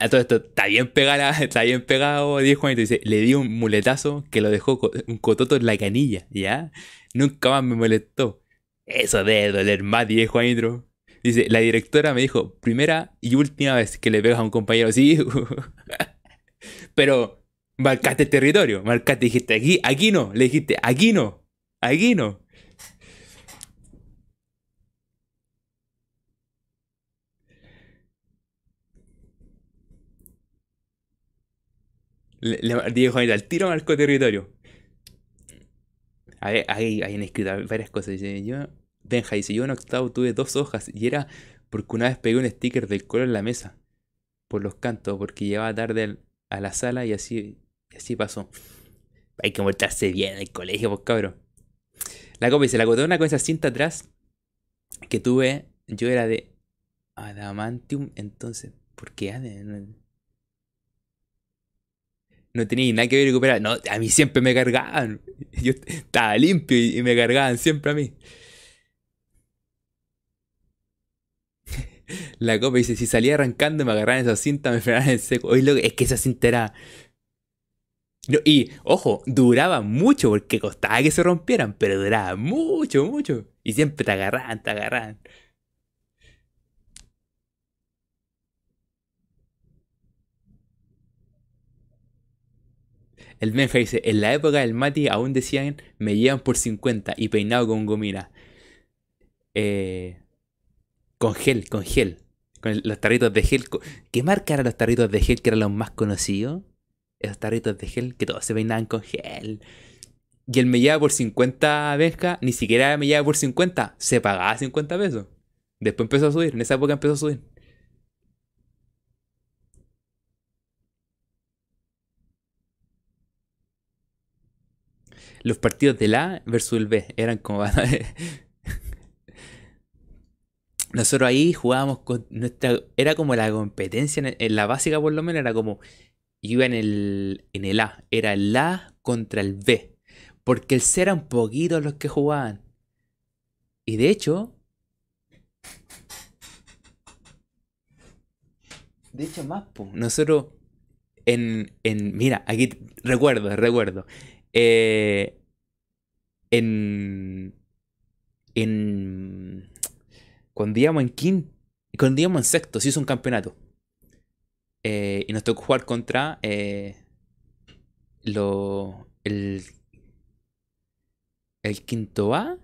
A todo esto, está bien pegado, está bien pegado, Die Juanitro dice, le di un muletazo que lo dejó un cototo en la canilla, ¿ya? Nunca más me molestó. Eso debe doler más, Die Juanitro. Dice, la directora me dijo, primera y última vez que le pegas a un compañero sí. Pero marcaste territorio, marcaste, dijiste, aquí, aquí no, le dijiste, aquí no, aquí no. Le, le dijo al tiro marcó territorio. Ahí, ahí, ahí han varias cosas. Dice, yo Benja dice, yo en octavo tuve dos hojas y era porque una vez pegué un sticker del color en la mesa. Por los cantos, porque llevaba tarde a la sala y así, así pasó. Hay que portarse bien en el colegio, pues cabrón. La copia dice, la una con esa cinta atrás que tuve, yo era de Adamantium, entonces, ¿por qué No, no tenía nada que recuperar. No, a mí siempre me cargaban. Yo estaba limpio y me cargaban siempre a mí. La copa dice, si salía arrancando me agarraban esa cinta, me frenaban en seco. Oye, es que esa cinta era... y, ojo, duraba mucho porque costaba que se rompieran, pero duraba mucho, mucho. Y siempre te agarraban, te agarraban. El Benja dice, en la época del Mati aún decían, me llevan por 50 y peinado con gomina. Eh, con gel, con gel. Con los tarritos de gel. ¿Qué marca eran los tarritos de gel que eran los más conocidos? Esos tarritos de gel que todos se peinaban con gel. Y el me lleva por 50 Benja, ni siquiera me lleva por 50, se pagaba 50 pesos. Después empezó a subir, en esa época empezó a subir. Los partidos del A versus el B eran como nosotros ahí jugábamos con. Era como la competencia, en, la básica por lo menos, era como. iba en el, en el A. Era el A contra el B. Porque el C eran poquitos los que jugaban. Y de hecho. De hecho, más, pues. Nosotros. En, en. Mira, aquí recuerdo, recuerdo. Eh, en. En cuando íbamos en quinto, cuando íbamos en sexto, se hizo un campeonato. Eh, y nos tocó jugar contra eh, lo, el, el quinto A.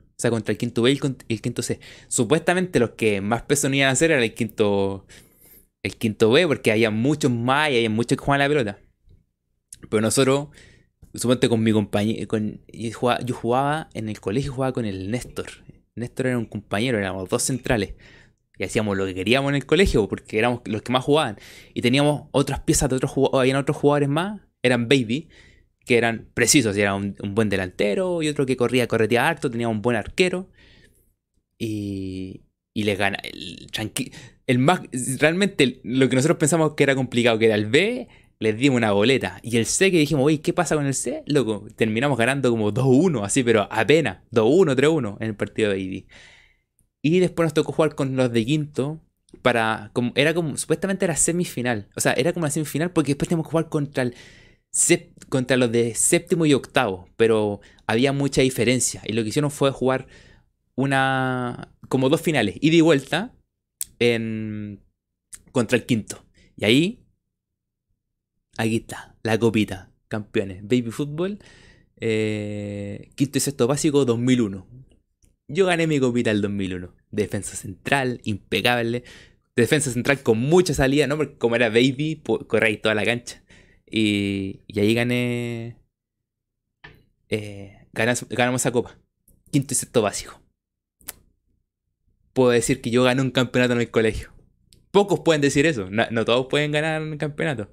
O sea, contra el quinto B y el, quinto C. Supuestamente los que más peso no iban a hacer era el quinto, el quinto B, porque había muchos más y había muchos que jugaban la pelota. Pero nosotros, suponte con mi compañero, con, yo, jugaba, yo jugaba en el colegio, jugaba con el Néstor. Néstor era un compañero, éramos dos centrales. Y hacíamos lo que queríamos en el colegio, porque éramos los que más jugaban. Y teníamos otras piezas de otros jugadores, habían otros jugadores más, eran baby, que eran precisos. Era un, buen delantero y otro que corría, corretía harto, tenía un buen arquero. Y, y les gana. El, el más, realmente lo que nosotros pensamos que era complicado, que era el B, les dimos una boleta. Y el C que dijimos, oye, ¿qué pasa con el C? Loco, terminamos ganando como 2-1, así, pero apenas. 2-1, 3-1 en el partido de ID. Y después nos tocó jugar con los de quinto. Para. Como, era como. Supuestamente era semifinal. O sea, era como una semifinal porque después teníamos que jugar contra el. Contra los de séptimo y octavo. Pero había mucha diferencia. Y lo que hicieron fue jugar una. como dos finales. Ida y vuelta. En, contra el quinto. Y ahí Aquí está, la copita. Campeones. Baby Football. Eh, quinto y sexto básico 2001. Yo gané mi copita el 2001. Defensa central, impecable. Defensa central con mucha salida, ¿no? Porque como era baby, corrí toda la cancha. Y, y ahí gané. Eh, ganamos, ganamos esa copa. Quinto y sexto básico. Puedo decir que yo gané un campeonato en el colegio. Pocos pueden decir eso. No todos pueden ganar un campeonato.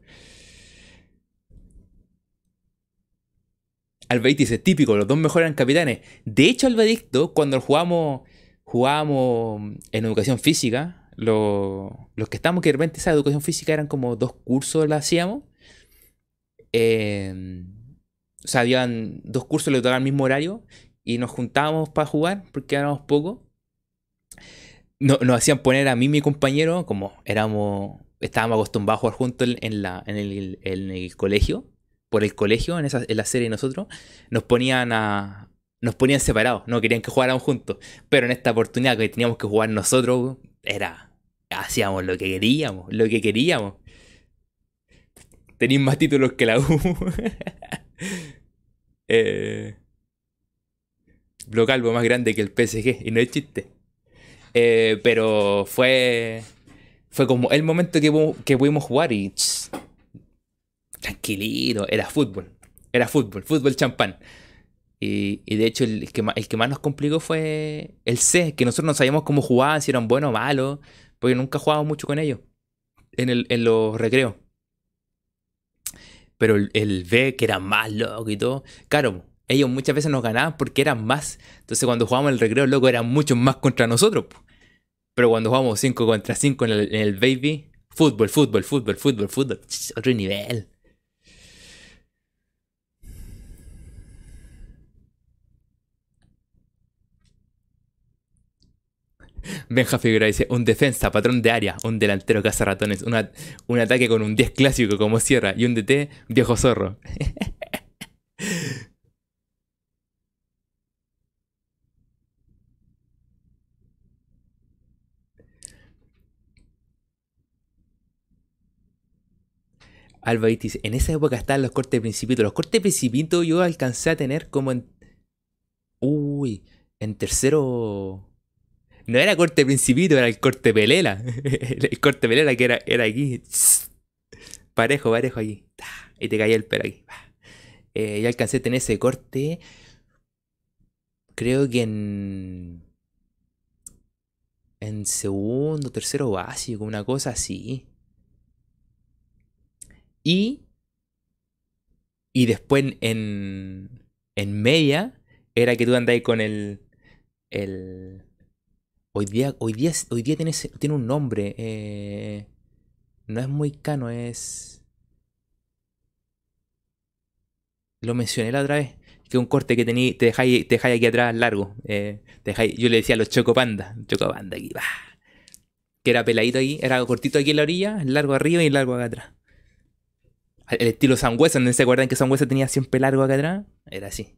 Alvarito dice, típico, los dos mejores eran capitanes. De hecho, Alvarito, cuando jugábamos, jugábamos en educación física, los que estábamos que de repente esa educación física eran como dos cursos, la hacíamos. Em, o sea, habían dos cursos, le tocaban el mismo horario y nos juntábamos para jugar porque éramos pocos. No, nos hacían poner a mí y mi compañero, como éramos, estábamos acostumbrados a jugar juntos en, la, en el colegio por el colegio, en, esa, en la serie nosotros, nos ponían a. Nos ponían separados, no querían que jugáramos juntos. Pero en esta oportunidad que teníamos que jugar nosotros, era. Hacíamos lo que queríamos, lo que queríamos. Tenéis más títulos que la U. eh, más grande que el PSG, y no es chiste. Eh, pero fue. Fue como el momento que, que pudimos jugar y tranquilito, era fútbol, era fútbol, fútbol champán. Y, de hecho el que, el que más nos complicó fue el C, que nosotros no sabíamos cómo jugaban, si eran buenos o malos, porque nunca jugábamos mucho con ellos en, el, en los recreos. Pero el, B, que era más loco y todo, claro, ellos muchas veces nos ganaban porque eran más. Entonces cuando jugábamos el recreo, loco, eran muchos más contra nosotros. Pero cuando jugamos 5 contra 5 en el, en el baby, fútbol, fútbol, fútbol, fútbol, fútbol, otro nivel. Benja Figueroa dice, un defensa, patrón de área, un delantero caza ratones, un ataque con un 10 clásico como Sierra y un DT viejo zorro. Alba dice, en esa época estaban los cortes de principito. Los cortes de principito yo alcancé a tener como en... Uy, en tercero... No era corte principito, era el corte pelela. El corte pelela que era, era aquí. Parejo, parejo aquí. Y te caía el pelo aquí. Eh, yo alcancé a tener ese corte. Creo que en. En segundo, tercero básico, una cosa así. Y. Y después en. En, en media. Era que tú andabas con el. El. Hoy día, hoy día, hoy día tiene, tiene un nombre. eh, no es muy cano, es. Lo mencioné la otra vez. Que un corte que tení, te dejáis te dejáis aquí atrás largo. eh, yo le decía a los chocopanda. Chocopanda aquí, va. Que era peladito aquí, era cortito aquí en la orilla, largo arriba y largo acá atrás. El estilo Sangüesa, ¿no se acuerdan que Sangüesa tenía siempre largo acá atrás? Era así.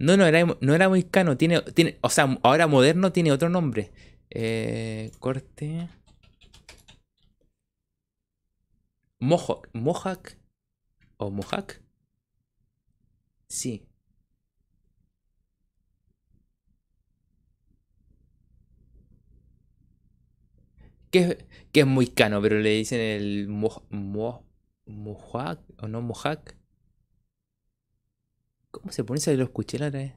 No, no era, no era muy cano. Tiene, tiene, o sea, ahora moderno tiene otro nombre. Eh, corte. Mohawk. Mohawk. ¿O Mohawk? Sí. Que que es muy cano, pero le dicen el mo, o no Mohawk. ¿Cómo se pone eso? Lo escuché la otra vez.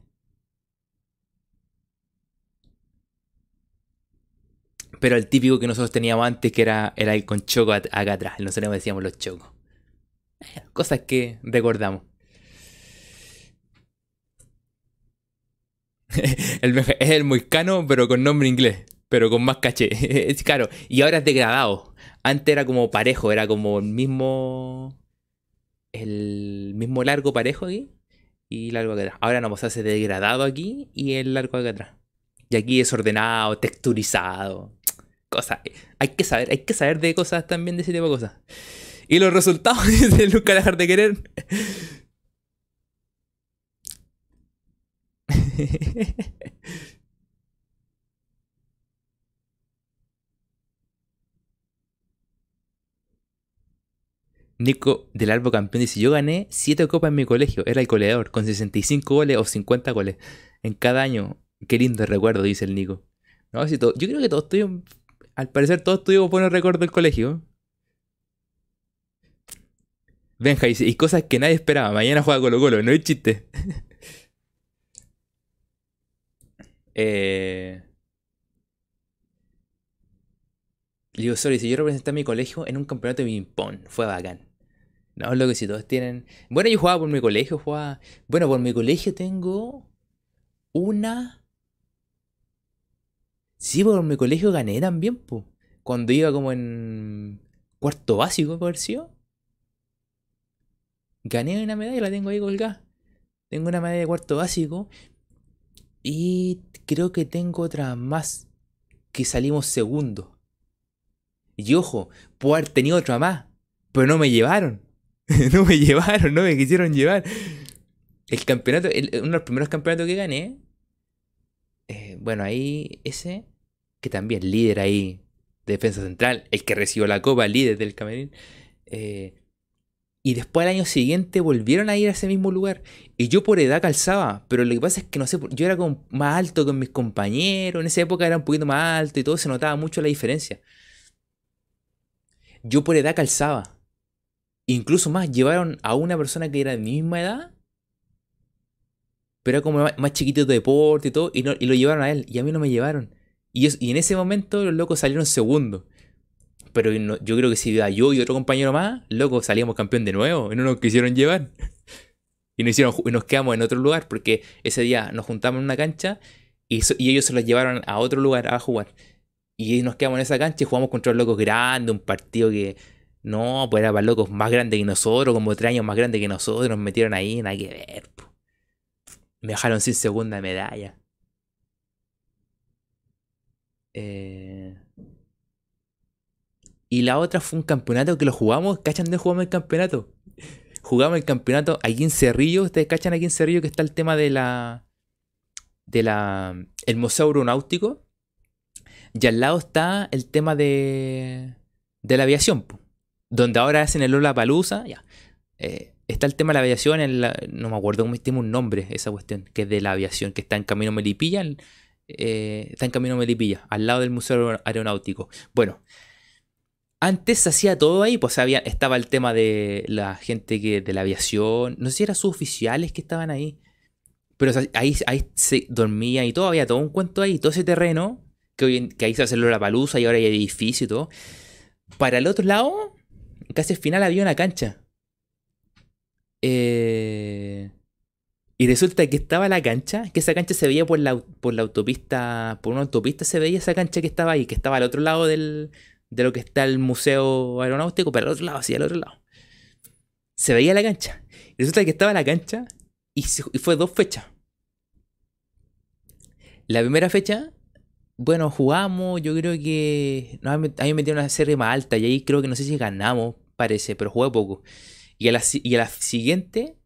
Pero el típico que nosotros teníamos antes, que era, era el con choco acá atrás. Nosotros decíamos los chocos. Cosas que recordamos. Es el moicano, pero con nombre inglés. Pero con más caché. Es caro. Y ahora es degradado. Antes era como parejo, era como el mismo. El mismo largo parejo aquí. Y largo acá atrás. Ahora no, pues hace degradado aquí y el largo acá atrás. Y aquí es ordenado, texturizado. Cosas. Hay que saber, hay que saber de cosas también, de ese tipo de cosas. Y los resultados de nunca dejar de querer. Nico del Albo campeón dice, yo gané 7 copas en mi colegio, era el goleador, con 65 goles o 50 goles en cada año. Qué lindo recuerdo, dice el Nico. No, si todo- yo creo que todos tuvimos, al parecer todos tuvimos buenos recuerdos del colegio. Benja dice, y cosas que nadie esperaba, mañana juega Colo Colo, no es chiste. eh... Le digo, sorry, si yo representé a mi colegio en un campeonato de ping-pong, fue bacán. No, lo que si todos tienen. Bueno, yo jugaba por mi colegio, jugaba. Bueno, por mi colegio tengo una. Sí, por mi colegio gané también, pues. Cuando iba como en cuarto básico, por sido. Gané una medalla, la tengo ahí colgada. Tengo una medalla de cuarto básico. Y creo que tengo otra más que salimos segundo. Y ojo, puedo haber tenido otra más, pero no me llevaron. no me llevaron, no me quisieron llevar. El campeonato, el- uno de los primeros campeonatos que gané, eh, bueno, ahí ese, que también líder ahí, defensa central, el que recibió la copa, líder del camerín. eh, y después al año siguiente volvieron a ir a ese mismo lugar. Y yo por edad calzaba, pero lo que pasa es que no sé, yo era como más alto que mis compañeros, en esa época era un poquito más alto y todo, se notaba mucho la diferencia. yo por edad calzaba. Incluso más, llevaron a una persona que era de mi misma edad, pero era como más, chiquito de deporte y todo, y, no, lo llevaron a él, y a mí no me llevaron. Y, en ese momento los locos salieron segundo. Pero yo creo que si iba yo y otro compañero más, loco, salíamos campeón de nuevo, y no nos quisieron llevar. Y nos, hicieron, y nos quedamos en otro lugar, porque ese día nos juntamos en una cancha y, y ellos se los llevaron a otro lugar a jugar. Y nos quedamos en esa cancha y jugamos contra los locos grandes, un partido que no, pues era para locos más grandes que nosotros, como tres años más grandes que nosotros, nos metieron ahí, nada que ver. Me dejaron sin segunda medalla. Eh... Y la otra fue un campeonato que lo jugamos, ¿cachan de jugamos el campeonato? Jugamos el campeonato aquí en Cerrillo, ustedes cachan aquí en Cerrillo que está el tema de la... de la... el Museo Aeronáutico. Y al lado está el tema de... de la aviación, donde ahora hacen el Lola Palusa. Eh, está el tema de la aviación, no me acuerdo cómo tiene un nombre esa cuestión, que es de la aviación, que está en Camino Melipilla, eh, está en Camino Melipilla, al lado del Museo Aeronáutico. Bueno, antes se hacía todo ahí, pues había, estaba el tema de la gente que, de la aviación, no sé si eran suboficiales que estaban ahí, pero ahí, ahí se dormía y todo, había todo un cuento ahí, todo ese terreno, que, hoy, que ahí se hace la palusa y ahora hay edificio y todo. Para el otro lado, casi al final había una cancha. Eh, y resulta que estaba la cancha, que esa cancha se veía por la, por la autopista, por una autopista se veía esa cancha que estaba ahí, que estaba al otro lado del, de lo que está el museo aeronáutico, pero al otro lado, sí, al otro lado. Se veía la cancha. Resulta que estaba la cancha y, fue dos fechas. La primera fecha, bueno, jugamos, yo creo que... No, a mí me metieron una serie más alta y ahí creo que no sé si ganamos, parece, pero jugué poco. Y a la, y a la siguiente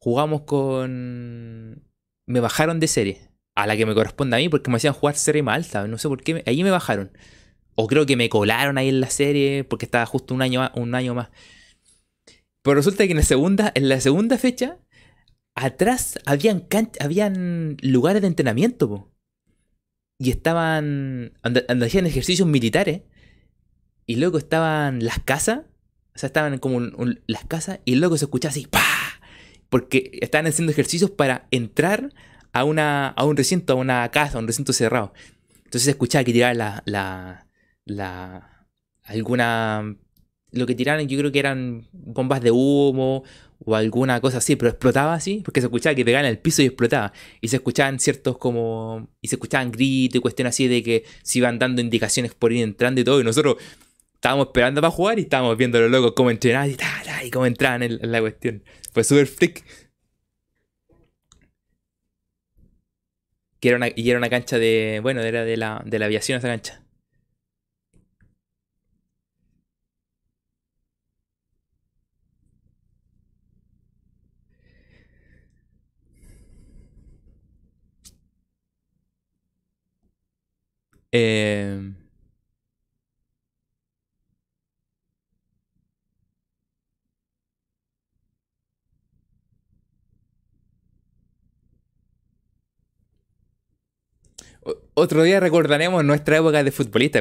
jugamos con... Me bajaron de serie, a la que me corresponde a mí, porque me hacían jugar serie más alta, no sé por qué, ahí me bajaron. O creo que me colaron ahí en la serie porque estaba justo un año. Un año más. Pero resulta que en la segunda, en la segunda fecha, atrás habían, habían lugares de entrenamiento. Y estaban. Donde, hacían ejercicios militares. Y luego estaban las casas. O sea, estaban como las casas. Y luego se escuchaba así. ¡Pah! Porque estaban haciendo ejercicios para entrar a, una, a un recinto, a una casa, a un recinto cerrado. Entonces se escuchaba que tiraba la, la alguna lo que tiraron yo creo que eran bombas de humo o alguna cosa así, pero explotaba así, porque se escuchaba que pegaban el piso y explotaba. Y se escuchaban ciertos como... Y se escuchaban gritos y cuestiones así de que se iban dando indicaciones por ir entrando y todo. Y nosotros estábamos esperando para jugar y estábamos viendo los locos cómo entrenaban y, tal, y cómo entraban en, la cuestión. Fue súper freak. Era y era una cancha de... Bueno, era de la, de la aviación esa cancha. Eh, otro día recordaremos nuestra época de futbolista.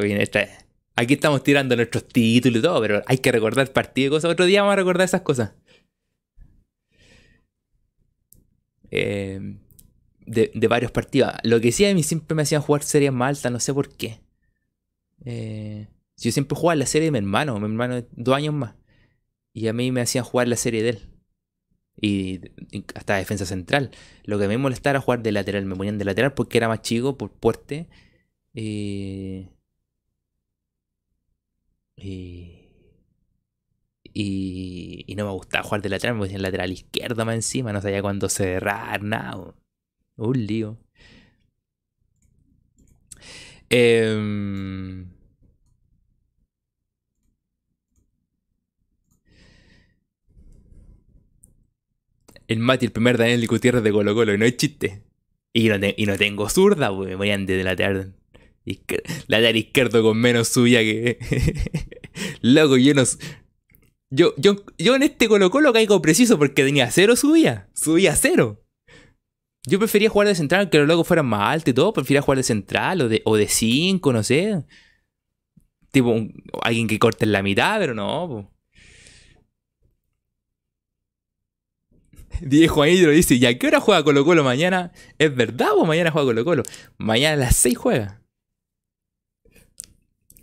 Aquí estamos tirando nuestros títulos y todo, pero hay que recordar partidos y cosas. Otro día vamos a recordar esas cosas. Eh, de, varios partidos. Lo que sí a mí siempre me hacían jugar series más altas, no sé por qué. Eh, yo siempre jugaba la serie de mi hermano, mi hermano dos años más. Y a mí me hacían jugar la serie de él. Y, hasta defensa central. Lo que me molestaba era jugar de lateral. Me ponían de lateral porque era más chico, por puerte. y, y, no me gustaba jugar de lateral, me ponían lateral izquierdo más encima. No sabía cuándo cerrar, nada. Un lío. Em, el Mati, el primer Daniel Gutiérrez de Colo Colo, y no es chiste. Y no, y no tengo zurda, pues me voy a lateral. Lateral izquierdo con menos suya que. Loco, yo no. Yo, yo, yo en este Colo Colo caigo preciso porque tenía cero subía. Subía cero. Yo prefería jugar de central, que los logos fueran más altos y todo. Prefería jugar de central o de 5, no sé. Tipo, alguien que corte en la mitad, pero no. Diego Hidro dice, ¿y a qué hora juega Colo Colo mañana? ¿Es verdad o mañana juega Colo Colo? Mañana a las 6 juega.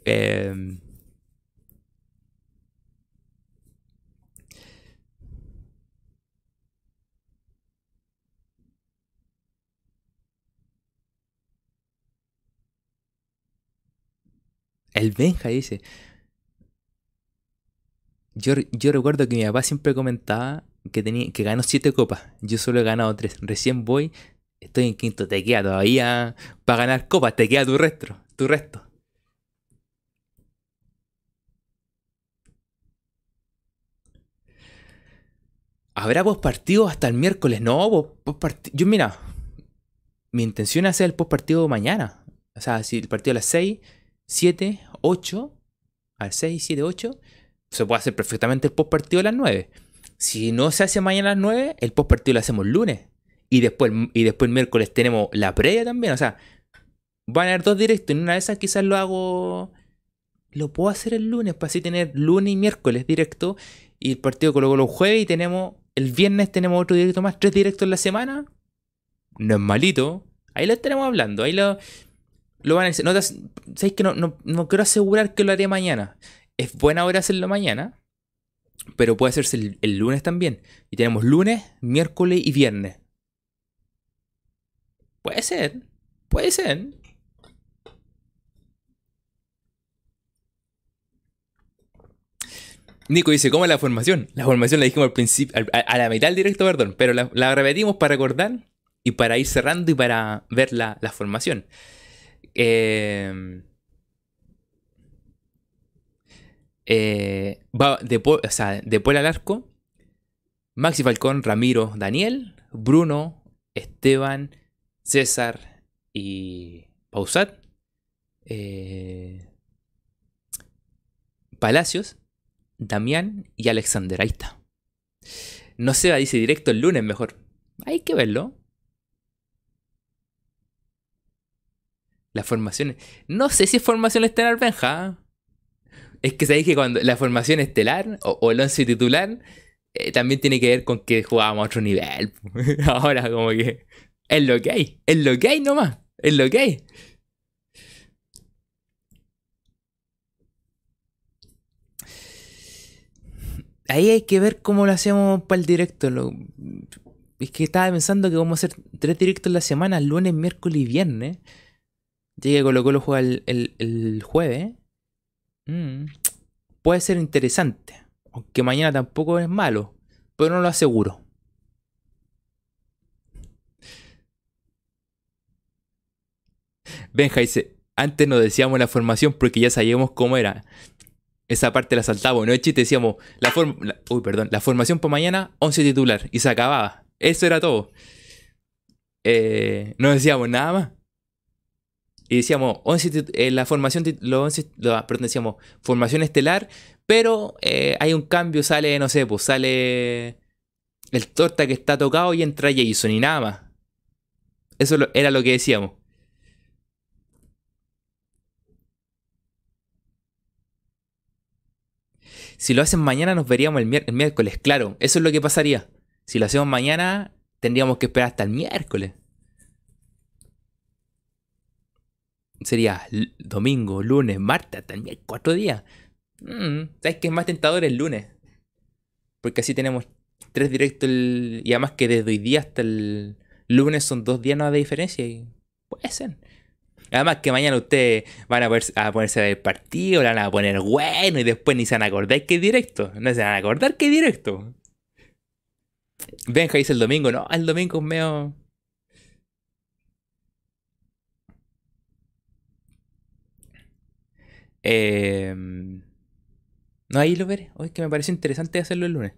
Eh, el Benja dice, yo, yo recuerdo que mi papá siempre comentaba que, tenía, que ganó 7 copas. Yo solo he ganado 3. Recién voy, estoy en quinto. Te queda todavía para ganar copas. Te queda tu resto. Tu resto. ¿Habrá post partido hasta el miércoles? No, post partido. Yo, mira, mi intención es hacer el post partido mañana. O sea, si el partido a las 6, 7, 8, a las 6, 7, 8, se puede hacer perfectamente el post partido a las 9. Si no se hace mañana a las 9, el post partido lo hacemos lunes. Y después, y después el miércoles tenemos la previa también. O sea, van a haber dos directos. En una de esas quizás lo hago. Lo puedo hacer el lunes para así tener lunes y miércoles directo. Y el partido Colo Colo jueves y tenemos. El viernes tenemos otro directo más. Tres directos en la semana. No es malito. Ahí lo estaremos hablando. Ahí lo, lo van a decir. No, ¿Sabéis que no, no, no quiero asegurar que lo haré mañana? Es buena hora hacerlo mañana. Pero puede hacerse el, lunes también. Y tenemos lunes, miércoles y viernes. Puede ser. Puede ser. Nico dice, ¿cómo es la formación? La formación la dijimos al principio, a, la mitad del directo, perdón, pero la, la repetimos para recordar y para ir cerrando y para ver la, la formación. Eh, eh, de, o sea, de Paul al arco, Maxi Falcón, Ramiro, Daniel, Bruno, Esteban, César y Pausat. eh, Palacios, Damián y Alexander. Ahí está. No se va, dice directo el lunes mejor. Hay que verlo. Las formaciones. No sé si es formación estelar Benja. Es que sabéis que cuando la formación estelar o, el once titular eh, también tiene que ver con que jugábamos a otro nivel. Ahora como que es lo que hay. Es lo que hay nomás. Es lo que hay. Ahí hay que ver cómo lo hacemos para el directo. Es que estaba pensando que vamos a hacer tres directos la semana, lunes, miércoles y viernes. Que Colo Colo juega el, el- el jueves. Mm, Puede ser interesante. Aunque mañana tampoco es malo. Pero no lo aseguro. Benja dice, antes nos decíamos la formación porque ya sabíamos cómo era. Esa parte la saltábamos, no es chiste, decíamos, la, la- uy, perdón, la formación para mañana, 11 titular, y se acababa. Eso era todo. Eh, no decíamos nada más. Y decíamos, 11 tit- eh, la formación, los 11 lo- perdón, decíamos, formación estelar, pero eh, hay un cambio, sale, no sé, pues sale el torta que está tocado y entra Jason y nada más. Eso era lo que decíamos. Si lo hacen mañana, nos veríamos el, el miércoles. Claro, eso es lo que pasaría. Si lo hacemos mañana, tendríamos que esperar hasta el miércoles. Sería domingo, lunes, martes, miércoles, cuatro días. Mm, ¿Sabes qué es más tentador el lunes? Porque así tenemos tres directos y además que desde hoy día hasta el lunes son dos días no de diferencia y puede ser. Además que mañana ustedes van a, poder- a ponerse a ver el partido, le van a poner bueno y después ni se van a acordar que es directo. No se van a acordar que es directo. Benja dice el domingo, no, el domingo es medio... Eh, no, ahí lo veré. Hoy que me pareció interesante hacerlo el lunes.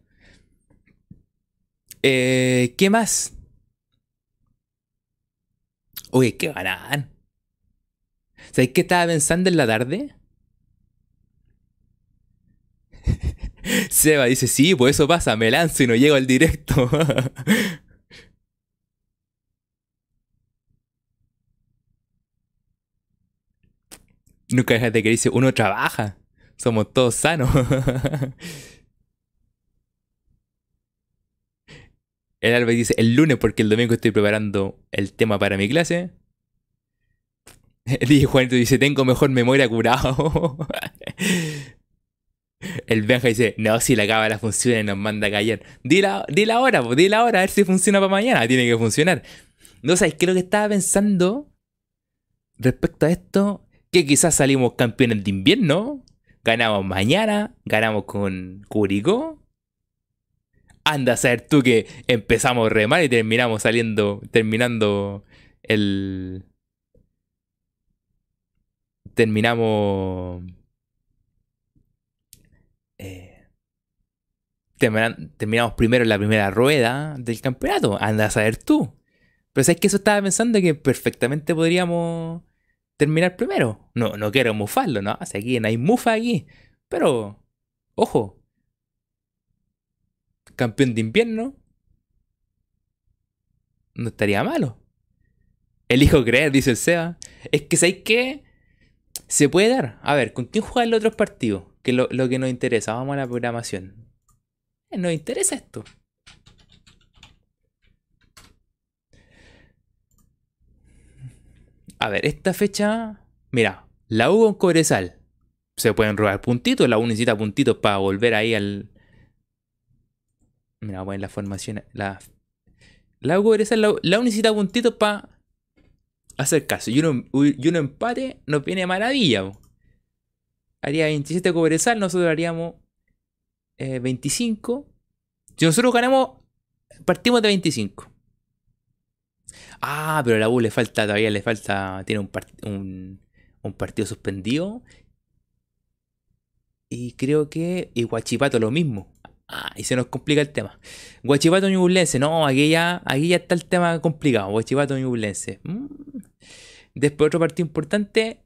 Eh, ¿Qué más? Oye, qué banán. ¿Sabes qué estaba pensando en la tarde? Seba dice, sí, pues eso pasa, me lanzo y no llego al directo. Nunca dejas de que dice, uno trabaja. Somos todos sanos. el Álvaro dice, el lunes porque el domingo estoy preparando el tema para mi clase. El Juanito dice, tengo mejor memoria curado. El Benja dice, no, si la cámara funciona y nos manda a callar. Dile, dile ahora, pues, dile ahora, a ver si funciona para mañana. Tiene que funcionar. No sabes lo que estaba pensando respecto a esto. Que quizás salimos campeones de invierno. Ganamos mañana. Ganamos con Curicó. Anda a saber tú que empezamos re mal y terminamos saliendo. Terminando el. Terminamos eh, terminamos primero en la primera rueda del campeonato. Anda a saber tú. Pero sabes que eso estaba pensando que perfectamente podríamos terminar primero. No, no quiero mufarlo, ¿no? Sea, aquí no hay mufa aquí. Pero, ojo. Campeón de invierno. No estaría malo. Elijo creer, dice el Seba. Es que ¿sabes qué? Se puede dar. A ver, ¿con quién juegan los otros partidos? que lo, que nos interesa. Vamos a la programación. Eh, nos interesa esto. A ver, esta fecha. Mira, la U con Cobresal. Se pueden robar puntitos. La U necesita puntitos para volver ahí al. Mira, poner la formación. La, la U Cobresal. La, la U necesita puntitos para hacer caso. Y uno, y uno empate nos viene maravilla haría 27 Cobresal, nosotros haríamos 25. Eh, si nosotros ganamos, partimos de 25. Ah, pero la U le falta, todavía le falta, tiene un, un, partido suspendido. Y creo que y Guachipato lo mismo. Ah, y se nos complica el tema. Guachipato Ñublense, no, aquí ya, aquí ya está el tema complicado. Guachipato Ñublense. Mm. Después otro partido importante,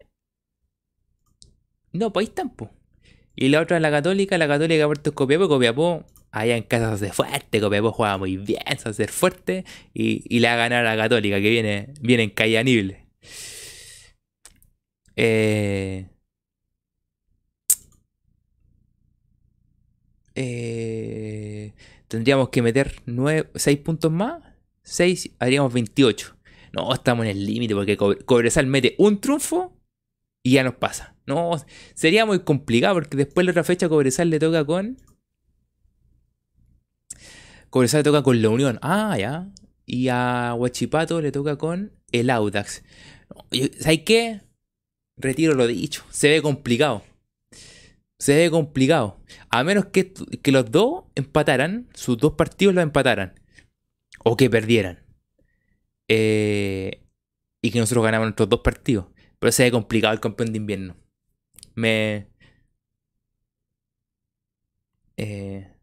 no, pues ahí están, pues. Y la otra es la Católica, la Católica Puerto Copiapó, Copiapó, allá en casa se hace fuerte, Copiapó juega muy bien, se hace fuerte, y, y le va a ganar a Católica, que viene, viene en calle eh, eh, tendríamos que meter 6 puntos más. 6, haríamos 28. No, estamos en el límite porque Cobresal mete un triunfo y ya nos pasa. No, sería muy complicado porque después la otra fecha Cobresal le toca con. Cobresal le toca con la Unión. Ah, ya. Y a Huachipato le toca con el Audax. ¿Sabes qué? Retiro lo dicho. Se ve complicado. Se ve complicado. A menos que, que los dos empataran, sus dos partidos los empataran. O que perdieran. Eh, y que nosotros ganamos nuestros dos partidos. Pero se ve complicado el campeón de invierno me... Eh,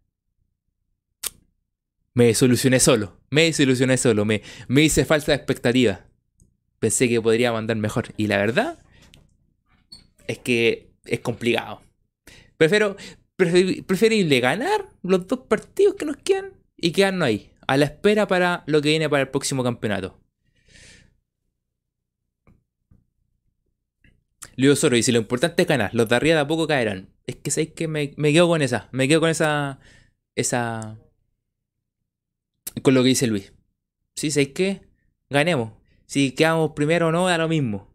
me desilusioné solo. Me desilusioné solo. Me, me hice falsa expectativa. Pensé que podría mandar mejor. Y la verdad es que es complicado. Prefiero, preferible ganar los dos partidos que nos quedan y quedarnos ahí. A la espera para lo que viene para el próximo campeonato. Leo Soro dice, lo importante es ganar, los de arriba de a poco caerán. Es que sabéis que me, quedo con esa, me quedo con esa, esa, con lo que dice Luis. Sí, ¿sabéis que Ganemos. Si quedamos primero o no, da lo mismo.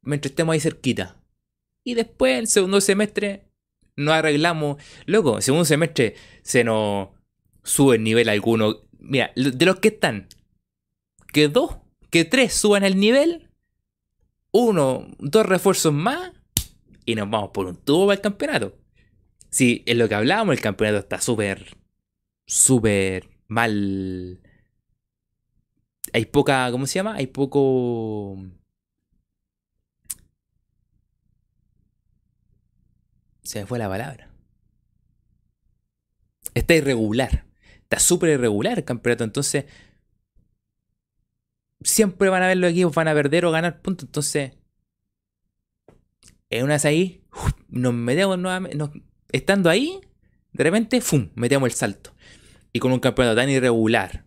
Mientras estemos ahí cerquita. Y después, el segundo semestre, nos arreglamos. Loco, el segundo semestre se nos sube el nivel alguno. Mira, de los que están, que dos, que tres suban el nivel, uno, dos refuerzos más y nos vamos por un tubo el campeonato. Si en lo que hablábamos, el campeonato está súper, súper mal. Hay poca, ¿cómo se llama? Hay poco... Se me fue la palabra. Está irregular. Está súper irregular el campeonato. Entonces, siempre van a ver los equipos, van a perder o ganar puntos. Entonces, en una vez ahí, nos metemos nuevamente, estando ahí, de repente, ¡fum! metemos el salto. Y con un campeonato tan irregular,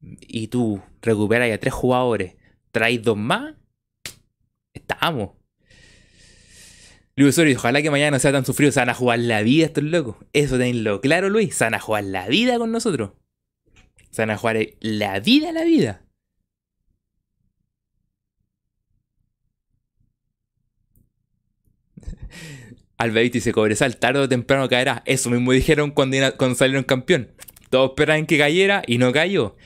y tú recuperas a tres jugadores, traes dos más, estamos. Luis Osorio, ojalá que mañana no sea tan sufrido. Se van a jugar la vida estos locos. Eso tenlo claro, Luis. Se van a jugar la vida con nosotros. Se van a jugar la vida, la vida. Alberto dice, Cobresal tarde o temprano caerá. Eso mismo dijeron cuando, cuando salieron campeón. Todos esperaban que cayera y no cayó.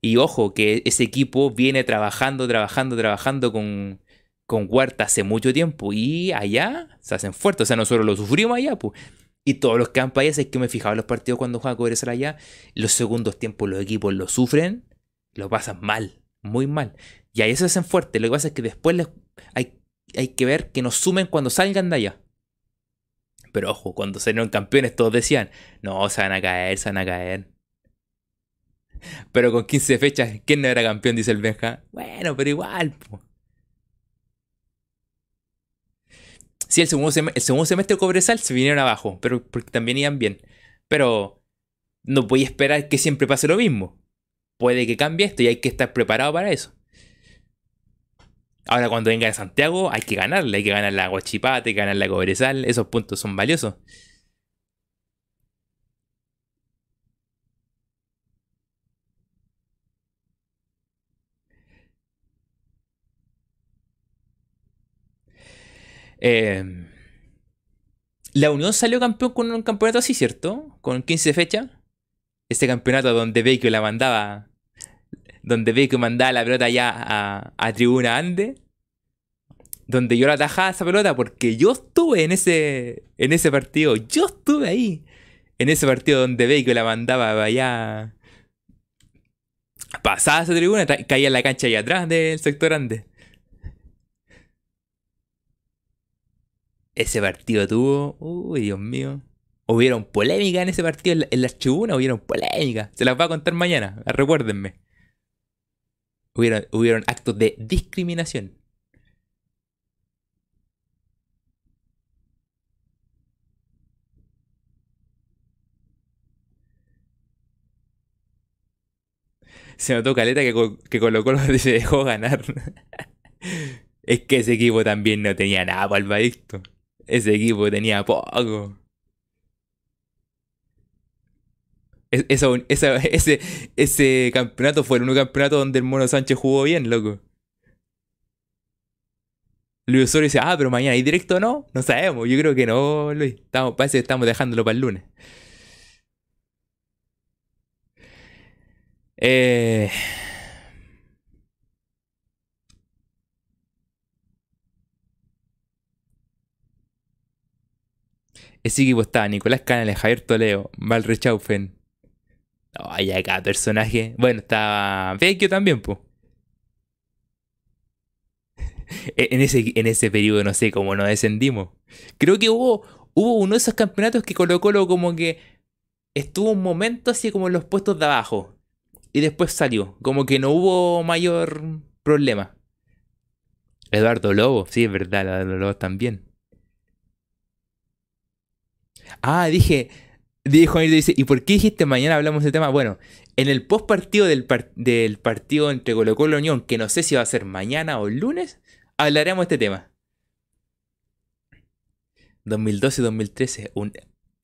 Y ojo, que ese equipo viene trabajando, trabajando, trabajando con, con Huerta hace mucho tiempo. Y allá se hacen fuertes. O sea, nosotros lo sufrimos allá, pues. Y todos los campos allá, es que me fijaba en los partidos cuando juega Cobresal allá. Los segundos tiempos los equipos lo sufren, lo pasan mal, muy mal. Y ahí se hacen fuertes. Lo que pasa es que después hay, hay que ver que nos sumen cuando salgan de allá. Pero ojo, cuando salieron campeones todos decían, no, se van a caer, se van a caer. Pero con 15 fechas, ¿quién no era campeón? Dice el Benja. Bueno, pero igual. Sí, el segundo, semestre, el Cobresal se vinieron abajo, pero porque también iban bien. Pero no voy a esperar que siempre pase lo mismo. Puede que cambie esto y hay que estar preparado para eso. Ahora cuando venga de Santiago hay que ganarle, hay que ganar la Guachipate, ganar la Cobresal, esos puntos son valiosos. Em, la Unión salió campeón con un campeonato así, ¿cierto? Con 15 fechas. Este campeonato donde Baker la mandaba donde que mandaba la pelota ya a, Tribuna Ande, donde yo la atajaba esa pelota porque yo estuve en ese, en ese partido, yo estuve ahí, en ese partido donde que la mandaba allá, pasaba esa tribuna, caía en la cancha allá atrás del sector Ande. Ese partido tuvo, uy, Dios mío. Hubieron polémica en ese partido, en, la, las tribunas hubieron polémica. Se las voy a contar mañana, recuérdenme. Hubieron, actos de discriminación. Se notó caleta que, que Colo Colo se dejó ganar. es que ese equipo también no tenía nada para Ese equipo tenía poco. ese, ese campeonato fue el único campeonato donde el Mono Sánchez jugó bien, loco. Luis Osorio dice, ah, pero mañana hay directo no? No sabemos, yo creo que no, Luis. Estamos, parece que estamos dejándolo para el lunes. Eh... Ese equipo estaba Nicolás Canales, Javier Toledo, Val Rechaufen, Ay, cada personaje. Bueno, estaba Vecchio también, pues. en, ese, en ese periodo no sé cómo nos descendimos. Creo que hubo, hubo uno de esos campeonatos que Colo como que estuvo un momento así como en los puestos de abajo. Y después salió. Como que no hubo mayor problema. Eduardo Lobo, sí, es verdad, Eduardo Lobo también. Ah, dije, Dijo y dice, ¿y por qué dijiste mañana hablamos de tema? Bueno, en el post partido del, del partido entre Colo Colo y Unión, que no sé si va a ser mañana o el lunes, hablaremos de este tema. 2012-2013, un,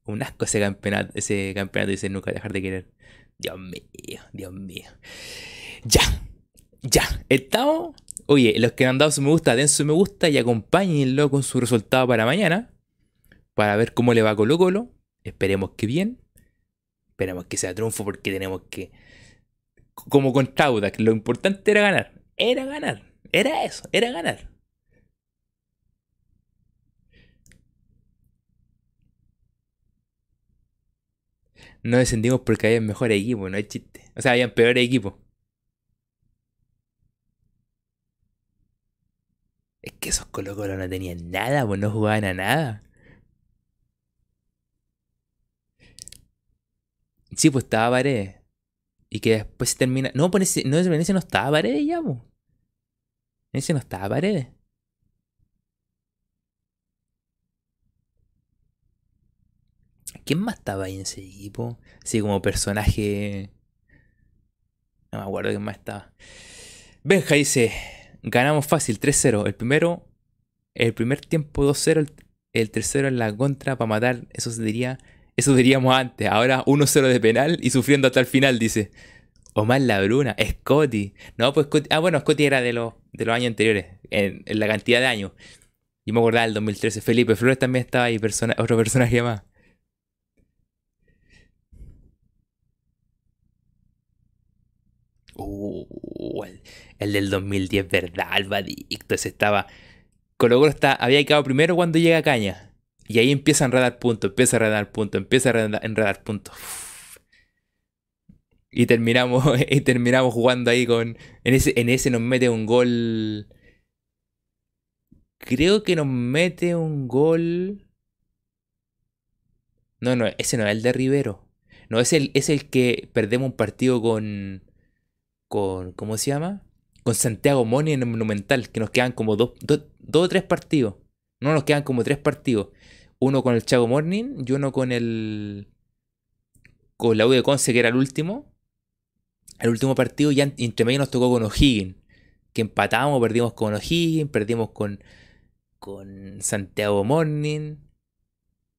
un asco ese campeonato, ese campeonato dice nunca dejar de querer. Dios mío, Dios mío. Ya, ya, estamos. Oye, los que han dado su me gusta, den su me gusta y acompáñenlo con su resultado para mañana. Para ver cómo le va Colo Colo. Esperemos que bien. Esperemos que sea triunfo porque tenemos que. Como con que lo importante era ganar. Era ganar. Era eso, era ganar. No descendimos porque había mejor equipo, no hay chiste. O sea, habían peores equipos. Es que esos Colo Colo no tenían nada, pues no jugaban a nada. Sí, pues estaba Paredes. Y que después se termina. No, pues ese, no, ese no estaba Paredes ya, pues. Ese no estaba Paredes. ¿Quién más estaba ahí en ese equipo? Sí, como personaje. No me acuerdo quién más estaba. Benja dice: Ganamos fácil, 3-0. El primero. El primer tiempo 2-0. el tercero en la contra para matar. Eso se diría. Eso diríamos antes. Ahora 1-0 de penal y sufriendo hasta el final, dice. Omar Labruna, Scotty. No, pues Scotty. Ah, bueno, Scotty era de los, de los años anteriores, en, la cantidad de años. Y me acordaba del 2013. Felipe Flores también estaba ahí, otro personaje más. Uh, el, del 2010, ¿verdad? Albadicto, ese estaba. Colo Colo está, había quedado primero cuando llega Caña. Y ahí empieza a enredar puntos, empieza a enredar puntos, empieza a enredar, puntos. Y terminamos, y terminamos jugando ahí con. En ese, en ese nos mete un gol. Creo que nos mete un gol. No, no, ese no es el de Rivero. No, es el, es el que perdemos un partido con con, ¿cómo se llama? Con Santiago Moni en el Monumental, que nos quedan como dos, o tres partidos. No nos quedan como tres partidos. Uno con el Chago Morning y uno con el. con la U de Conce, que era el último. El último partido, ya entre medio nos tocó con O'Higgins. Que empatamos, perdimos con O'Higgins, perdimos con, con Santiago Morning.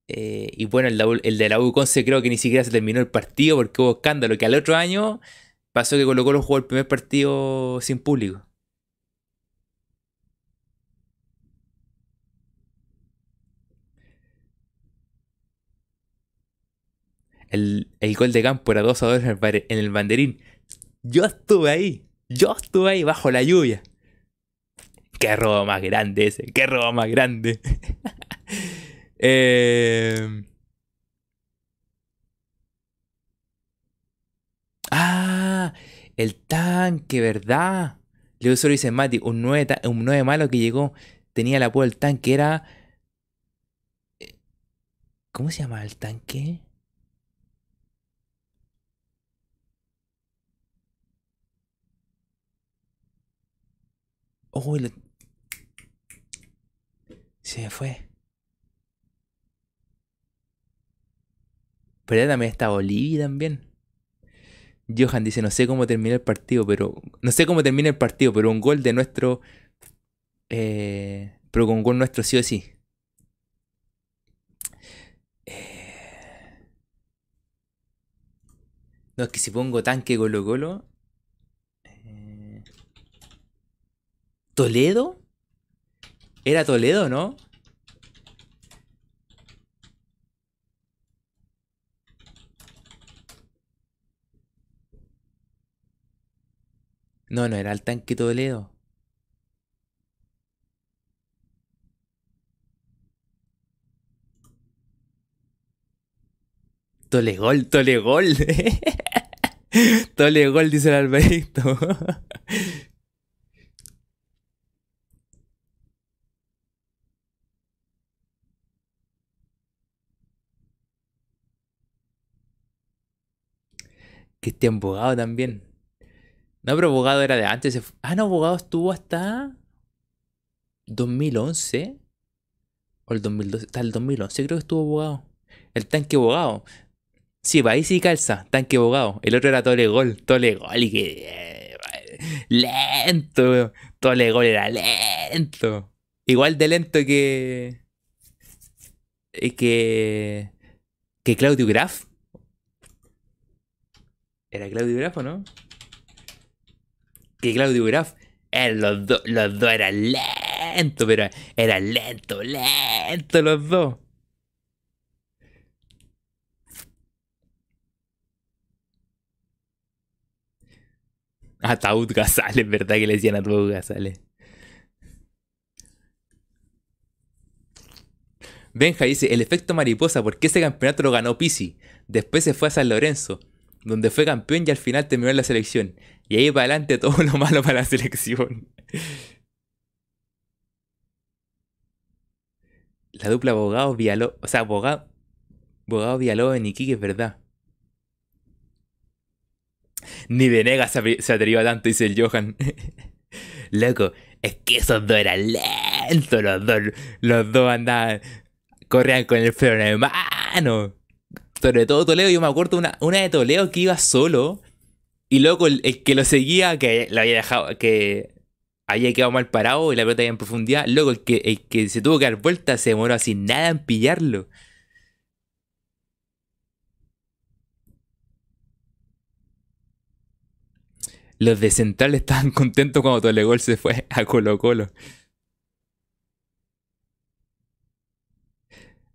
Eh, y bueno, el, de la U Conce creo que ni siquiera se terminó el partido porque hubo escándalo. Que al otro año Pasó que Colo Colo jugó el primer partido sin público. El, gol de campo era 2 a 2 en el banderín. Yo estuve ahí. Yo estuve ahí bajo la lluvia. Qué robo más grande ese. Qué robo más grande. eh, Ah, el tanque, ¿verdad? Leo solo dice Mati, un 9, un 9 malo que llegó, tenía la apodo del tanque, era... Eh, ¿Cómo se llama el tanque? Oh, se me fue. Pero también está Bolivia también. Johan dice, no sé cómo termina el partido, pero... No sé cómo termina el partido, pero un gol de nuestro... Eh, pero con un gol nuestro sí o sí. Eh, no, es que si pongo tanque Colo Colo... ¿Toledo? ¿Era Toledo, no? No, no era el tanque Toledo. Tolegol, Tolegol. Tolegol, dice el Alberto. que esté abogado también. No, pero abogado era de antes. Ah, no, abogado estuvo hasta 2011. O el 2012. Hasta el 2011 creo que estuvo abogado. El tanque abogado. Sí, va ahí sí calza. Tanque abogado. El otro era Tolegol. Tolegol y que... Eh, lento. Tolegol era lento. Igual de lento que... Eh, que... Que Claudio Graf. ¿Era Claudio Graf o no? que Claudio Graf, eh, los, los dos eran lentos, pero eran lento, lento los dos. Ataúd Gazales, ¿verdad que le decían Ataúd Gazales? Benja dice, el efecto mariposa, ¿por qué ese campeonato lo ganó Pisi? Después se fue a San Lorenzo donde fue campeón y al final terminó en la selección. Y ahí para adelante todo lo malo para la selección. La dupla abogado Vialó, o sea, abogado, abogado Vialó en Iquique es verdad. Ni Venegas se, se atrevió tanto, dice el Johan. Loco, es que esos dos eran lentos, los dos, los dos andaban, corrían con el freno de mano. Sobre todo Toledo, yo me acuerdo una, una de Toledo que iba solo. Y luego el, que lo seguía, que lo había dejado, que había quedado mal parado y la pelota iba en profundidad. Luego el que, el que se tuvo que dar vuelta se demoró así nada en pillarlo. Los de Central estaban contentos cuando Tolegol se fue a Colo Colo.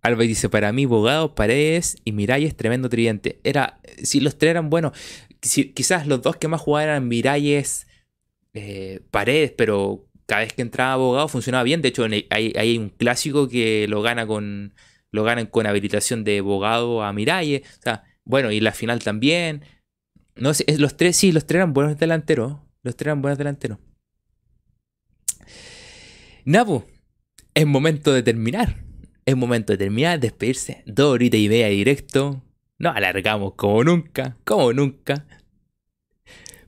Alba dice, para mí, Bogado, Paredes y Miralles, tremendo tridente. Era, si los tres eran buenos, quizás los dos que más jugaban eran Miralles, eh, Paredes, pero cada vez que entraba Bogado funcionaba bien. De hecho, hay, un clásico que lo gana con lo ganan con habilitación de Bogado a Miralles. O sea, bueno, y la final también. No sé, los tres, sí, los tres eran buenos delanteros. Los tres eran buenos delanteros. Napo, es momento de terminar. Es momento de terminar, despedirse. Dos horitas y media directo. Nos alargamos como nunca, como nunca.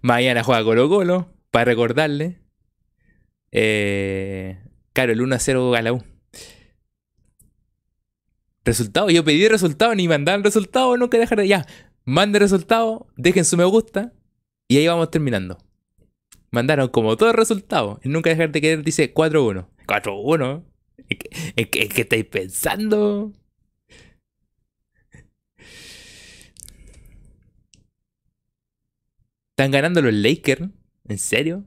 Mañana juega Colo Colo, para recordarle. Eh, claro, el 1 a 0 a la U. Resultado, yo pedí resultado, ni mandaron resultado, nunca dejar de. Ya, mande resultado, dejen su me gusta y ahí vamos terminando. Mandaron como todo el resultado. Nunca dejar de querer dice 4-1. 4-1. ¿En qué, estáis pensando? ¿Están ganando los Lakers? ¿En serio?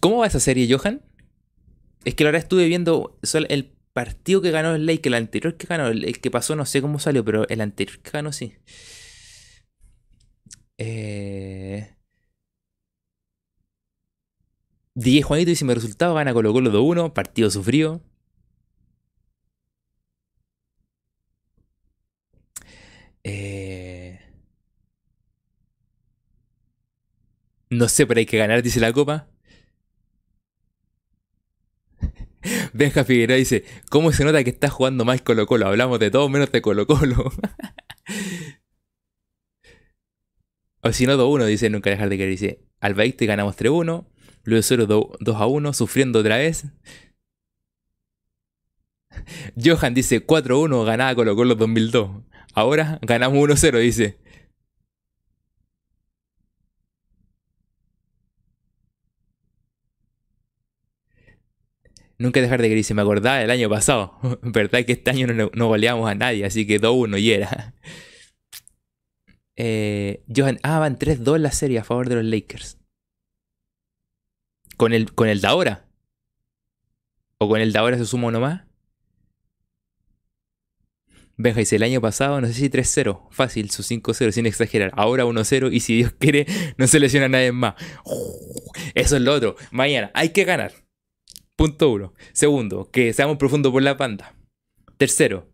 ¿Cómo va esa serie, Johan? Es que ahora estuve viendo el partido que ganó el Lakers, el anterior que ganó, el, que pasó no sé cómo salió, pero el anterior que ganó sí. Eh... DJ Juanito dice: Mi resultado gana Colo Colo 2-1, partido sufrido. Eh... No sé, pero hay que ganar, dice la copa. Benja Figueroa dice, ¿cómo se nota que está jugando mal Colo Colo? Hablamos de todo menos de Colo Colo. o si no, 2-1, dice, nunca dejar de querer. Dice, al te ganamos 3-1. Luego 0 2 a 1, sufriendo otra vez. Johan dice 4-1, ganaba Colo Colo 2002. Ahora ganamos 1-0, dice. Nunca dejar de que dice, me acordaba del año pasado. Verdad que este año no, goleamos a nadie, así que 2-1 y era. Eh, Johan, ah, van 3-2 en la serie a favor de los Lakers. ¿Con el, con el de ahora? ¿O con el de ahora se suma uno más? Benja dice, el año pasado, no sé si 3-0, fácil, su 5-0, sin exagerar. Ahora 1-0 y si Dios quiere, no se lesiona a nadie más. Eso es lo otro. Mañana, hay que ganar. Punto uno. Segundo, que seamos profundos por la banda. Tercero,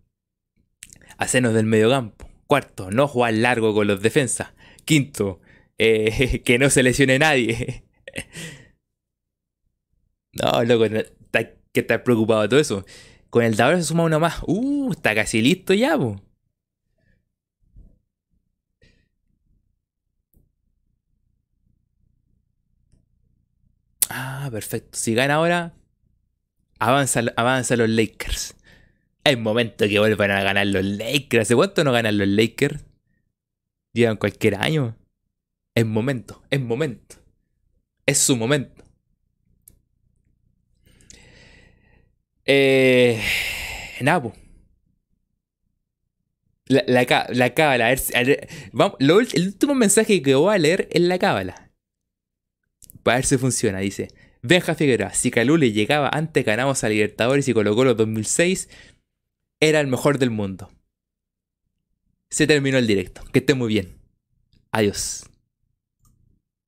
hacernos del medio campo. Cuarto, no jugar largo con los defensas. Quinto, eh, que no se lesione nadie. No, loco, que estar preocupado de todo eso. Con el de se suma uno más. Uh, está casi listo ya, po. Ah, perfecto. Si gana ahora, avanza, avanza los Lakers. Es momento que vuelvan a ganar los Lakers. ¿Hace cuánto no ganan los Lakers? Llevan cualquier año. Es momento, es momento. Es su momento. Eh, nada, La, la, la cábala, a el último mensaje que voy a leer es la cábala. Para ver si funciona, dice. Benja Figueroa, si Calule llegaba antes ganamos a Libertadores y colocó los 2006, era el mejor del mundo. Se terminó el directo. Que esté muy bien. Adiós.